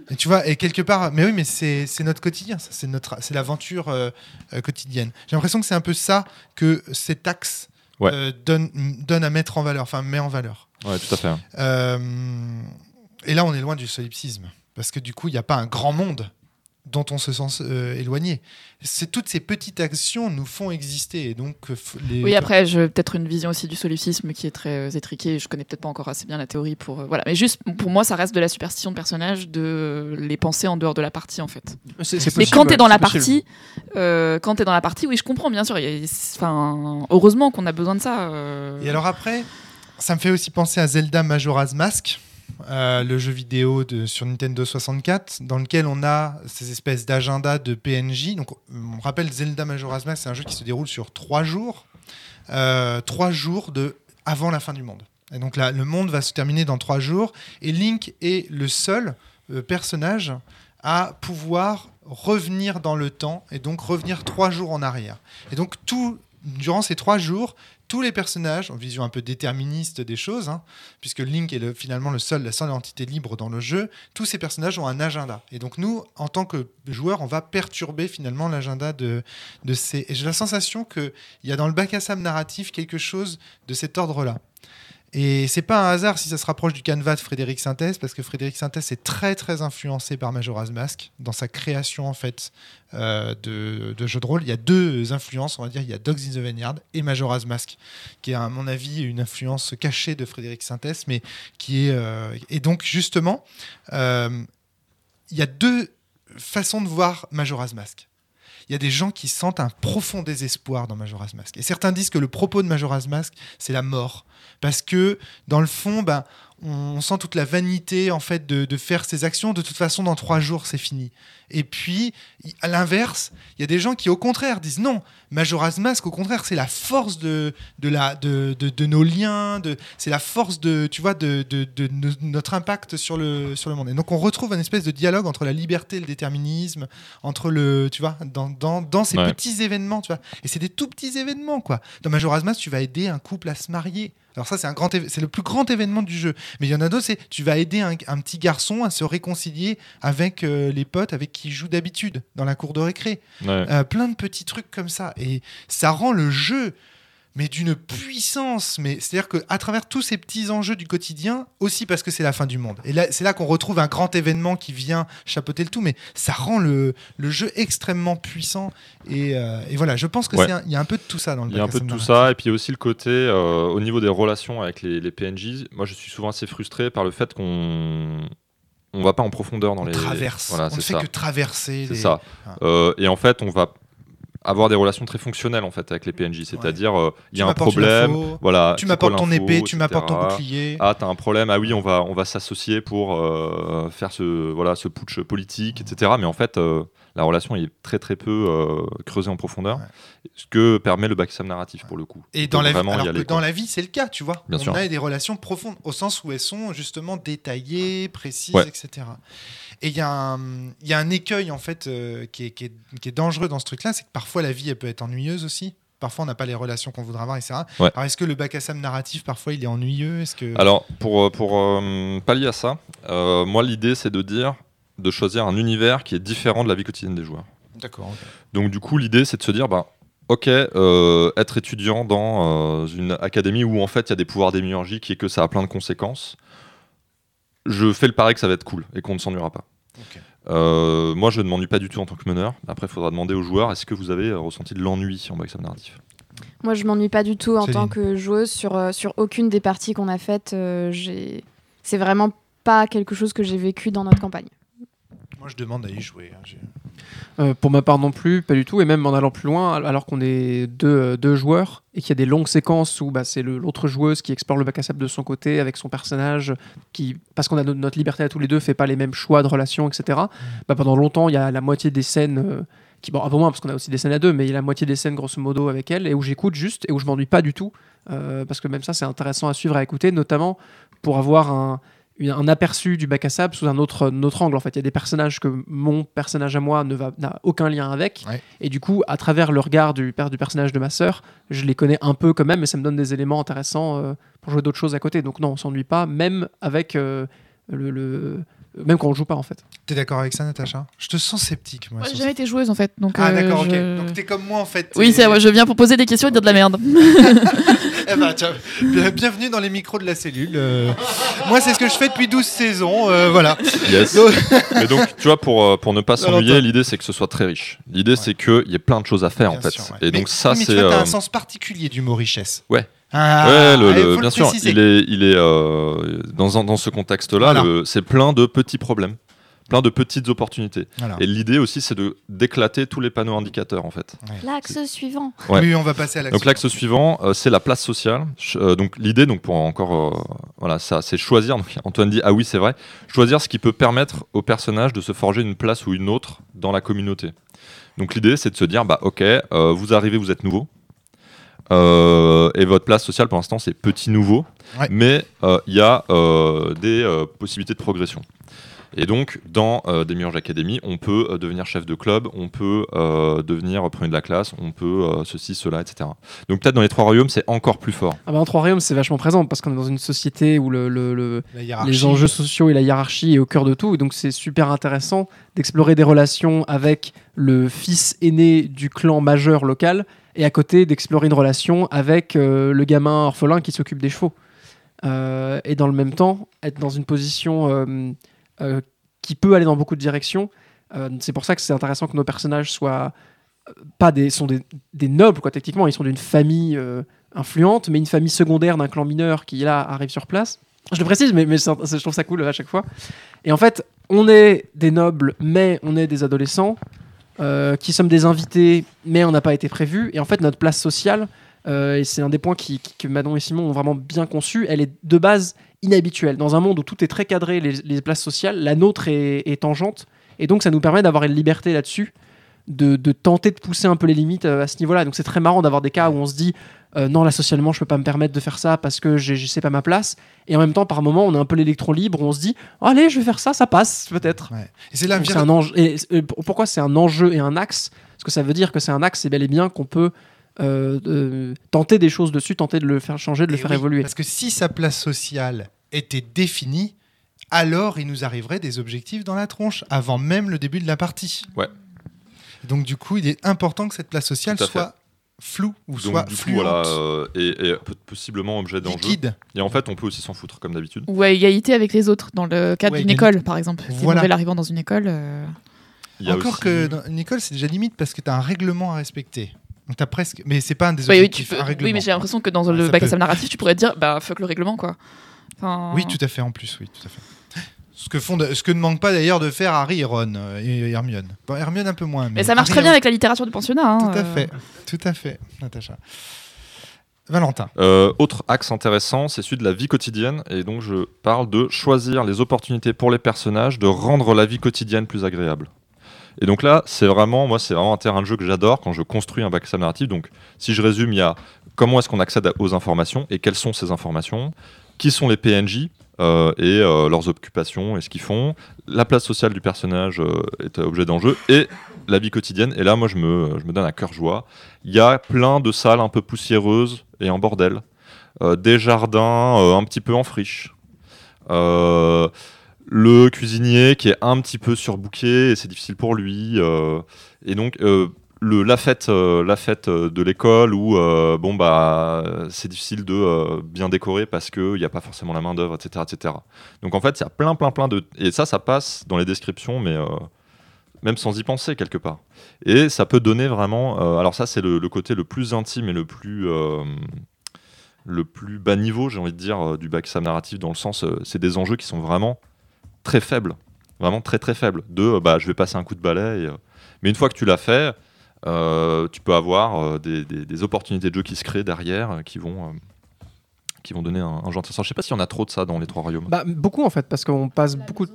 S1: Et tu vois, et quelque part, mais oui, mais c'est c'est notre quotidien, c'est notre, c'est l'aventure euh, euh, quotidienne. J'ai l'impression que c'est un peu ça que cet axe
S2: Ouais.
S1: euh, donne, donne à mettre en valeur, enfin met en valeur.
S2: Ouais, tout à fait. hein.
S1: Et là, on est loin du solipsisme, parce que du coup, il n'y a pas un grand monde dont on se sent euh, éloigné. C'est toutes ces petites actions nous font exister, et donc euh, les.
S6: Oui, après, j'ai peut-être une vision aussi du solipsisme qui est très euh, étriquée. Je connais peut-être pas encore assez bien la théorie pour. euh, voilà. Mais juste, pour moi, ça reste de la superstition de personnage de les penser en dehors de la partie, en fait. Mais
S5: possible,
S6: quand t'es
S5: ouais,
S6: dans la
S5: possible.
S6: partie, euh, quand t'es dans la partie, oui, je comprends, bien sûr. Enfin, heureusement qu'on a besoin de ça. euh.
S1: Et alors après, ça me fait aussi penser à Zelda Majora's Mask, euh, le jeu vidéo sur Nintendo 64, dans lequel on a ces espèces d'agendas de PNJ. Donc, on rappelle Zelda Majora's Mask, c'est un jeu qui se déroule sur trois jours, euh, trois jours de avant la fin du monde. Et donc là, le monde va se terminer dans trois jours, et Link est le seul euh, personnage à pouvoir revenir dans le temps et donc revenir trois jours en arrière. Et donc tout durant ces trois jours, tous les personnages, en vision un peu déterministe des choses, hein, puisque Link est le- finalement le seul, la seule entité libre dans le jeu, tous ces personnages ont un agenda. Et donc nous, en tant que joueurs, on va perturber finalement l'agenda de, de ces... Et j'ai la sensation qu'il y a dans le bac à sable narratif quelque chose de cet ordre-là. Et c'est pas un hasard si ça se rapproche du canevas de Frédéric Sintès, parce que Frédéric Sintès est très très influencé par Majora's Mask dans sa création en fait euh, de, jeux de rôle. Il y a deux influences, on va dire, il y a Dogs in the Vineyard et Majora's Mask, qui est à mon avis une influence cachée de Frédéric Sintès, mais qui est euh, et donc justement, euh, il y a deux façons de voir Majora's Mask. Il y a des gens qui sentent un profond désespoir dans Majora's Mask. Et certains disent que le propos de Majora's Mask, c'est la mort. Parce que, dans le fond, ben, on sent toute la vanité en fait de, de faire ces actions. De toute façon, dans trois jours, c'est fini. Et puis, à l'inverse, il y a des gens qui, au contraire, disent non. Majora's Mask, au contraire, c'est la force de, de, la, de, de, de nos liens, c'est la force de, tu vois, de, de, de no- notre impact sur le, sur le monde. Et donc, on retrouve une espèce de dialogue entre la liberté et le déterminisme, entre le, tu vois, dans, dans, dans ces
S2: Ouais.
S1: petits événements, tu vois. Et c'est des tout petits événements, quoi. Dans Majora's Mask, tu vas aider un couple à se marier. Alors ça, c'est un grand, éve- c'est le plus grand événement du jeu. Mais il y en a d'autres, c'est tu vas aider un, un petit garçon à se réconcilier avec euh, les potes avec qui il joue d'habitude dans la cour de récré.
S2: Ouais.
S1: Euh, plein de petits trucs comme ça. Et ça rend le jeu, mais d'une puissance. Mais c'est-à-dire qu'à travers tous ces petits enjeux du quotidien, aussi parce que c'est la fin du monde. Et là, c'est là qu'on retrouve un grand événement qui vient chapeauter le tout. Mais ça rend le, le jeu extrêmement puissant. Et, euh, et voilà, je pense que
S2: Ouais.
S1: il y a un peu de tout ça dans le
S2: Il y a un
S1: à
S2: peu de tout ça, et puis aussi le côté euh, au niveau des relations avec les, les PNJ. Moi, je suis souvent assez frustré par le fait qu'on on va pas en profondeur dans
S1: On
S2: les.
S1: traverse.
S2: Voilà,
S1: on ne fait
S2: ça.
S1: que traverser.
S2: C'est
S1: les-
S2: ça.
S1: Ah.
S2: Euh, et en fait, on va avoir des relations très fonctionnelles en fait avec les PNJ. C'est-à-dire, euh, il
S1: Tu
S2: y a un problème.
S1: info,
S2: Voilà.
S1: Tu m'apportes ton épée, tu m'apportes ton bouclier.
S2: Ah, t'as un problème. Ah oui, on va, on va s'associer pour euh, faire ce, voilà, ce putsch politique, etc. Mais en fait, euh, la relation est très très peu euh, creusée en profondeur,
S1: Ouais.
S2: ce que permet le backstab narratif pour le coup.
S1: Et dans la, vie,
S2: vraiment y
S1: alors que
S2: aller,
S1: dans
S2: quoi.
S1: la vie, c'est le cas, tu vois.
S2: Bien
S1: on
S2: sûr.
S1: a des relations profondes, au sens où elles sont justement détaillées, précises,
S2: Ouais.
S1: etc. Et il y, a un- il y a un écueil, en fait, euh, qui, est, qui est- qui est dangereux dans ce truc-là, c'est que parfois la vie, elle peut être ennuyeuse aussi. parfois on n'a pas les relations qu'on voudrait avoir, etc.
S2: Ouais.
S1: Alors est-ce que le bac à sable narratif, parfois, il est ennuyeux? Est-ce que...
S2: Alors, pour, euh, pour euh, pallier à ça, euh, moi, l'idée, c'est de dire, de choisir un univers qui est différent de la vie quotidienne des joueurs.
S1: D'accord.
S2: Donc, du coup, l'idée, c'est de se dire, bah, ok, euh, être étudiant dans euh, une académie où, en fait, il y a des pouvoirs démiurgiques et que ça a plein de conséquences, je fais le pari que ça va être cool et qu'on ne s'ennuiera pas.
S1: Ok.
S2: Euh, moi, je ne m'ennuie pas du tout en tant que meneur. Après, il faudra demander aux joueurs est-ce que vous avez ressenti de l'ennui en backstab narratif?
S4: Moi, je m'ennuie pas du tout en tant que joueuse sur, sur aucune des parties qu'on a faites. euh, c'est vraiment pas quelque chose que j'ai vécu dans notre campagne.
S1: Moi, je demande à y jouer. hein,
S5: Euh, pour ma part non plus, pas du tout. Et même en allant plus loin, alors qu'on est deux, euh, deux joueurs et qu'il y a des longues séquences où bah, c'est l'autre joueuse qui explore le bac à sable de son côté avec son personnage, qui, parce qu'on a no- notre liberté à tous les deux, fait pas les mêmes choix de relations, etc. Bah, pendant longtemps, il y a la moitié des scènes. euh, qui, bon, un peu moins parce qu'on a aussi des scènes à deux, mais il y a la moitié des scènes grosso modo avec elle et où j'écoute juste et où je m'ennuie pas du tout euh, parce que même ça c'est intéressant à suivre à écouter, notamment pour avoir un, une- un aperçu du bac à sable sous un autre, angle. En fait, il y a des personnages que mon personnage à moi ne va n'a aucun lien avec,
S1: Ouais.
S5: et du coup, à travers le regard du père du personnage de ma sœur, je les connais un peu quand même, et ça me donne des éléments intéressants euh, pour jouer d'autres choses à côté. Donc non, on s'ennuie pas, même avec euh, le, le- même quand on joue pas en fait.
S1: T'es d'accord avec ça, Natacha? Je te sens sceptique, moi.
S6: J'ai jamais été joueuse en fait. Donc,
S1: Ah,
S6: euh,
S1: d'accord,
S6: je-
S1: ok. Donc, t'es comme moi, en fait.
S6: Oui, c'est vrai, je viens pour poser des questions et dire de la merde.
S1: Eh ben, tiens, bien- bienvenue dans les micros de la cellule. euh. Moi, c'est ce que je fais depuis 12 saisons. euh, voilà.
S2: Yes. Mais donc, tu vois, pour, pour ne pas s'ennuyer, l'idée c'est que ce soit très riche. L'idée c'est qu'il y ait plein de choses à faire en fait.
S1: sûr, ouais.
S2: Et
S1: Mais-
S2: donc, ça, c'est. euh,
S1: un sens particulier du mot richesse.
S2: Ouais.
S1: Ah,
S2: ouais, le-
S1: allez,
S2: le-
S1: faut
S2: bien sûr, il est, il est euh, dans, ce contexte-là,
S1: Voilà.
S2: c'est plein de petits problèmes, plein de petites opportunités.
S1: Voilà.
S2: Et l'idée aussi, c'est de d'éclater tous les panneaux indicateurs en fait.
S4: L'axe suivant.
S2: Ouais.
S1: Oui, on va passer à l'action.
S2: Donc l'axe suivant, euh, c'est la place sociale. Ch- euh, donc l'idée, donc pour encore, euh, voilà, ça, c'est choisir. Donc, Antoine dit ah oui, c'est vrai, choisir ce qui peut permettre au personnage de se forger une place ou une autre dans la communauté. Donc l'idée, c'est de se dire bah ok, euh, vous arrivez, vous êtes nouveau. Euh, et votre place sociale pour l'instant c'est petit nouveau,
S1: Ouais.
S2: mais euh, il y a euh, des possibilités de progression. Et donc, dans euh, Demiurge Academy, on peut euh, devenir chef de club, on peut euh, devenir premier de la classe, on peut euh, ceci, cela, etc. Donc, peut-être dans les trois royaumes, c'est encore plus fort.
S5: Ah bah, en Trois Royaumes, c'est vachement présent parce qu'on est dans une société où le- les enjeux sociaux et la hiérarchie est au cœur de tout. Et donc, c'est super intéressant d'explorer des relations avec le fils aîné du clan majeur local et à côté d'explorer une relation avec euh, le gamin orphelin qui s'occupe des chevaux. Euh, et dans le même temps, être dans une position qui peut aller dans beaucoup de directions. Euh, c'est pour ça que c'est intéressant que nos personnages soient euh, pas des sont des, nobles quoi techniquement. Ils sont d'une famille euh, influente mais une famille secondaire d'un clan mineur qui là arrive sur place. Je le précise mais, mais je trouve ça cool à chaque fois. Et en fait on est des nobles mais on est des adolescents euh, qui sommes des invités mais on n'a pas été prévus. Et en fait notre place sociale euh, et c'est un des points qui- que Manon et Simon ont vraiment bien conçu elle est de base inhabituelle dans un monde où tout est très cadré les, les places sociales la nôtre est, est tangente et donc ça nous permet d'avoir une liberté là-dessus de, de tenter de pousser un peu les limites euh, à ce niveau-là. Donc c'est très marrant d'avoir des cas où on se dit euh, non là socialement je peux pas me permettre de faire ça parce que je sais pas ma place. Et en même temps par moment on a un peu l'électron libre où on se dit allez je vais faire ça ça passe peut-être.
S1: Ouais. Et c'est là,
S5: Donc, un. Et, et pour- pourquoi c'est un enjeu et un axe? Parce que ça veut dire que c'est un axe, c'est bel et bien qu'on peut euh, euh, tenter des choses dessus, tenter de le faire changer, de le faire
S1: oui,
S5: évoluer.
S1: Parce que si sa place sociale était définie, alors il nous arriverait des objectifs dans la tronche avant même le début de la partie.
S2: Ouais.
S1: Donc du coup, il est important que cette place sociale soit floue ou
S2: Donc,
S1: soit
S2: du coup, voilà, euh, et, et possiblement objet d'enjeu. Et en fait, on peut aussi s'en foutre, comme d'habitude.
S6: Ou à égalité avec les autres, dans le cadre
S1: Ouais,
S6: d'une école, par exemple. Si
S1: Voilà.
S6: nouvelle arrivant dans une école. euh,
S2: Il y a
S1: Encore
S2: aussi-
S1: que dans une école, c'est déjà limite parce que tu as un règlement à respecter. Donc t'as presque, mais c'est pas un des
S6: Oui, oui,
S1: objectifs,
S6: tu peux-
S1: un règlement.
S6: oui, mais j'ai l'impression que dans le
S1: ça
S6: bac à
S1: peut.
S6: narratif, tu pourrais te dire bah fuck le règlement quoi. Enfin,
S1: Oui, tout à fait. En plus, oui, tout à fait. Ce que, font de- ce que ne manque pas d'ailleurs de faire Harry et Ron euh, et Hermione. Bon, Hermione un peu moins.
S6: Mais ça marche
S1: Harry,
S6: très bien avec la littérature du pensionnat. hein,
S1: Tout à
S6: euh.
S1: fait, tout à fait, Natacha. Valentin.
S2: Euh, autre axe intéressant, c'est celui de la vie quotidienne. Et donc, je parle de choisir les opportunités pour les personnages, de rendre la vie quotidienne plus agréable. Et donc là, c'est vraiment, moi, c'est vraiment un terrain de jeu que j'adore quand je construis un bac narratif. Donc, si je résume, il y a comment est-ce qu'on accède aux informations et quelles sont ces informations, qui sont les PNJ, euh, et euh, leurs occupations et ce qu'ils font. La place sociale du personnage euh, est objet d'enjeu et la vie quotidienne. Et là, moi, je me, donne à cœur joie. Il y a plein de salles un peu poussiéreuses et en bordel, des jardins un petit peu en friche. Le cuisinier qui est un petit peu surbooké et c'est difficile pour lui. et donc, le, la fête, euh, la fête euh, de l'école où euh, bon bah c'est difficile de bien décorer parce qu'il n'y a pas forcément la main d'œuvre, etc., etc. Donc en fait, il y a plein, plein, plein de et ça, ça passe dans les descriptions, mais même sans y penser quelque part. Et ça peut donner vraiment. alors ça, c'est le, côté le plus intime et le plus le plus bas niveau, j'ai envie de dire, du backstab narratif dans le sens, c'est des enjeux qui sont vraiment très faibles, vraiment très très faibles. De, bah, je vais passer un coup de balai. mais une fois que tu l'as fait, tu peux avoir euh, des, des- des opportunités de jeu qui se créent derrière, euh, qui vont, euh, qui vont donner un, un jeu intéressant. Je sais pas s'il y en a trop de ça dans les trois royaumes.
S5: Bah, beaucoup en fait, parce qu'on passe beaucoup.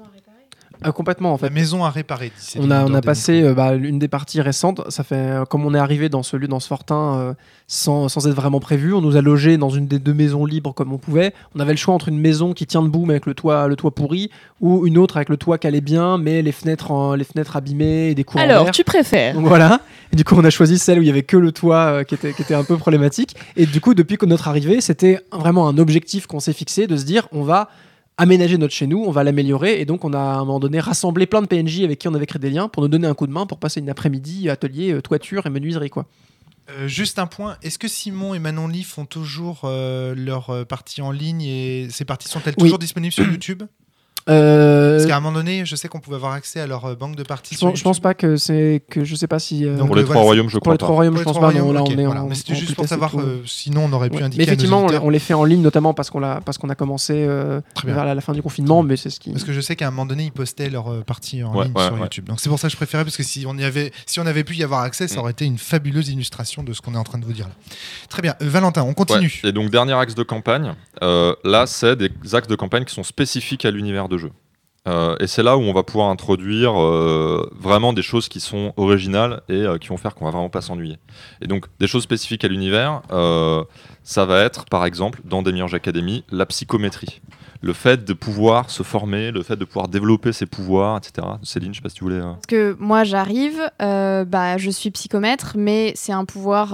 S5: Ah, complètement en fait.
S1: La maison à réparer. dit
S5: On a, on a passé euh, bah, une des parties récentes. Ça fait euh, comme on est arrivé dans ce lieu, dans ce fortin, euh, sans, sans être vraiment prévu. On nous a logés dans une des deux maisons libres comme on pouvait. On avait le choix entre une maison qui tient debout mais avec le toit, le toit pourri, ou une autre avec le toit qui allait bien mais les fenêtres, en- les fenêtres abîmées et des courants
S6: Alors, tu préfères
S5: Donc voilà. Et du coup, on a choisi celle où il y avait que le toit euh, qui, était, qui était un peu problématique. Et du coup, depuis que notre arrivée, c'était vraiment un objectif qu'on s'est fixé de se dire on va aménager notre chez nous, on va l'améliorer. Et donc, on a à un moment donné rassemblé plein de PNJ avec qui on avait créé des liens pour nous donner un coup de main pour passer une après-midi atelier euh, toiture et menuiserie. Quoi.
S1: Euh, juste un point, est-ce que Simon et Manon Lee font toujours euh, leur euh, partie en ligne et ces parties sont-elles
S5: Oui.
S1: toujours disponibles sur YouTube?
S5: Euh,
S1: Parce qu'à un moment donné, je sais qu'on pouvait avoir accès à leur euh, banque de parties.
S5: je, je pense pas que c'est que je sais pas si euh,
S1: Donc,
S2: pour les trois
S1: voilà,
S2: royaumes, je
S5: pour
S2: crois
S5: les
S2: pas.
S5: trois royaumes,
S1: Pour
S5: je
S1: les
S5: pense pas. non,
S1: royaumes,
S5: là,
S1: ok,
S5: on est
S1: voilà.
S5: en-
S1: Mais c'était juste pour savoir, euh, sinon on aurait pu
S5: Ouais.
S1: indiquer
S5: Mais
S1: à nos
S5: effectivement, on, les fait en ligne notamment parce qu'on l'a parce qu'on a commencé euh,
S1: Très bien.
S5: vers la, la fin du confinement, mais c'est ce qui.
S1: Parce que je sais qu'à un moment donné, ils postaient leur partie en
S2: Ouais,
S1: ligne
S2: ouais,
S1: sur
S2: ouais.
S1: YouTube. Donc c'est pour ça que je préférais, parce que si on, y avait, si on avait pu y avoir accès, ça
S2: Mm.
S1: aurait été une fabuleuse illustration de ce qu'on est en train de vous dire là. Très bien. Valentin, on continue.
S2: Et donc, dernier axe de campagne, là, c'est des axes de campagne qui sont spécifiques à l'univers de jeu. Euh, et c'est là où on va pouvoir introduire euh, vraiment des choses qui sont originales et euh, qui vont faire qu'on va vraiment pas s'ennuyer. Et donc, des choses spécifiques à l'univers, ça va être, par exemple, dans Demiurge Academy, la psychométrie. Le fait de pouvoir se former, le fait de pouvoir développer ses pouvoirs, etc. Céline, je sais pas si tu voulais.
S4: Parce que moi j'arrive, bah, je suis psychomètre, mais c'est un pouvoir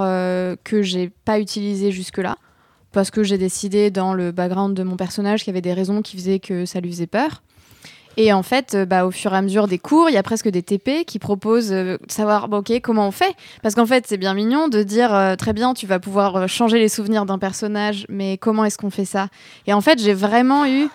S4: que j'ai pas utilisé jusque-là. Parce que j'ai décidé dans le background de mon personnage qu'il y avait des raisons qui faisaient que ça lui faisait peur. Et en fait, euh, bah, au fur et à mesure des cours, il y a presque des TP qui proposent euh, de savoir ok, comment on fait? Parce qu'en fait, c'est bien mignon de dire euh, très bien, tu vas pouvoir changer les souvenirs d'un personnage, mais comment est-ce qu'on fait ça? Et en fait, j'ai vraiment eu.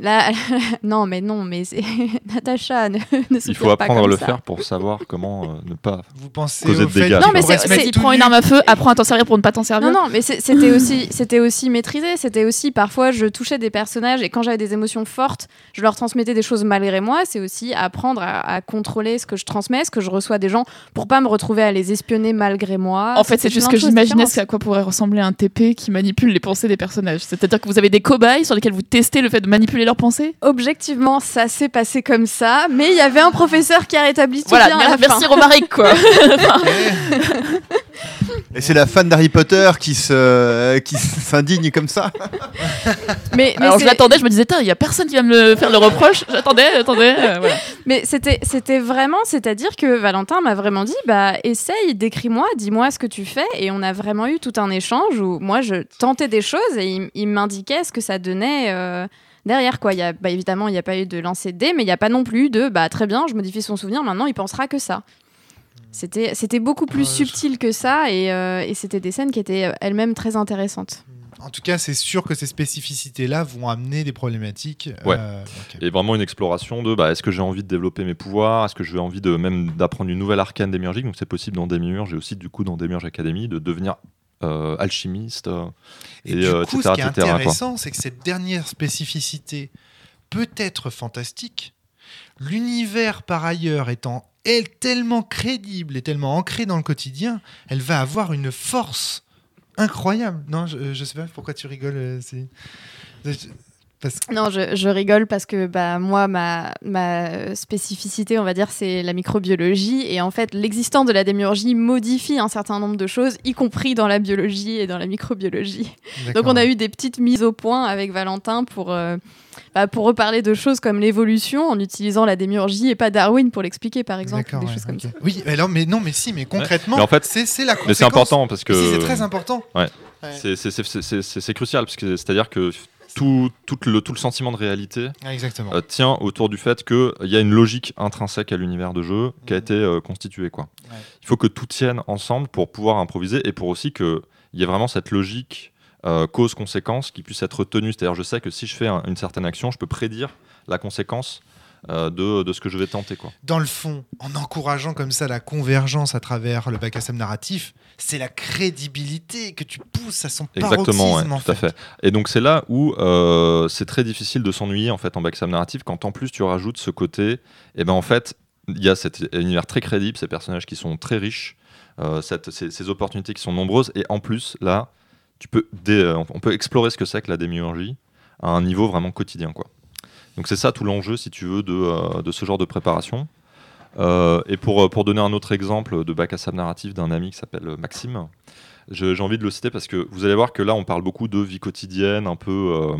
S4: Là, non, mais non, mais c'est Natacha, ne, ne
S2: Il faut
S4: pas
S2: apprendre à
S4: comme
S2: le
S4: ça.
S2: faire pour savoir comment euh, ne pas.
S1: Vous pensez
S2: Causer
S1: au
S2: de dégâts.
S4: Non, mais c'est-
S1: tout
S6: prends une arme à feu, apprends à t'en servir pour ne pas t'en servir.
S4: Non, non, mais c'est- c'était aussi, c'était aussi maîtrisé. C'était aussi parfois je touchais des personnages et quand j'avais des émotions fortes, je leur transmettais des choses malgré moi. C'est aussi apprendre à, à contrôler ce que je transmets, ce que je reçois des gens pour pas me retrouver à les espionner malgré moi.
S6: En fait, c'est juste que j'imaginais ce à quoi pourrait ressembler un TP qui manipule les pensées des personnages. C'est-à-dire que vous avez des cobayes sur lesquels vous testez le fait de manipuler leurs pensées?
S4: Objectivement, ça s'est passé comme ça, mais il y avait un professeur qui a rétabli tout
S6: Voilà,
S4: bien à la
S6: mer- merci
S4: fin.
S6: Romaric, quoi.
S3: Et c'est la fan d'Harry Potter qui se qui s'indigne comme ça.
S4: Mais, mais
S6: Alors je l'attendais, je me disais, il y a personne qui va me faire le reproche. J'attendais, j'attendais. euh, voilà.
S4: Mais c'était, c'était vraiment, c'est-à-dire que Valentin m'a vraiment dit, bah essaye, décris-moi, dis-moi ce que tu fais, et on a vraiment eu tout un échange où moi je tentais des choses et il, il m'indiquait ce que ça donnait euh, derrière quoi. Il y a, bah, évidemment, il n'y a pas eu de lancer de dés, mais il n'y a pas non plus de, bah très bien, je modifie son souvenir, maintenant il pensera que ça. C'était, c'était beaucoup plus
S1: Ouais, je-
S4: subtil que ça et, euh, et c'était des scènes qui étaient euh, elles-mêmes très intéressantes.
S1: En tout cas, c'est sûr que ces spécificités-là vont amener des problématiques.
S2: Ouais.
S1: euh.
S2: Et vraiment une exploration de bah, est-ce que j'ai envie de développer mes pouvoirs? Est-ce que j'ai envie de même d'apprendre une nouvelle arcane démiurgique Donc c'est possible dans Démiurge et aussi du coup dans Démiurge Academy de devenir euh, alchimiste.
S1: Et,
S2: Et,
S1: du
S2: euh,
S1: coup,
S2: etc.,
S1: ce qui est intéressant, c'est que cette dernière spécificité peut être fantastique. L'univers, par ailleurs, étant elle, tellement crédible et tellement ancré dans le quotidien, elle va avoir une force incroyable. Non, je, je sais pas pourquoi tu rigoles, euh, Céline. Je- Parce que-
S4: Non, je, je rigole parce que bah, moi, ma, ma spécificité, on va dire, c'est la microbiologie. Et en fait, l'existence de la démiurgie modifie un certain nombre de choses, y compris dans la biologie et dans la microbiologie. Donc on a eu des petites mises au point avec Valentin pour, euh, bah, pour reparler de choses comme l'évolution en utilisant la démiurgie et pas Darwin pour l'expliquer, par exemple, des
S1: ouais,
S4: choses comme ça.
S1: Oui, mais non, mais non, mais si, mais concrètement,
S2: Mais en fait-
S1: c'est c'est la
S2: Mais c'est
S1: conséquence.
S2: important parce que
S1: Si, c'est très important.
S2: Ouais. C'est crucial parce que c'est-à-dire que tout, tout le, tout le sentiment de réalité
S1: Ah, Exactement.
S2: euh, tient autour du fait qu'il y a une logique intrinsèque à l'univers de jeu qui a
S1: Mhm.
S2: été euh, constituée. Quoi.
S1: Ouais.
S2: Il faut que tout tienne ensemble pour pouvoir improviser et pour aussi qu'il y ait vraiment cette logique euh, cause-conséquence qui puisse être tenue. C'est-à-dire, je sais que si je fais un- une certaine action, je peux prédire la conséquence euh, de, de ce que je vais tenter. Quoi.
S1: Dans le fond, en encourageant comme ça la convergence à travers le bac à sable narratif, c'est la crédibilité que tu pousses à son
S2: Exactement,
S1: paroxysme,
S2: ouais, tout à fait. Et donc c'est là où euh, c'est très difficile de s'ennuyer en fait en backstab narratif quand en plus tu rajoutes ce côté, et ben en fait il y a cet univers très crédible, ces personnages qui sont très riches, euh, cette- ces, ces opportunités qui sont nombreuses, et en plus là tu peux dé- on peut explorer ce que c'est que la démiurgie à un niveau vraiment quotidien quoi. Donc c'est ça tout l'enjeu si tu veux de, euh, ce genre de préparation. Euh, et pour, euh, pour donner un autre exemple de bac à sable narratif d'un ami qui s'appelle Maxime, j'ai envie de le citer parce que vous allez voir que là on parle beaucoup de vie quotidienne, un peu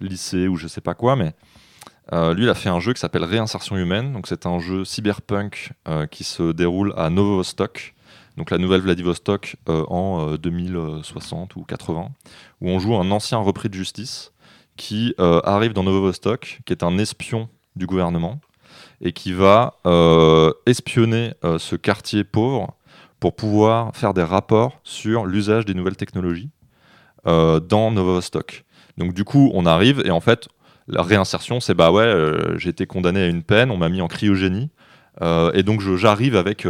S2: lycée ou je sais pas quoi, mais lui il a fait un jeu qui s'appelle Réinsertion humaine, donc c'est un jeu cyberpunk qui se déroule à Novostok, donc la nouvelle Vladivostok en euh, 2060 ou 80, où on joue un ancien repris de justice qui euh, arrive dans Novostok, qui est un espion du gouvernement et qui va euh, espionner euh, ce quartier pauvre pour pouvoir faire des rapports sur l'usage des nouvelles technologies dans Novostok. Donc du coup, on arrive et en fait, la réinsertion, c'est bah ouais, j'ai été condamné à une peine, on m'a mis en cryogénie, et donc j'arrive avec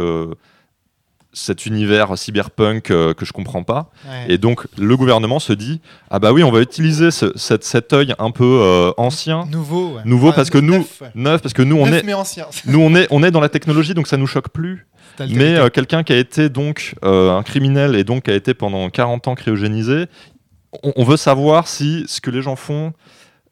S2: cet univers cyberpunk euh, que je comprends pas.
S1: Ouais.
S2: Et donc le gouvernement se dit ah bah oui, on va utiliser ce- cette- cet œil un peu euh, ancien,
S1: Nouveau. ouais.
S2: nouveau parce que nous,
S1: neuf, ouais.
S2: neuf parce que nous on
S1: Neuf,
S2: est
S1: mais ancien.
S2: nous on est on est dans la technologie donc ça nous choque plus. Mais euh, quelqu'un qui a été donc un criminel et donc qui a été pendant 40 ans cryogénisé, on, on veut savoir si ce que les gens font,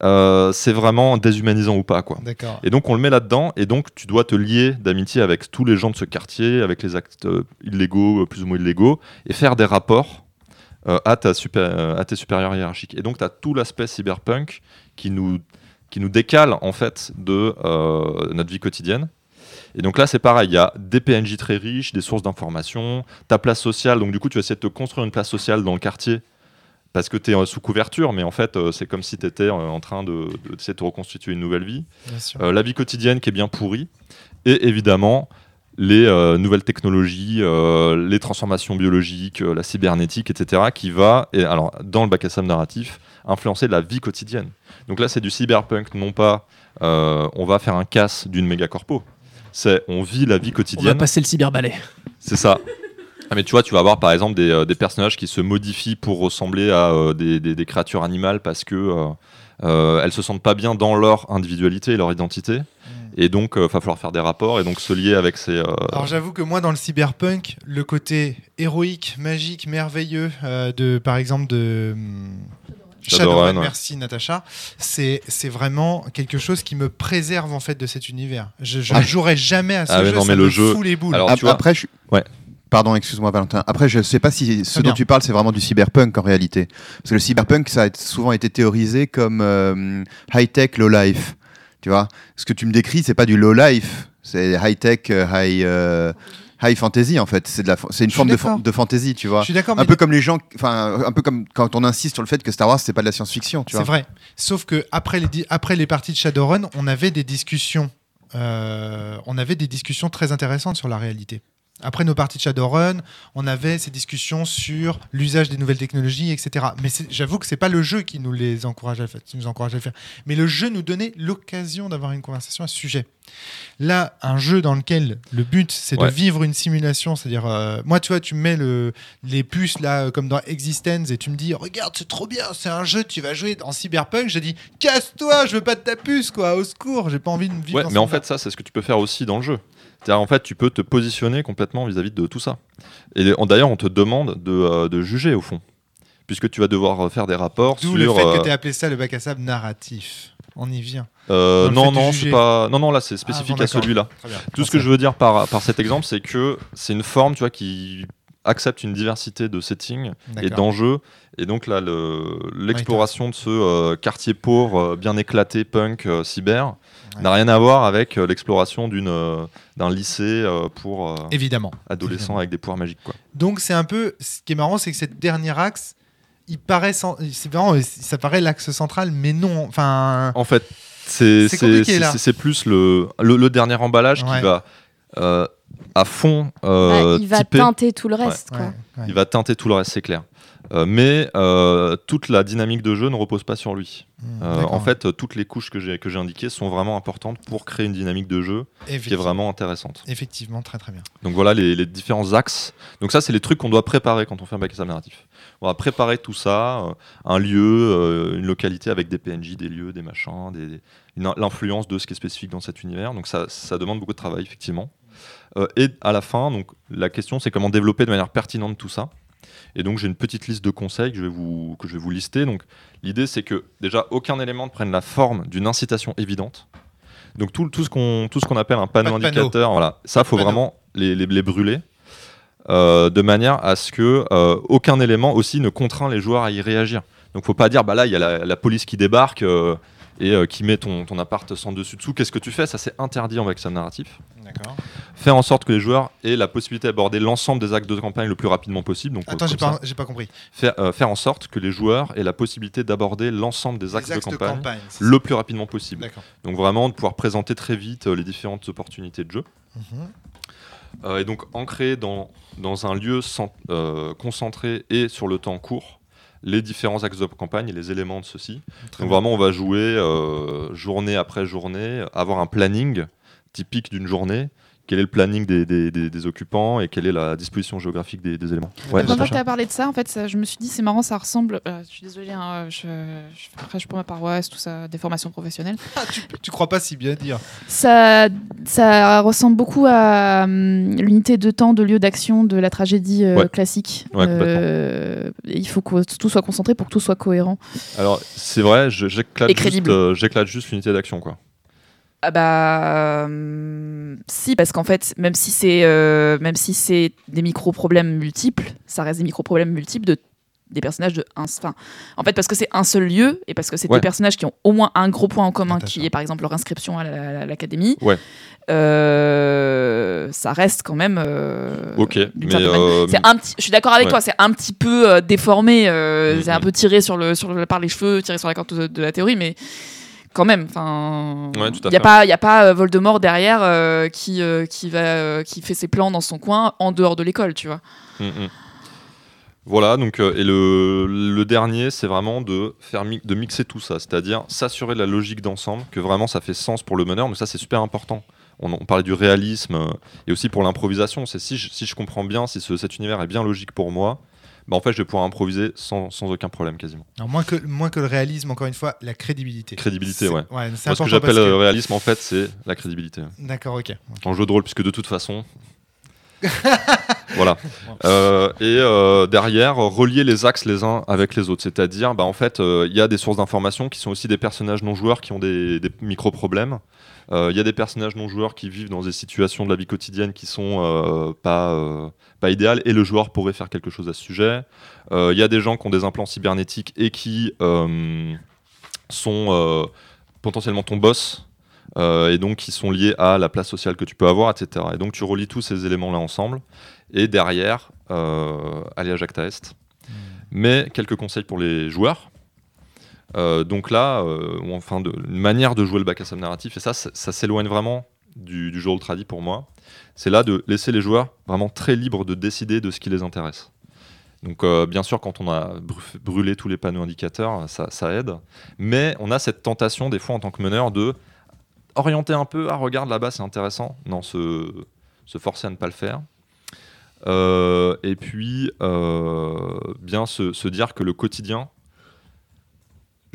S2: euh, c'est vraiment déshumanisant ou pas. Quoi. Et donc on le met là-dedans, et donc tu dois te lier d'amitié avec tous les gens de ce quartier, avec les actes euh, illégaux, euh, plus ou moins illégaux, et faire des rapports euh, à, ta supé- à tes supérieurs hiérarchiques. Et donc tu as tout l'aspect cyberpunk qui nous, qui nous décale en fait de notre vie quotidienne. Et donc là, c'est pareil, il y a des PNJ très riches, des sources d'informations, ta place sociale, donc du coup, tu vas essayer de te construire une place sociale dans le quartier parce que tu es sous couverture, mais en fait, euh, c'est comme si tu étais en train de, de, de te reconstituer une nouvelle vie. Euh, la vie quotidienne qui est bien pourrie, et évidemment les euh, nouvelles technologies, euh, les transformations biologiques, euh, la cybernétique, etc., qui va, et alors dans le bac à sable narratif, influencer la vie quotidienne. Donc là, c'est du cyberpunk, non pas euh, on va faire un casse d'une méga corpo, c'est on vit la vie
S5: On va
S2: quotidienne,
S5: passer le cyberballet.
S2: c'est ça. Ah, mais tu vois, tu vas avoir par exemple des, euh, des personnages qui se modifient pour ressembler à euh, des, des- des créatures animales parce que euh, euh, elles se sentent pas bien dans leur individualité et leur identité. Et donc, il va falloir faire des rapports et donc se lier avec ces. euh,
S1: Alors j'avoue que moi dans le cyberpunk, le côté héroïque, magique, merveilleux euh, de par exemple de hum,
S2: Shadowrun, ouais.
S1: merci Natacha, c'est c'est vraiment quelque chose qui me préserve en fait de cet univers. Je je ne
S3: Ah.
S1: jouerai jamais à ce
S2: Ah
S1: jeu,
S2: non,
S1: ça
S2: mais le
S1: me
S2: jeu-
S1: fout les boules.
S2: Alors,
S3: Ap-
S2: tu vois-
S3: Après, je...
S2: Ouais.
S3: Pardon, excuse-moi Valentin. Après, je sais pas si ce dont tu parles, c'est vraiment du cyberpunk en réalité. Parce que le cyberpunk, ça a souvent été théorisé comme euh, high-tech, low-life. Tu vois? Ce que tu me décris, c'est pas du low-life. C'est high-tech, euh, high, euh, high fantasy en fait. C'est de la, fa- c'est une forme de, fa- de fantasy, tu vois?
S1: je suis d'accord,
S3: Un peu comme les gens, enfin, un peu comme quand on insiste sur le fait que Star Wars, c'est pas de la science-fiction, tu
S1: c'est vrai. Sauf que après les après les parties de Shadowrun, on avait des discussions, euh, on avait des discussions très intéressantes sur la réalité. Après nos parties de Shadowrun, on avait ces discussions sur l'usage des nouvelles technologies, etc. Mais j'avoue que c'est pas le jeu qui nous les encourage à le faire, qui nous encourage à le faire. Mais le jeu nous donnait l'occasion d'avoir une conversation à ce sujet. Là, un jeu dans lequel le but c'est
S2: Ouais.
S1: de vivre une simulation, c'est-à-dire, euh, moi, tu vois, tu me mets le, les puces là, euh, comme dans Existence, et tu me dis, regarde, c'est trop bien, c'est un jeu, tu vas jouer en cyberpunk. Je dis, casse-toi, je veux pas de ta puce, quoi, au secours, j'ai pas envie de vivre
S2: Ouais,
S1: dans
S2: mais en fait, ça, c'est ce que tu peux faire aussi dans le jeu. C'est-à-dire, en fait, tu peux te positionner complètement vis-à-vis de tout ça. Et d'ailleurs, on te demande de, euh, de juger, au fond. puisque tu vas devoir euh, faire des rapports
S1: D'où
S2: sur.
S1: le fait
S2: euh,
S1: que tu as appelé ça le bac à sable narratif. On y vient.
S2: euh, non, non, c'est pas. Non, non, là, c'est spécifique
S1: bon,
S2: à celui-là. Tout ce que je veux dire par, par cet exemple, c'est que c'est une forme, tu vois, qui accepte une diversité de settings et d'enjeux. Et donc là, le- l'exploration de ce euh, quartier pauvre, euh, bien éclaté, punk, euh, cyber,
S1: Ouais.
S2: n'a rien à voir avec euh, l'exploration d'une, euh, d'un lycée euh, pour euh,
S1: Évidemment.
S2: adolescents
S1: évidemment.
S2: avec des pouvoirs magiques. Quoi.
S1: Donc c'est un peu. Ce qui est marrant, c'est que cette dernier axe, il paraît, c'est vraiment, ça paraît l'axe central, mais non. Enfin,
S2: En fait, c'est, plus le, le, le dernier emballage
S1: Ouais.
S2: qui va euh, à fond euh,
S4: Bah, il va
S2: typer.
S4: teinter tout le reste.
S1: ouais,
S4: quoi.
S1: ouais.
S2: Il va teinter tout le reste, c'est clair. Euh, mais euh, toute la dynamique de jeu ne repose pas sur lui.
S1: Mmh,
S2: Euh, en fait, toutes les couches que j'ai que j'ai indiquées sont vraiment importantes pour créer une dynamique de jeu qui est vraiment intéressante.
S1: Effectivement, très très bien.
S2: Donc voilà les, les différents axes. Donc ça, c'est les trucs qu'on doit préparer quand on fait un bac à narratif. On va préparer tout ça, un lieu, une localité avec des PNJ, des lieux, des machins, des, l'influence de ce qui est spécifique dans cet univers. Donc ça, ça demande beaucoup de travail, effectivement. Et à la fin, donc la question, c'est comment développer de manière pertinente tout ça. Et donc j'ai une petite liste de conseils que je vais vous, que je vais vous lister. Donc l'idée, c'est que déjà aucun élément ne prenne la forme d'une incitation évidente. Donc tout, tout ce qu'on qu'on appelle un panneau
S1: de panneau.
S2: indicateur, voilà, ça faut vraiment les, les- les brûler. euh, de manière à ce que euh, aucun élément aussi ne contraint les joueurs à y réagir. Donc faut pas dire bah là il y a la, la police qui débarque euh, et qui met ton, ton appart sans dessus dessous. Qu'est-ce que tu fais? Ça c'est interdit en vexam narratif. Faire en sorte que les joueurs aient la possibilité d'aborder l'ensemble des actes de campagne le plus rapidement possible. Donc
S1: Attends,
S2: euh,
S1: j'ai pas, compris.
S2: faire, euh, faire en sorte que les joueurs aient la possibilité d'aborder l'ensemble des axes,
S1: axes
S2: de campagne, le plus rapidement possible. Donc vraiment de pouvoir présenter très vite euh, les différentes opportunités de jeu.
S1: Mhm.
S2: Euh, et donc ancrer dans, dans un lieu cent- euh, concentré et sur le temps court les différents axes de campagne et les éléments de ceci.
S1: Très
S2: donc
S1: bien.
S2: vraiment on va jouer euh, journée après journée, avoir un planning typique d'une journée, quel est le planning des, des- des- des occupants et quelle est la disposition géographique des, des éléments. Ouais, Natacha
S6: tu as parlé de ça, en fait, ça- je me suis dit, c'est marrant, ça ressemble. euh, je suis désolée, hein, je, je prêche pour ma paroisse, tout ça, des formations professionnelles.
S1: Ah, tu, tu crois pas si bien dire.
S6: Ça, ça ressemble beaucoup à hum, l'unité de temps de lieu d'action de la tragédie euh,
S2: Ouais.
S6: classique.
S2: Ouais.
S6: Euh, il faut que tout soit concentré pour que tout soit cohérent.
S2: Alors c'est vrai, je- j'éclate juste, euh, juste l'unité d'action quoi.
S6: Ah bah hum, si parce qu'en fait même si c'est euh, même si c'est des micro problèmes multiples, ça reste des micro problèmes multiples de des personnages de un enfin en fait parce que c'est un seul lieu et parce que c'est
S2: Ouais.
S6: des personnages qui ont au moins un gros point en commun qui est par exemple leur inscription à la- à l'académie.
S2: Ouais.
S6: Euh, ça reste quand même euh,
S2: Ok, mais
S6: certaine manière.
S2: euh,
S6: C'est un petit, je suis d'accord avec
S2: Ouais.
S6: toi, c'est un petit peu euh, déformé, euh,
S2: Mhm.
S6: c'est un peu tiré sur le, sur le, par les cheveux, tiré sur la corde de, de la théorie, mais quand même, enfin,
S2: Ouais,
S6: il y a pas, y a pas euh, Voldemort derrière euh, qui euh, qui va, euh, qui fait ses plans dans son coin en dehors de l'école, tu vois.
S2: Mm, mm. Voilà, donc, et le, le dernier, c'est vraiment de, faire mi- de mixer tout ça, c'est-à-dire s'assurer de la logique d'ensemble, que vraiment ça fait sens pour le meneur, mais ça c'est super important. On, on parlait du réalisme et aussi pour l'improvisation, c'est si je, si je comprends bien, si ce- cet univers est bien logique pour moi, bah en fait je vais pouvoir improviser sans, sans aucun problème quasiment.
S1: Alors, moins, que, moins que le réalisme, encore une fois, la crédibilité.
S2: Crédibilité, ouais.
S1: c'est
S2: Moi, ce que j'appelle
S1: que-
S2: le réalisme en fait, c'est la crédibilité.
S1: D'accord, ok.
S2: En jeu de rôle, puisque de toute façon. voilà. Euh, et euh, derrière, relier les axes les uns avec les autres. C'est-à-dire, bah, en fait, euh, il y a des sources d'informations qui sont aussi des personnages non joueurs qui ont des, des micro-problèmes. Euh, Il y a des personnages non joueurs qui vivent dans des situations de la vie quotidienne qui sont euh, pas, euh, pas idéales et le joueur pourrait faire quelque chose à ce sujet. Euh, Il y a des gens qui ont des implants cybernétiques et qui euh, sont euh, potentiellement ton boss euh, et donc qui sont liés à la place sociale que tu peux avoir, etc. Et donc tu relis tous ces éléments-là ensemble, et derrière, euh, aller à Jacta Est. Mais quelques conseils pour les joueurs. Euh, donc là, euh, enfin, une manière de jouer le bac à sable narratif, et ça, ça, s'éloigne vraiment du, jeu Old Tradi pour moi, c'est là de laisser les joueurs vraiment très libres de décider de ce qui les intéresse. Donc euh, bien sûr, quand on a brûlé tous les panneaux indicateurs, ça, aide. Mais on a cette tentation des fois en tant que meneur de orienter un peu, ah regarde là-bas c'est intéressant, non, se, forcer à ne pas le faire. Et puis, bien se dire que le quotidien,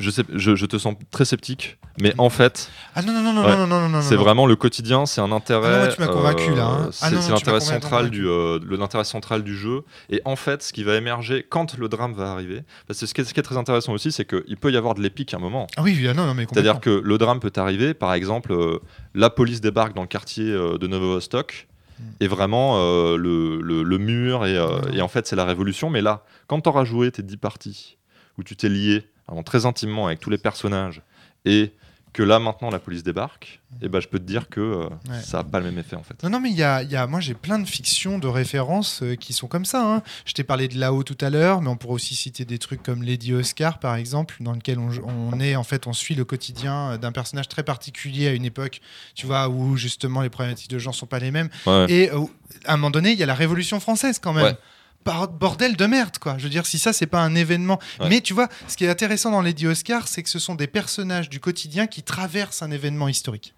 S2: je, sais, je, je te sens très sceptique, mais en fait,
S1: Ah non, non, non, non,
S2: Ouais.
S1: non, non, non, non.
S2: c'est vraiment le quotidien, c'est un intérêt.
S1: Ah non, tu m'as convaincu, là, hein.
S2: c'est
S1: Ah
S2: c'est l'intérêt central du, euh, central du jeu. Et en fait, ce qui va émerger quand le drame va arriver, parce que ce qui est, ce qui est très intéressant aussi, c'est qu'il peut y avoir de l'épique à un moment.
S1: Ah oui, ah non, non, mais
S2: C'est-à-dire que le drame peut arriver, par exemple, euh, la police débarque dans le quartier euh, de Novostock,
S1: Mm.
S2: et vraiment euh, le, le- le mur, et, euh,
S1: Mm.
S2: et en fait c'est la révolution. Mais là, quand tu auras joué tes 10 parties, où tu t'es lié vraiment très intimement avec tous les personnages, et que là maintenant la police débarque, et ben je peux te dire que euh.
S1: Ouais.
S2: ça n'a pas le même effet en fait.
S1: Non, non, mais il y a, y a- moi j'ai plein de fictions, de références euh, qui sont comme ça. hein. Je t'ai parlé de là-haut tout à l'heure, mais on pourrait aussi citer des trucs comme Lady Oscar, par exemple, dans lequel on, on est en fait, on suit le quotidien euh, d'un personnage très particulier à une époque, tu vois, où justement les problématiques de genre sont pas les mêmes.
S2: Ouais.
S1: Et euh, à un moment donné, il y a la Révolution française quand même.
S2: Ouais.
S1: Bordel de merde, quoi. Je veux dire, si ça, c'est pas un événement.
S2: Ouais.
S1: Mais tu vois, ce qui est intéressant dans Lady Oscar, c'est que ce sont des personnages du quotidien qui traversent un événement historique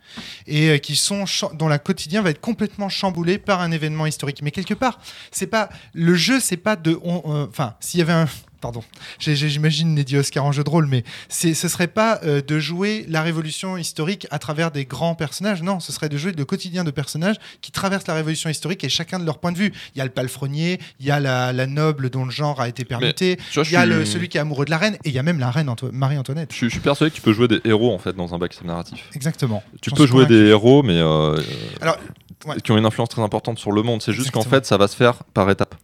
S1: et euh, qui sont dont la quotidien va être complètement chamboulé par un événement historique. Mais quelque part, c'est pas le jeu, c'est pas de, euh, enfin, s'il y avait un, pardon, j'imagine Lady Oscar en jeu de rôle, mais ce serait pas euh, de jouer la révolution historique à travers des grands personnages? Non, ce serait de jouer le quotidien de personnages qui traversent la révolution historique et chacun de leur point de vue. Il y a le palefrenier, il y a la, la noble dont le genre a été permuté, il y a
S2: suis-
S1: le- celui qui est amoureux de la reine et il y a même la reine Anto- Marie-Antoinette.
S2: Je suis, je suis persuadé que tu peux jouer des héros en fait dans un bac narratif.
S1: Exactement.
S2: Tu peux jouer des héros, mais euh,
S1: Alors, ouais.
S2: qui ont une influence très importante sur le monde. C'est juste qu'en fait, ça va se faire par étapes.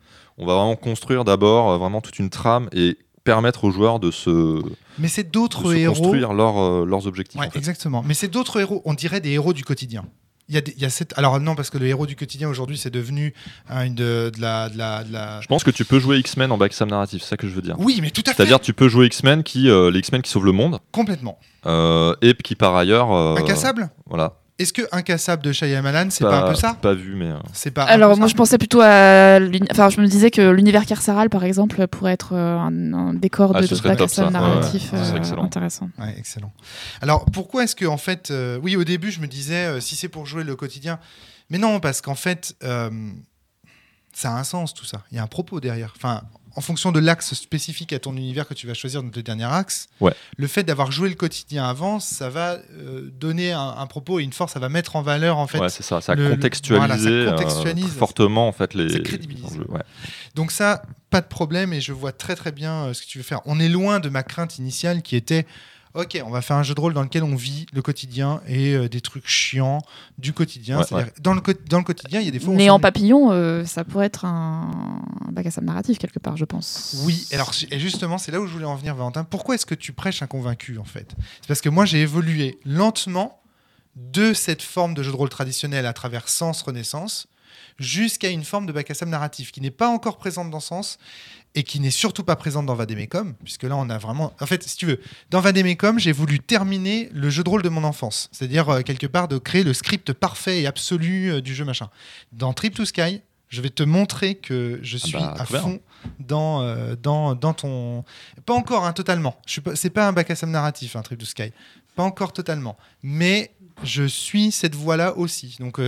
S2: On va vraiment construire d'abord euh, vraiment toute une trame et permettre aux joueurs de se,
S1: Mais c'est d'autres héros.
S2: construire leur, euh, leurs objectifs.
S1: Ouais,
S2: en fait.
S1: exactement. Mais c'est d'autres héros. On dirait des héros du quotidien. Il y a des- il y a cette... Alors non, parce que le héros du quotidien aujourd'hui, c'est devenu hein, une de, de la, de la, de la-
S2: Je pense que tu peux jouer X-Men en backstab narratif, c'est ça que je veux dire.
S1: Oui, mais tout à fait.
S2: C'est-à-dire tu peux jouer X-Men qui euh, les X-Men qui sauvent le monde
S1: complètement.
S2: euh, et qui par ailleurs euh,
S1: Incassable.
S2: Voilà.
S1: Est-ce que Incassable de Shyamalan, c'est pas, un peu ça
S2: Pas vu mais euh,
S1: C'est pas. un
S6: Alors moi
S1: ça
S6: je pensais plutôt à enfin je me disais que l'univers carcéral par exemple pourrait être euh, un, un décor
S2: Ah,
S6: de, sable
S2: Ouais,
S6: narratif
S2: ouais.
S6: Euh,
S2: excellent.
S6: intéressant.
S1: Ouais, excellent. Alors pourquoi est-ce que en fait, euh, oui, au début, je me disais euh, si c'est pour jouer le quotidien, mais non, parce qu'en fait, euh, ça a un sens tout ça. Il y a un propos derrière. Enfin, en fonction de l'axe spécifique à ton univers que tu vas choisir dans le dernier axe,
S2: Ouais.
S1: le fait d'avoir joué le quotidien avant, ça va euh, donner un, un propos et une force. Ça va mettre en valeur en fait.
S2: ouais, c'est ça, ça
S1: le- voilà,
S2: euh,
S1: contextualise.
S2: fortement en fait les
S1: Ça crédibilise.
S2: enjeux, ouais.
S1: Donc ça, pas de problème et je vois très très bien euh, ce que tu veux faire. On est loin de ma crainte initiale qui était Ok, on va faire un jeu de rôle dans lequel on vit le quotidien et euh, des trucs chiants du quotidien.
S2: Ouais,
S1: Dans, le, co- dans le quotidien, il y a des fois.
S6: Néant
S1: s'ennuie.
S6: papillon, euh, ça pourrait être un, un bac à sable narratif quelque part, je pense.
S1: Oui, alors et justement, c'est là où je voulais en venir, Valentin. Pourquoi est-ce que tu prêches un convaincu en fait? C'est parce que moi, j'ai évolué lentement de cette forme de jeu de rôle traditionnel à travers Sens Renaissance jusqu'à une forme de bac à sable narratif qui n'est pas encore présente dans Sens et qui n'est surtout pas présente dans Vademecum, puisque là on a vraiment... En fait, si tu veux, dans Vademecum, j'ai voulu terminer le jeu de rôle de mon enfance, c'est-à-dire euh, quelque part de créer le script parfait et absolu euh, du jeu machin. Dans Trip to Sky, je vais te montrer que je suis
S2: bah,
S1: à fond dans, euh, dans, dans ton... Pas encore, hein, totalement. Je suis pas- C'est pas un bac à sable narratif, un Trip to Sky. Pas encore totalement. Mais je suis cette voie-là aussi. Donc,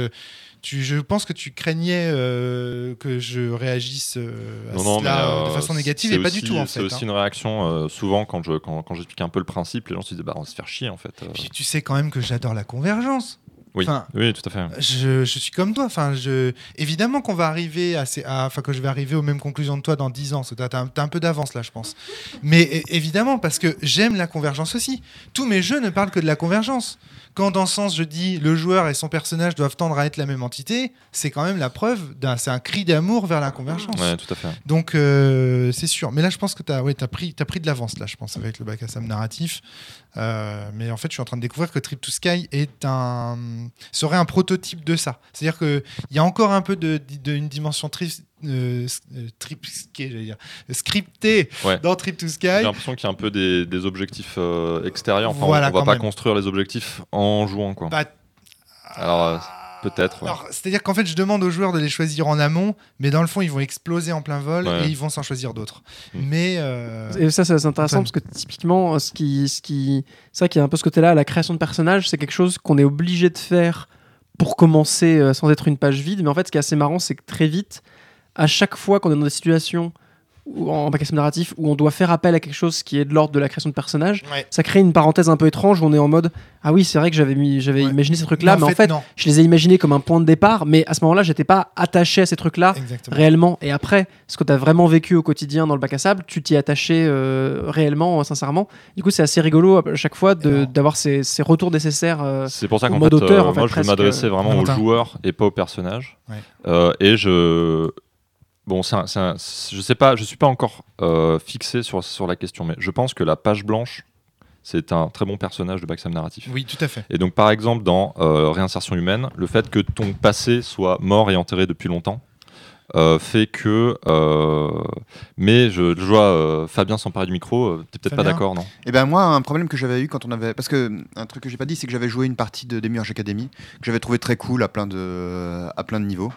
S1: tu, je pense que tu craignais euh, que je réagisse euh, à
S2: Non, non,
S1: cela euh, de façon négative
S2: c'est
S1: et pas
S2: aussi-
S1: du tout en
S2: C'est
S1: fait.
S2: aussi
S1: hein.
S2: une réaction souvent quand je quand, quand j'explique un peu le principe, les gens se disent bah on va se faire chier en fait.
S1: Puis tu sais quand même que j'adore la convergence.
S2: oui,
S1: enfin,
S2: oui, tout à fait.
S1: Je, je suis comme toi. Enfin, je... Évidemment qu'on va arriver à, ces- à- Enfin, que je vais arriver aux mêmes conclusions de toi dans 10 ans. Tu as, un peu d'avance là, je pense. Mais évidemment, parce que j'aime la convergence aussi. Tous mes jeux ne parlent que de la convergence. Quand dans ce sens je dis le joueur et son personnage doivent tendre à être la même entité, c'est quand même la preuve d'un, c'est un cri d'amour vers la convergence.
S2: Ouais, tout à fait.
S1: Donc euh, c'est sûr. Mais là, je pense que tu as, ouais, pris, pris de l'avance, là, je pense, avec le bac à sable narratif. Euh, mais en fait, je suis en train de découvrir que Trip to Sky est un, serait un prototype de ça. C'est-à-dire qu'il y a encore un peu de, de- une dimension tri, euh, euh, j'allais dire,
S2: Ouais.
S1: dans Trip to Sky.
S2: J'ai l'impression qu'il y a un peu des, des objectifs euh, extérieurs. Enfin, on-
S1: Voilà,
S2: on, va pas
S1: même.
S2: construire les objectifs en jouant quoi.
S1: Bah,
S2: Alors euh, peut-être. ouais.
S1: C'est-à-dire qu'en fait, je demande aux joueurs de les choisir en amont, mais dans le fond, ils vont exploser en plein vol
S2: Ouais.
S1: et ils vont s'en choisir d'autres.
S2: Mm.
S1: Mais euh,
S5: Et ça, c'est intéressant parce que typiquement, ce qui, ce qui, ça qui a un peu ce côté-là, la création de personnages, c'est quelque chose qu'on est obligé de faire pour commencer euh, sans être une page vide. Mais en fait, ce qui est assez marrant, c'est que très vite, à chaque fois qu'on est dans des situations ou en backgammon narratif où on doit faire appel à quelque chose qui est de l'ordre de la création de personnages,
S1: Ouais.
S5: ça crée une parenthèse un peu étrange où on est en mode ah oui c'est vrai que j'avais mis j'avais
S1: Ouais.
S5: imaginé ces trucs là mais en fait
S1: non.
S5: je les ai imaginés comme un point de départ mais à ce moment-là j'étais pas attaché à ces trucs là
S1: Exactement.
S5: réellement et après ce que tu as vraiment vécu au quotidien dans le bac à sable tu t'y es attaché euh, réellement euh, sincèrement du coup c'est assez rigolo à chaque fois d'avoir ces, ces retours nécessaires euh,
S2: C'est pour ça qu'en fait,
S5: auteur,
S2: euh,
S5: en fait,
S2: moi je vais m'adresser vraiment
S1: Valentin.
S2: aux joueurs et pas aux personnages.
S1: Ouais.
S2: Euh, et je. Bon, c'est un- un- je sais pas, je suis pas encore euh, fixé sur, sur la question, mais je pense que la page blanche, c'est un très bon personnage de backstab narratif.
S1: Oui, tout à fait.
S2: Et donc, par exemple, dans euh, Réinsertion humaine, le fait que ton passé soit mort et enterré depuis longtemps euh, fait que. euh, mais je, je vois euh, Fabien s'emparer du micro, euh, t'es peut-être pas d'accord, non?
S3: Et ben moi, un problème que j'avais eu quand on avait, parce que un truc que j'ai pas dit, c'est que j'avais joué une partie de Demiurge Academy que j'avais trouvé très cool à plein de, à plein de niveaux,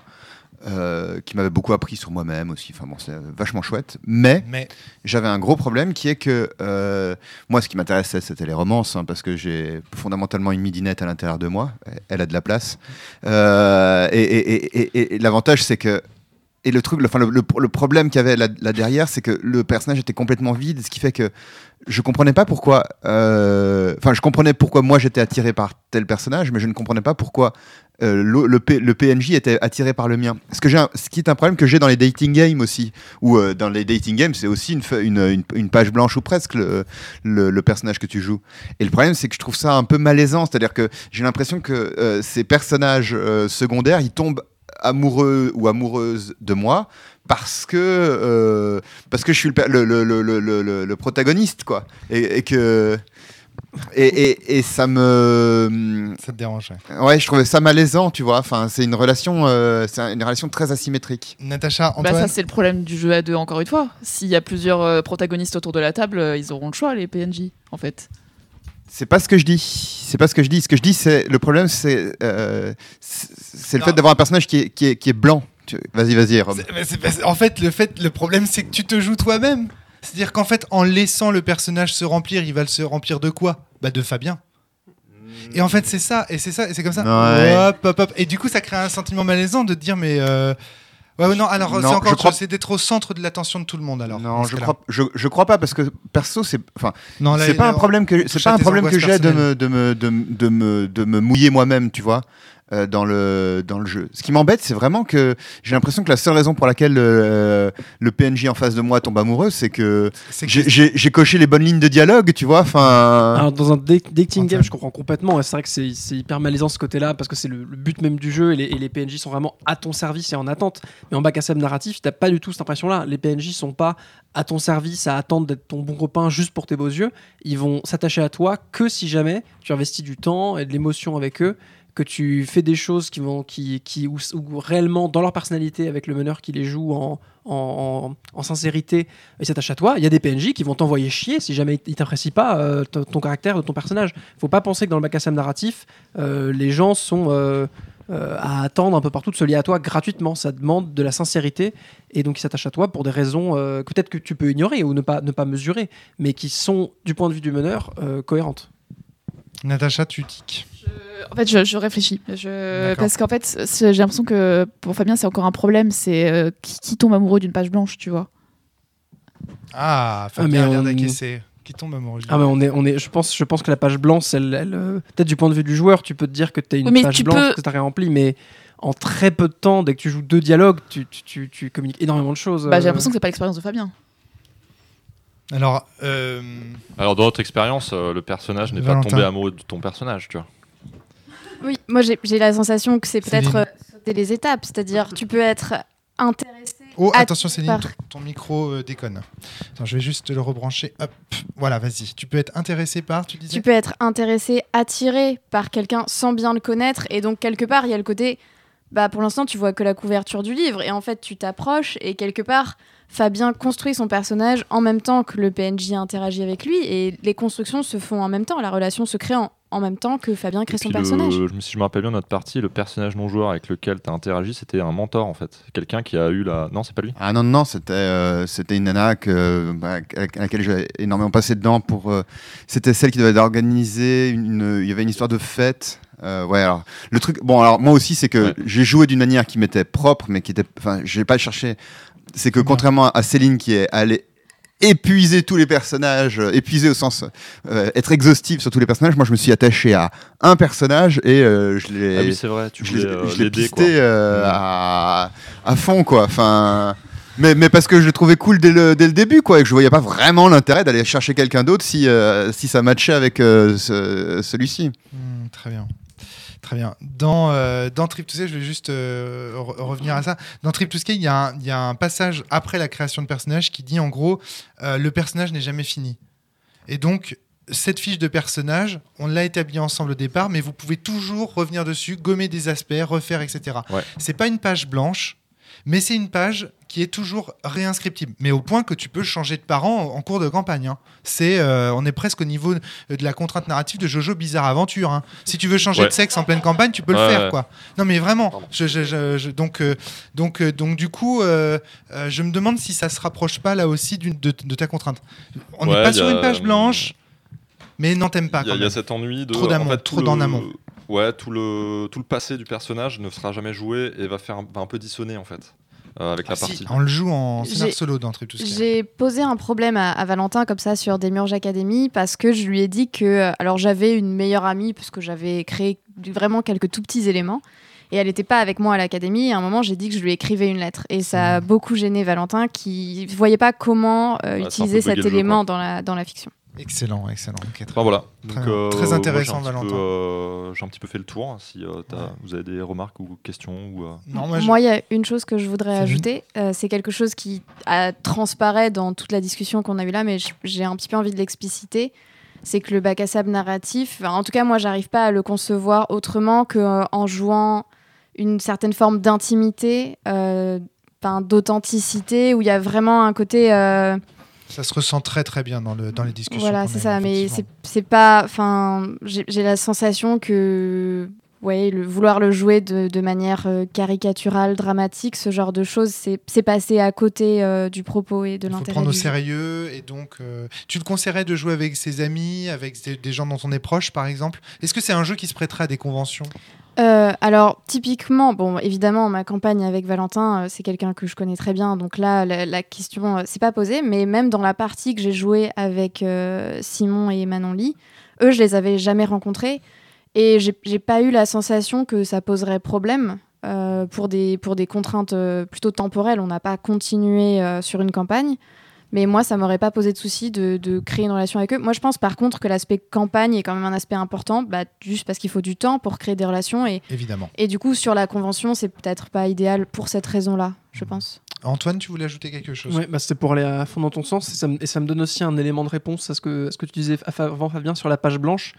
S3: euh, qui m'avait beaucoup appris sur moi-même aussi. Enfin bon, c'est vachement chouette. Mais
S1: Mais
S3: j'avais un gros problème qui est que euh, moi, ce qui m'intéressait, c'était les romances, hein, parce que j'ai fondamentalement une midinette à l'intérieur de moi. Elle a de la place. Euh, et et- et- et- et l'avantage, c'est que et le truc, le, enfin, le, le- le problème qu'il y avait là, là derrière, c'est que le personnage était complètement vide, ce qui fait que je comprenais pas pourquoi. euh, Enfin, je comprenais pourquoi moi j'étais attiré par tel personnage, mais je ne comprenais pas pourquoi euh, le, PNJ était attiré par le mien. Ce, que ce qui est un problème que j'ai dans les dating games aussi, où euh, dans les dating games, c'est aussi une, une, une- page blanche ou presque le, le, personnage que tu joues. Et le problème, c'est que je trouve ça un peu malaisant, c'est-à-dire que j'ai l'impression que euh, ces personnages secondaires, ils tombent amoureux ou amoureuses de moi parce que parce que je suis le, le, le, le, protagoniste quoi et que et, et, et ça me
S1: ça te dérange. ouais.
S3: ouais je trouvais ça malaisant tu vois enfin c'est une relation euh, c'est une relation très asymétrique
S1: Natacha,
S6: Bah,
S1: Antoine
S6: ça, c'est le problème du jeu à deux, encore une fois. S'il y a plusieurs euh, protagonistes autour de la table, euh, ils auront le choix, les PNJ, en fait.
S3: c'est pas ce que je dis c'est pas ce que je dis ce que je dis c'est le problème c'est euh, c'est le fait d'avoir un personnage qui est, qui est, qui est blanc vas-y vas-y Rob
S1: en fait, le fait, le problème, c'est que tu te joues toi-même. C'est-à-dire qu'en fait, en laissant le personnage se remplir, il va le se remplir de quoi? Bah de Fabien. Et en fait, c'est ça, et c'est ça, et c'est comme ça.
S3: Ouais.
S1: Hop, hop, hop. Et du coup, ça crée un sentiment malaisant de dire, mais euh, ouais, ouais, non. Alors, c'est encore,
S3: crois-
S1: c'est d'être au centre de l'attention de tout le monde. Alors,
S3: non je crois je, je crois pas parce que perso c'est enfin c'est pas
S1: là,
S3: un problème que c'est pas un problème que j'ai de me de me de, me- de me de me mouiller moi-même tu vois euh, dans le dans le jeu ce qui m'embête c'est vraiment que j'ai l'impression que la seule raison pour laquelle euh, le PNJ en face de moi tombe amoureux c'est que j'ai- coché les bonnes lignes de dialogue tu vois enfin
S5: Alors, dans un da- dating game,
S1: Antoine.
S5: je comprends complètement. C'est vrai que c'est c'est hyper malaisant ce côté-là parce que c'est le, le but même du jeu et les, et les PNJ sont vraiment à ton service et en attente. Mais en bac à sable narratif, t'as pas du tout cette impression-là. Les PNJ sont pas à ton service, à attendre d'être ton bon copain juste pour tes beaux yeux. Ils vont s'attacher à toi que si jamais tu investis du temps et de l'émotion avec eux que tu fais des choses qui vont qui, qui ou, réellement dans leur personnalité avec le meneur qui les joue en, en, en- sincérité ils s'attachent à toi il y a des PNJ qui vont t'envoyer chier si jamais ils t'apprécient pas euh, ton, caractère de ton personnage. Faut pas penser que dans le bac narratif euh, les gens sont euh, à attendre un peu partout de se lier à toi gratuitement. Ça demande de la sincérité et donc ils s'attachent à toi pour des raisons peut-être que tu peux ignorer ou ne pas ne pas mesurer mais qui sont du point de vue du meneur cohérentes
S1: Natacha, tu tiques.
S6: En fait, je, je réfléchis. Je... Parce qu'en fait, j'ai l'impression que pour Fabien, c'est encore un problème. C'est euh, qui, qui tombe amoureux d'une page blanche, tu vois.
S1: Ah,
S5: Ah,
S1: Fabien
S5: mais
S1: a l'air
S5: on-
S1: d'acquiescer. Qui tombe amoureux.
S5: Ah mais on est, on est, je pense, je pense que la page blanche, elle, elle, euh, peut-être du point de vue du joueur, tu peux te dire que tu as une
S6: Oui, mais
S5: page blanche
S6: peux-
S5: que tu rien rempli, mais en très peu de temps, dès que tu joues deux dialogues, tu, tu, tu, tu communiques énormément de choses.
S6: Bah, j'ai
S5: euh.
S6: l'impression que c'est pas l'expérience de Fabien.
S1: Alors, euh,
S2: Alors, dans notre expérience, euh, le personnage n'est pas
S1: Valentin.
S2: tombé amoureux de ton personnage, tu vois.
S4: Oui, moi j'ai la sensation que c'est peut-être euh, sauter les étapes, c'est-à-dire tu peux être intéressé.
S1: Oh, attention Céline,
S4: par-
S1: ton, ton micro euh, déconne. Attends, je vais juste le rebrancher. Hop, voilà, vas-y. Tu peux être intéressé par, tu disais
S4: Tu peux être intéressé, attiré par quelqu'un sans bien le connaître, et donc quelque part il y a le côté, bah pour l'instant tu vois que la couverture du livre, et en fait tu t'approches et quelque part Fabien construit son personnage en même temps que le PNJ interagit avec lui, et les constructions se font en même temps, la relation se crée en, en même temps que Fabien crée son
S2: le-
S4: personnage.
S2: je me- si je me rappelle bien, notre partie, le personnage non-joueur avec lequel tu as interagi, c'était un mentor en fait. Quelqu'un qui a eu la. Non, c'est pas lui?
S3: Ah non, non, c'était euh, c'était une nana que, bah, à laquelle j'ai énormément passé dedans. pour. euh, c'était celle qui devait organiser une. Il y avait une histoire de fête. Euh, ouais, alors le truc. Bon, alors moi aussi, c'est que
S2: Ouais.
S3: j'ai joué d'une manière qui m'était propre, mais qui était. Enfin, j'ai pas cherché c'est que contrairement à Céline qui est allée épuiser tous les personnages, euh, épuiser au sens euh, être exhaustive sur tous les personnages, moi je me suis attaché à un personnage et euh, je l'ai
S2: Ah oui, c'est vrai, tu
S3: je l'ai
S2: voulais euh,
S3: je l'ai
S2: l'aider
S3: pisté
S2: quoi.
S3: à, à fond quoi. Enfin, mais, mais parce que je le trouvais cool dès le, dès le début quoi, et que je voyais pas vraiment l'intérêt d'aller chercher quelqu'un d'autre si, euh, si ça matchait avec euh, ce- celui-ci.
S1: Hmm, très bien. Très bien. Dans, euh, dans Trip to Skate, je vais juste euh, re- revenir à ça. Dans Trip to Skate, il y, a un- il y a un passage après la création de personnage qui dit en gros euh, le personnage n'est jamais fini. Et donc, cette fiche de personnage, on l'a établie ensemble au départ, mais vous pouvez toujours revenir dessus, gommer des aspects, refaire, etc.
S2: Ouais.
S1: C'est pas une page blanche, mais c'est une page qui est toujours réinscriptible. Mais au point que tu peux changer de parent en, cours de campagne. hein. C'est, euh, on est presque au niveau de la contrainte narrative de Jojo Bizarre Aventure. hein. Si tu veux changer
S2: Ouais.
S1: de sexe en pleine campagne, tu peux le faire,
S2: ouais.
S1: quoi. Non, mais vraiment.
S2: Pardon.
S1: Je- je- je- je- donc, euh, donc, euh, donc, du coup, je me demande si ça se rapproche pas là aussi de, de ta contrainte. On n'est pas sur une page blanche, mais non, t'aimes pas.
S2: Il y, a- y cet ennui de
S1: Trop d'amont,
S2: en fait, tout
S1: trop d'en
S2: le-
S1: amont.
S2: Ouais, tout le tout le passé du personnage ne sera jamais joué et va faire un, va un peu dissonner en fait euh, avec
S1: Ah,
S2: la
S1: si,
S2: partie.
S1: on le joue en scénar solo dans Trip to Scale.
S4: J'ai posé un problème à, à Valentin comme ça sur Demiurge Academy parce que je lui ai dit que euh, alors j'avais une meilleure amie parce que j'avais créé vraiment quelques tout petits éléments et elle n'était pas avec moi à l'académie. Et à un moment, j'ai dit que je lui écrivais une lettre et ça a beaucoup gêné Valentin qui voyait pas comment euh, utiliser cet
S2: jeu,
S4: élément dans la dans la fiction.
S1: Excellent, excellent. Très
S2: Enfin voilà.
S1: Très
S2: Donc,
S1: bien.
S2: euh,
S1: Très
S2: moi, j'ai un
S1: intéressant,
S2: peu,
S1: Valentin.
S2: euh, J'ai un petit peu fait le tour. Si euh,
S1: Ouais.
S2: vous avez des remarques ou questions ou. euh,
S1: Non, moi,
S4: Moi, il y a une chose que je voudrais ajouter. euh, c'est quelque chose qui a, transparaît dans toute la discussion qu'on a eue là, mais j'ai un petit peu envie de l'expliciter. C'est que le bac à sable narratif, en tout cas, moi, j'arrive pas à le concevoir autrement qu'en jouant une certaine forme d'intimité, euh, d'authenticité, où il y a vraiment un côté.
S1: Ça se ressent très très bien dans, le, dans les discussions.
S4: voilà, c'est ça. Mais c'est pas. Enfin, j'ai la sensation que. Ouais, le, vouloir le jouer de, de manière euh, caricaturale, dramatique, ce genre de choses, c'est passé à côté euh, du propos et de
S1: Il faut
S4: l'intérêt.
S1: prendre au sérieux et donc euh, tu te conseillerais de jouer avec ses amis, avec des, des gens dont on est proche par exemple? Est-ce que c'est un jeu qui se prêterait à des conventions?
S4: Euh, alors, typiquement, bon, évidemment, ma campagne avec Valentin, euh, c'est quelqu'un que je connais très bien, donc là, la, question, euh, c'est pas posée, mais même dans la partie que j'ai jouée avec Simon et Manon Lee, eux, je les avais jamais rencontrés, et j'ai pas eu la sensation que ça poserait problème. pour, des, pour des contraintes plutôt temporelles, on n'a pas continué sur une campagne. Mais moi, ça m'aurait pas posé de souci de, de créer une relation avec eux. Moi, je pense par contre que l'aspect campagne est quand même un aspect important, bah, juste parce qu'il faut du temps pour créer des relations. Et,
S1: Évidemment.
S4: et du coup, sur la convention, c'est peut-être pas idéal pour cette raison-là, je pense.
S1: Antoine, tu voulais ajouter quelque chose?
S5: Ouais, bah, c'était pour aller à fond dans ton sens et ça, me, et ça me donne aussi un élément de réponse à ce que, à ce que tu disais avant Fabien sur la page blanche.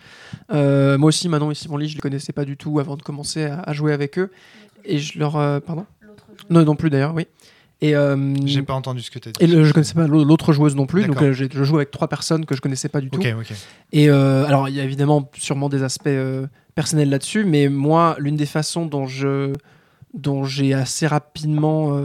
S5: Euh, moi aussi, Manon et Simon Lee, je les connaissais pas du tout avant de commencer à, à jouer avec eux et je leur euh, pardon? Non non plus d'ailleurs oui et euh,
S1: J'ai pas entendu ce que tu as dit.
S5: et le- je connaissais pas l'au- l'autre joueuse non plus donc euh, je joue avec trois personnes que je connaissais pas du tout
S1: Ok, ok.
S5: et euh, alors, il y a évidemment sûrement des aspects euh, personnels là-dessus, mais moi, l'une des façons dont je dont j'ai assez rapidement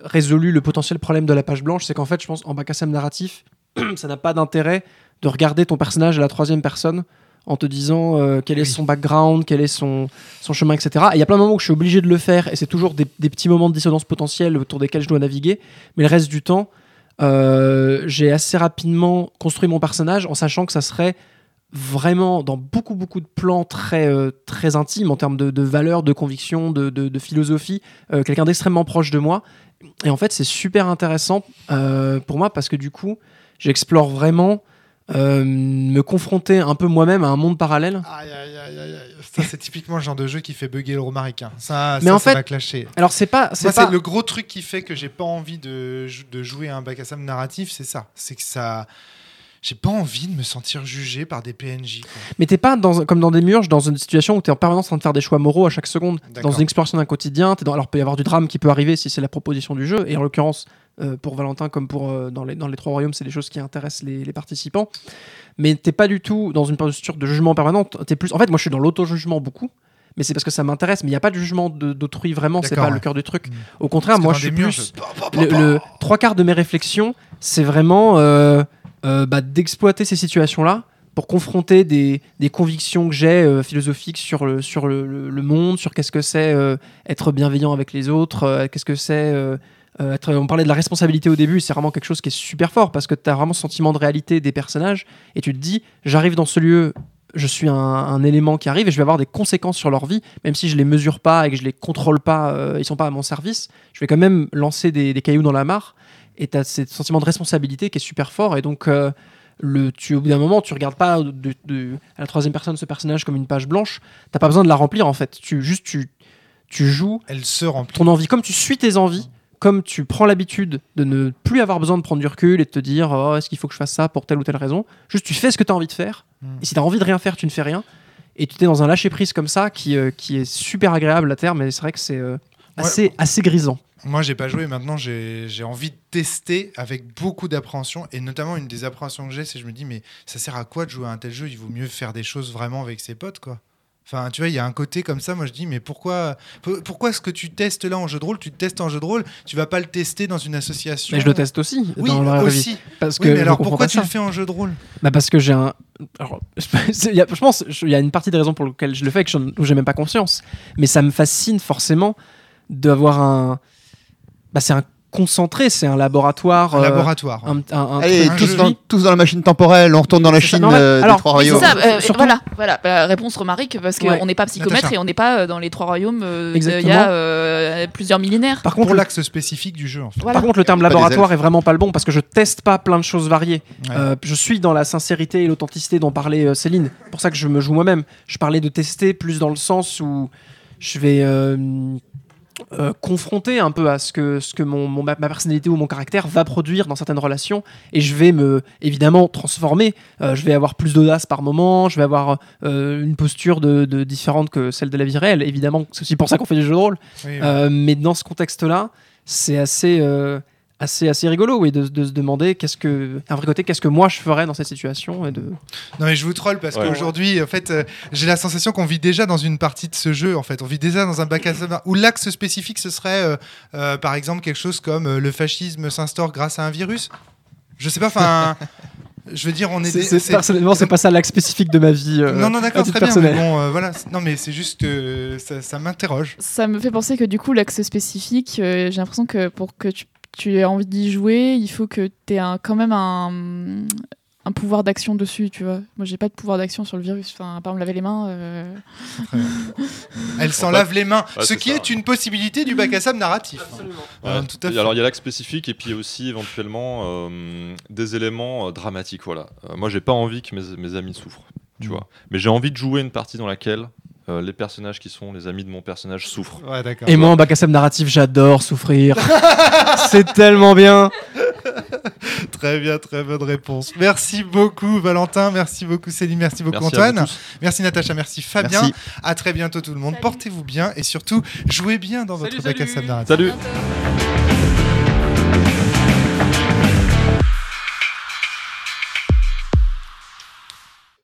S5: résolu le potentiel problème de la page blanche, c'est qu'en fait, je pense en bac à narratif, ça n'a pas d'intérêt de regarder ton personnage à la troisième personne en te disant euh, quel est son background, quel est son, son chemin, etc. Et il y a plein de moments où je suis obligé de le faire, et c'est toujours des, des petits moments de dissonance potentielle autour desquels je dois naviguer, mais le reste du temps, euh, j'ai assez rapidement construit mon personnage en sachant que ça serait vraiment dans beaucoup beaucoup de plans très euh, très intimes en termes de, de valeurs, de convictions, de, de- de philosophie, quelqu'un d'extrêmement proche de moi. Et en fait, c'est super intéressant pour moi parce que du coup, j'explore vraiment euh, me confronter un peu moi-même à un monde parallèle.
S1: Aïe, aïe, aïe. Ça, c'est typiquement le genre de jeu qui fait bugger le romaricain. Ça,
S5: Mais
S1: ça,
S5: en fait,
S1: clashé.
S5: Alors c'est pas c'est
S1: Moi,
S5: pas
S1: c'est le gros truc qui fait que j'ai pas envie de, jou- de jouer à un bac à sable narratif, c'est ça. C'est que ça. J'ai pas envie de me sentir jugé par des PNJ. quoi.
S5: Mais t'es pas dans, comme dans des murges, dans une situation où t'es en permanence en train de faire des choix moraux à chaque seconde. Dans une exploration d'un quotidien, t'es dans... alors il peut y avoir du drame qui peut arriver si c'est la proposition du jeu. Et en l'occurrence, euh, pour Valentin comme pour euh, dans, les, dans les trois royaumes, c'est des choses qui intéressent les, les participants. Mais t'es pas du tout dans une posture de jugement permanente. T'es plus... En fait, moi je suis dans l'auto-jugement beaucoup. Mais c'est parce que ça m'intéresse. Mais il n'y a pas de jugement de- d'autrui vraiment. C'est
S1: D'accord,
S5: pas
S1: ouais.
S5: le cœur du truc.
S1: Mm.
S5: Au contraire,
S1: Parce que
S5: moi
S1: dans
S5: je suis
S1: des murs,
S5: plus
S1: je-
S5: le, le trois quarts de mes réflexions, c'est vraiment euh, euh, bah, d'exploiter ces situations-là pour confronter des, des convictions que j'ai euh, philosophiques sur, le, sur le, le- le monde, sur qu'est-ce que c'est euh, être bienveillant avec les autres, euh, qu'est-ce que c'est euh, euh, on parlait de la responsabilité au début, c'est vraiment quelque chose qui est super fort parce que tu as vraiment ce sentiment de réalité des personnages et tu te dis, j'arrive dans ce lieu, je suis un, un élément qui arrive et je vais avoir des conséquences sur leur vie, même si je les mesure pas et que je les contrôle pas, euh, ils sont pas à mon service, je vais quand même lancer des, des cailloux dans la mare et tu as ce sentiment de responsabilité qui est super fort et donc euh, le, tu, au bout d'un moment tu regardes pas de- de- à la troisième personne ce personnage comme une page blanche, t'as pas besoin de la remplir en fait, tu, juste tu, tu joues
S1: Elle se remplit.
S5: ton envie, comme tu suis tes envies, comme tu prends l'habitude de ne plus avoir besoin de prendre du recul et de te dire oh, est-ce qu'il faut que je fasse ça pour telle ou telle raison, juste tu fais ce que tu as envie de faire.
S1: Mm.
S5: Et si tu as envie de rien faire, tu ne fais rien. Et tu es dans un lâcher prise comme ça qui, euh, qui est super agréable à terme, mais c'est vrai que c'est euh, assez, assez grisant.
S1: Moi, j'ai pas joué. Maintenant, j'ai j'ai envie de tester avec beaucoup d'appréhension. Et notamment, une des appréhensions que j'ai, c'est que je me dis, mais ça sert à quoi de jouer à un tel jeu? Il vaut mieux faire des choses vraiment avec ses potes, quoi. Enfin, tu vois, il y a un côté comme ça. Moi, je dis, mais pourquoi, pour- pourquoi est-ce que tu testes là en jeu de rôle? Tu testes en jeu de rôle, tu vas pas le tester dans une association?
S5: Mais je le teste aussi
S1: Oui,
S5: dans la vraie vie.
S1: aussi.
S5: Parce
S1: Oui,
S5: que
S1: mais
S5: je
S1: alors pourquoi tu
S5: ça.
S1: le fais en jeu de rôle?
S5: Bah parce que j'ai un. Alors, y a- je pense qu'il y a une partie des raisons pour lesquelles je le fais que où j'ai même pas conscience. Mais ça me fascine forcément d'avoir un. Bah, c'est un concentré, c'est un laboratoire.
S1: Un
S5: euh,
S1: laboratoire.
S5: un, un- un
S3: Allez, tous dans, tous dans la machine temporelle, on retourne dans la. Chine
S5: Non, mais-
S3: euh,
S5: alors,
S3: des trois royaumes.
S6: ça. euh,
S5: Surtout-
S6: voilà, voilà. Bah, réponse Romaric, parce qu'on
S5: Ouais.
S6: n'est pas psychomètre
S1: Natacha.
S6: et on n'est pas dans les trois royaumes euh, il
S5: Exactement.
S6: y a euh, plusieurs millénaires.
S5: Par
S1: Pour
S5: contre,
S1: l'axe spécifique du jeu, en fait.
S6: Voilà.
S5: par contre, le terme laboratoire est vraiment pas le bon parce que je teste pas plein de choses variées.
S1: Ouais.
S5: Euh, je suis dans la sincérité et l'authenticité dont parlait euh, Céline. C'est pour ça que je me joue moi-même. Je parlais de tester plus dans le sens où je vais euh, confronter un peu à ce que, ce que mon, mon- ma personnalité ou mon caractère va produire dans certaines relations et je vais me évidemment transformer. Euh, je vais avoir plus d'audace par moment, je vais avoir euh, une posture de, de différente que celle de la vie réelle. Évidemment, c'est aussi pour ça qu'on fait des jeux de rôle.
S1: Oui, oui.
S5: Mais dans ce contexte-là, c'est assez, assez, assez rigolo, oui, de, de se demander qu'est-ce que, un vrai côté, qu'est-ce que moi je ferais dans cette situation et de.
S1: Non mais je vous troll parce
S2: Ouais.
S1: qu'aujourd'hui, en fait, euh, j'ai la sensation qu'on vit déjà dans une partie de ce jeu. En fait, on vit déjà dans un bac à sable où l'axe spécifique ce serait, euh, euh, par exemple, quelque chose comme euh, le fascisme s'instaure grâce à un virus. Je sais pas. Enfin, je veux dire, on est.
S5: Personnellement, c'est pas ça l'axe spécifique de ma vie. euh,
S1: non, non, d'accord, très bien.
S5: personnel.
S1: Mais bon, euh, voilà. c'est- Non, mais c'est juste que ça, ça m'interroge.
S6: Ça me fait penser que du coup, l'axe spécifique, euh, j'ai l'impression que pour que tu, tu aies envie d'y jouer, il faut que tu aies un, quand même un, un pouvoir d'action dessus, tu vois. Moi, j'ai pas de pouvoir d'action sur le virus. Enfin, à part me laver les mains. euh,
S1: Elle s'en
S2: En
S1: lave les mains,
S2: Ouais,
S1: ce qui
S2: ça.
S1: est une possibilité du bac à sable narratif.
S2: Ouais.
S1: Euh, tout à
S2: Et
S1: fait.
S2: Alors il y a l'axe spécifique et puis aussi éventuellement euh, des éléments euh, dramatiques. Voilà. Euh, moi j'ai pas envie que mes, mes amis souffrent, tu
S1: Mm.
S2: vois. Mais j'ai envie de jouer une partie dans laquelle euh, les personnages qui sont les amis de mon personnage souffrent.
S1: Ouais, d'accord.
S5: Et moi, en bac à sable narratif, j'adore souffrir. c'est tellement bien.
S1: Très bien, très bonne réponse. Merci beaucoup Valentin, merci beaucoup Céline, merci beaucoup
S2: Merci
S1: Antoine, merci Natacha, merci Fabien.
S3: Merci.
S1: À très bientôt tout le monde.
S6: Salut.
S1: Portez-vous bien et surtout jouez bien dans votre
S5: Salut,
S1: bac à sable narratif.
S2: Salut.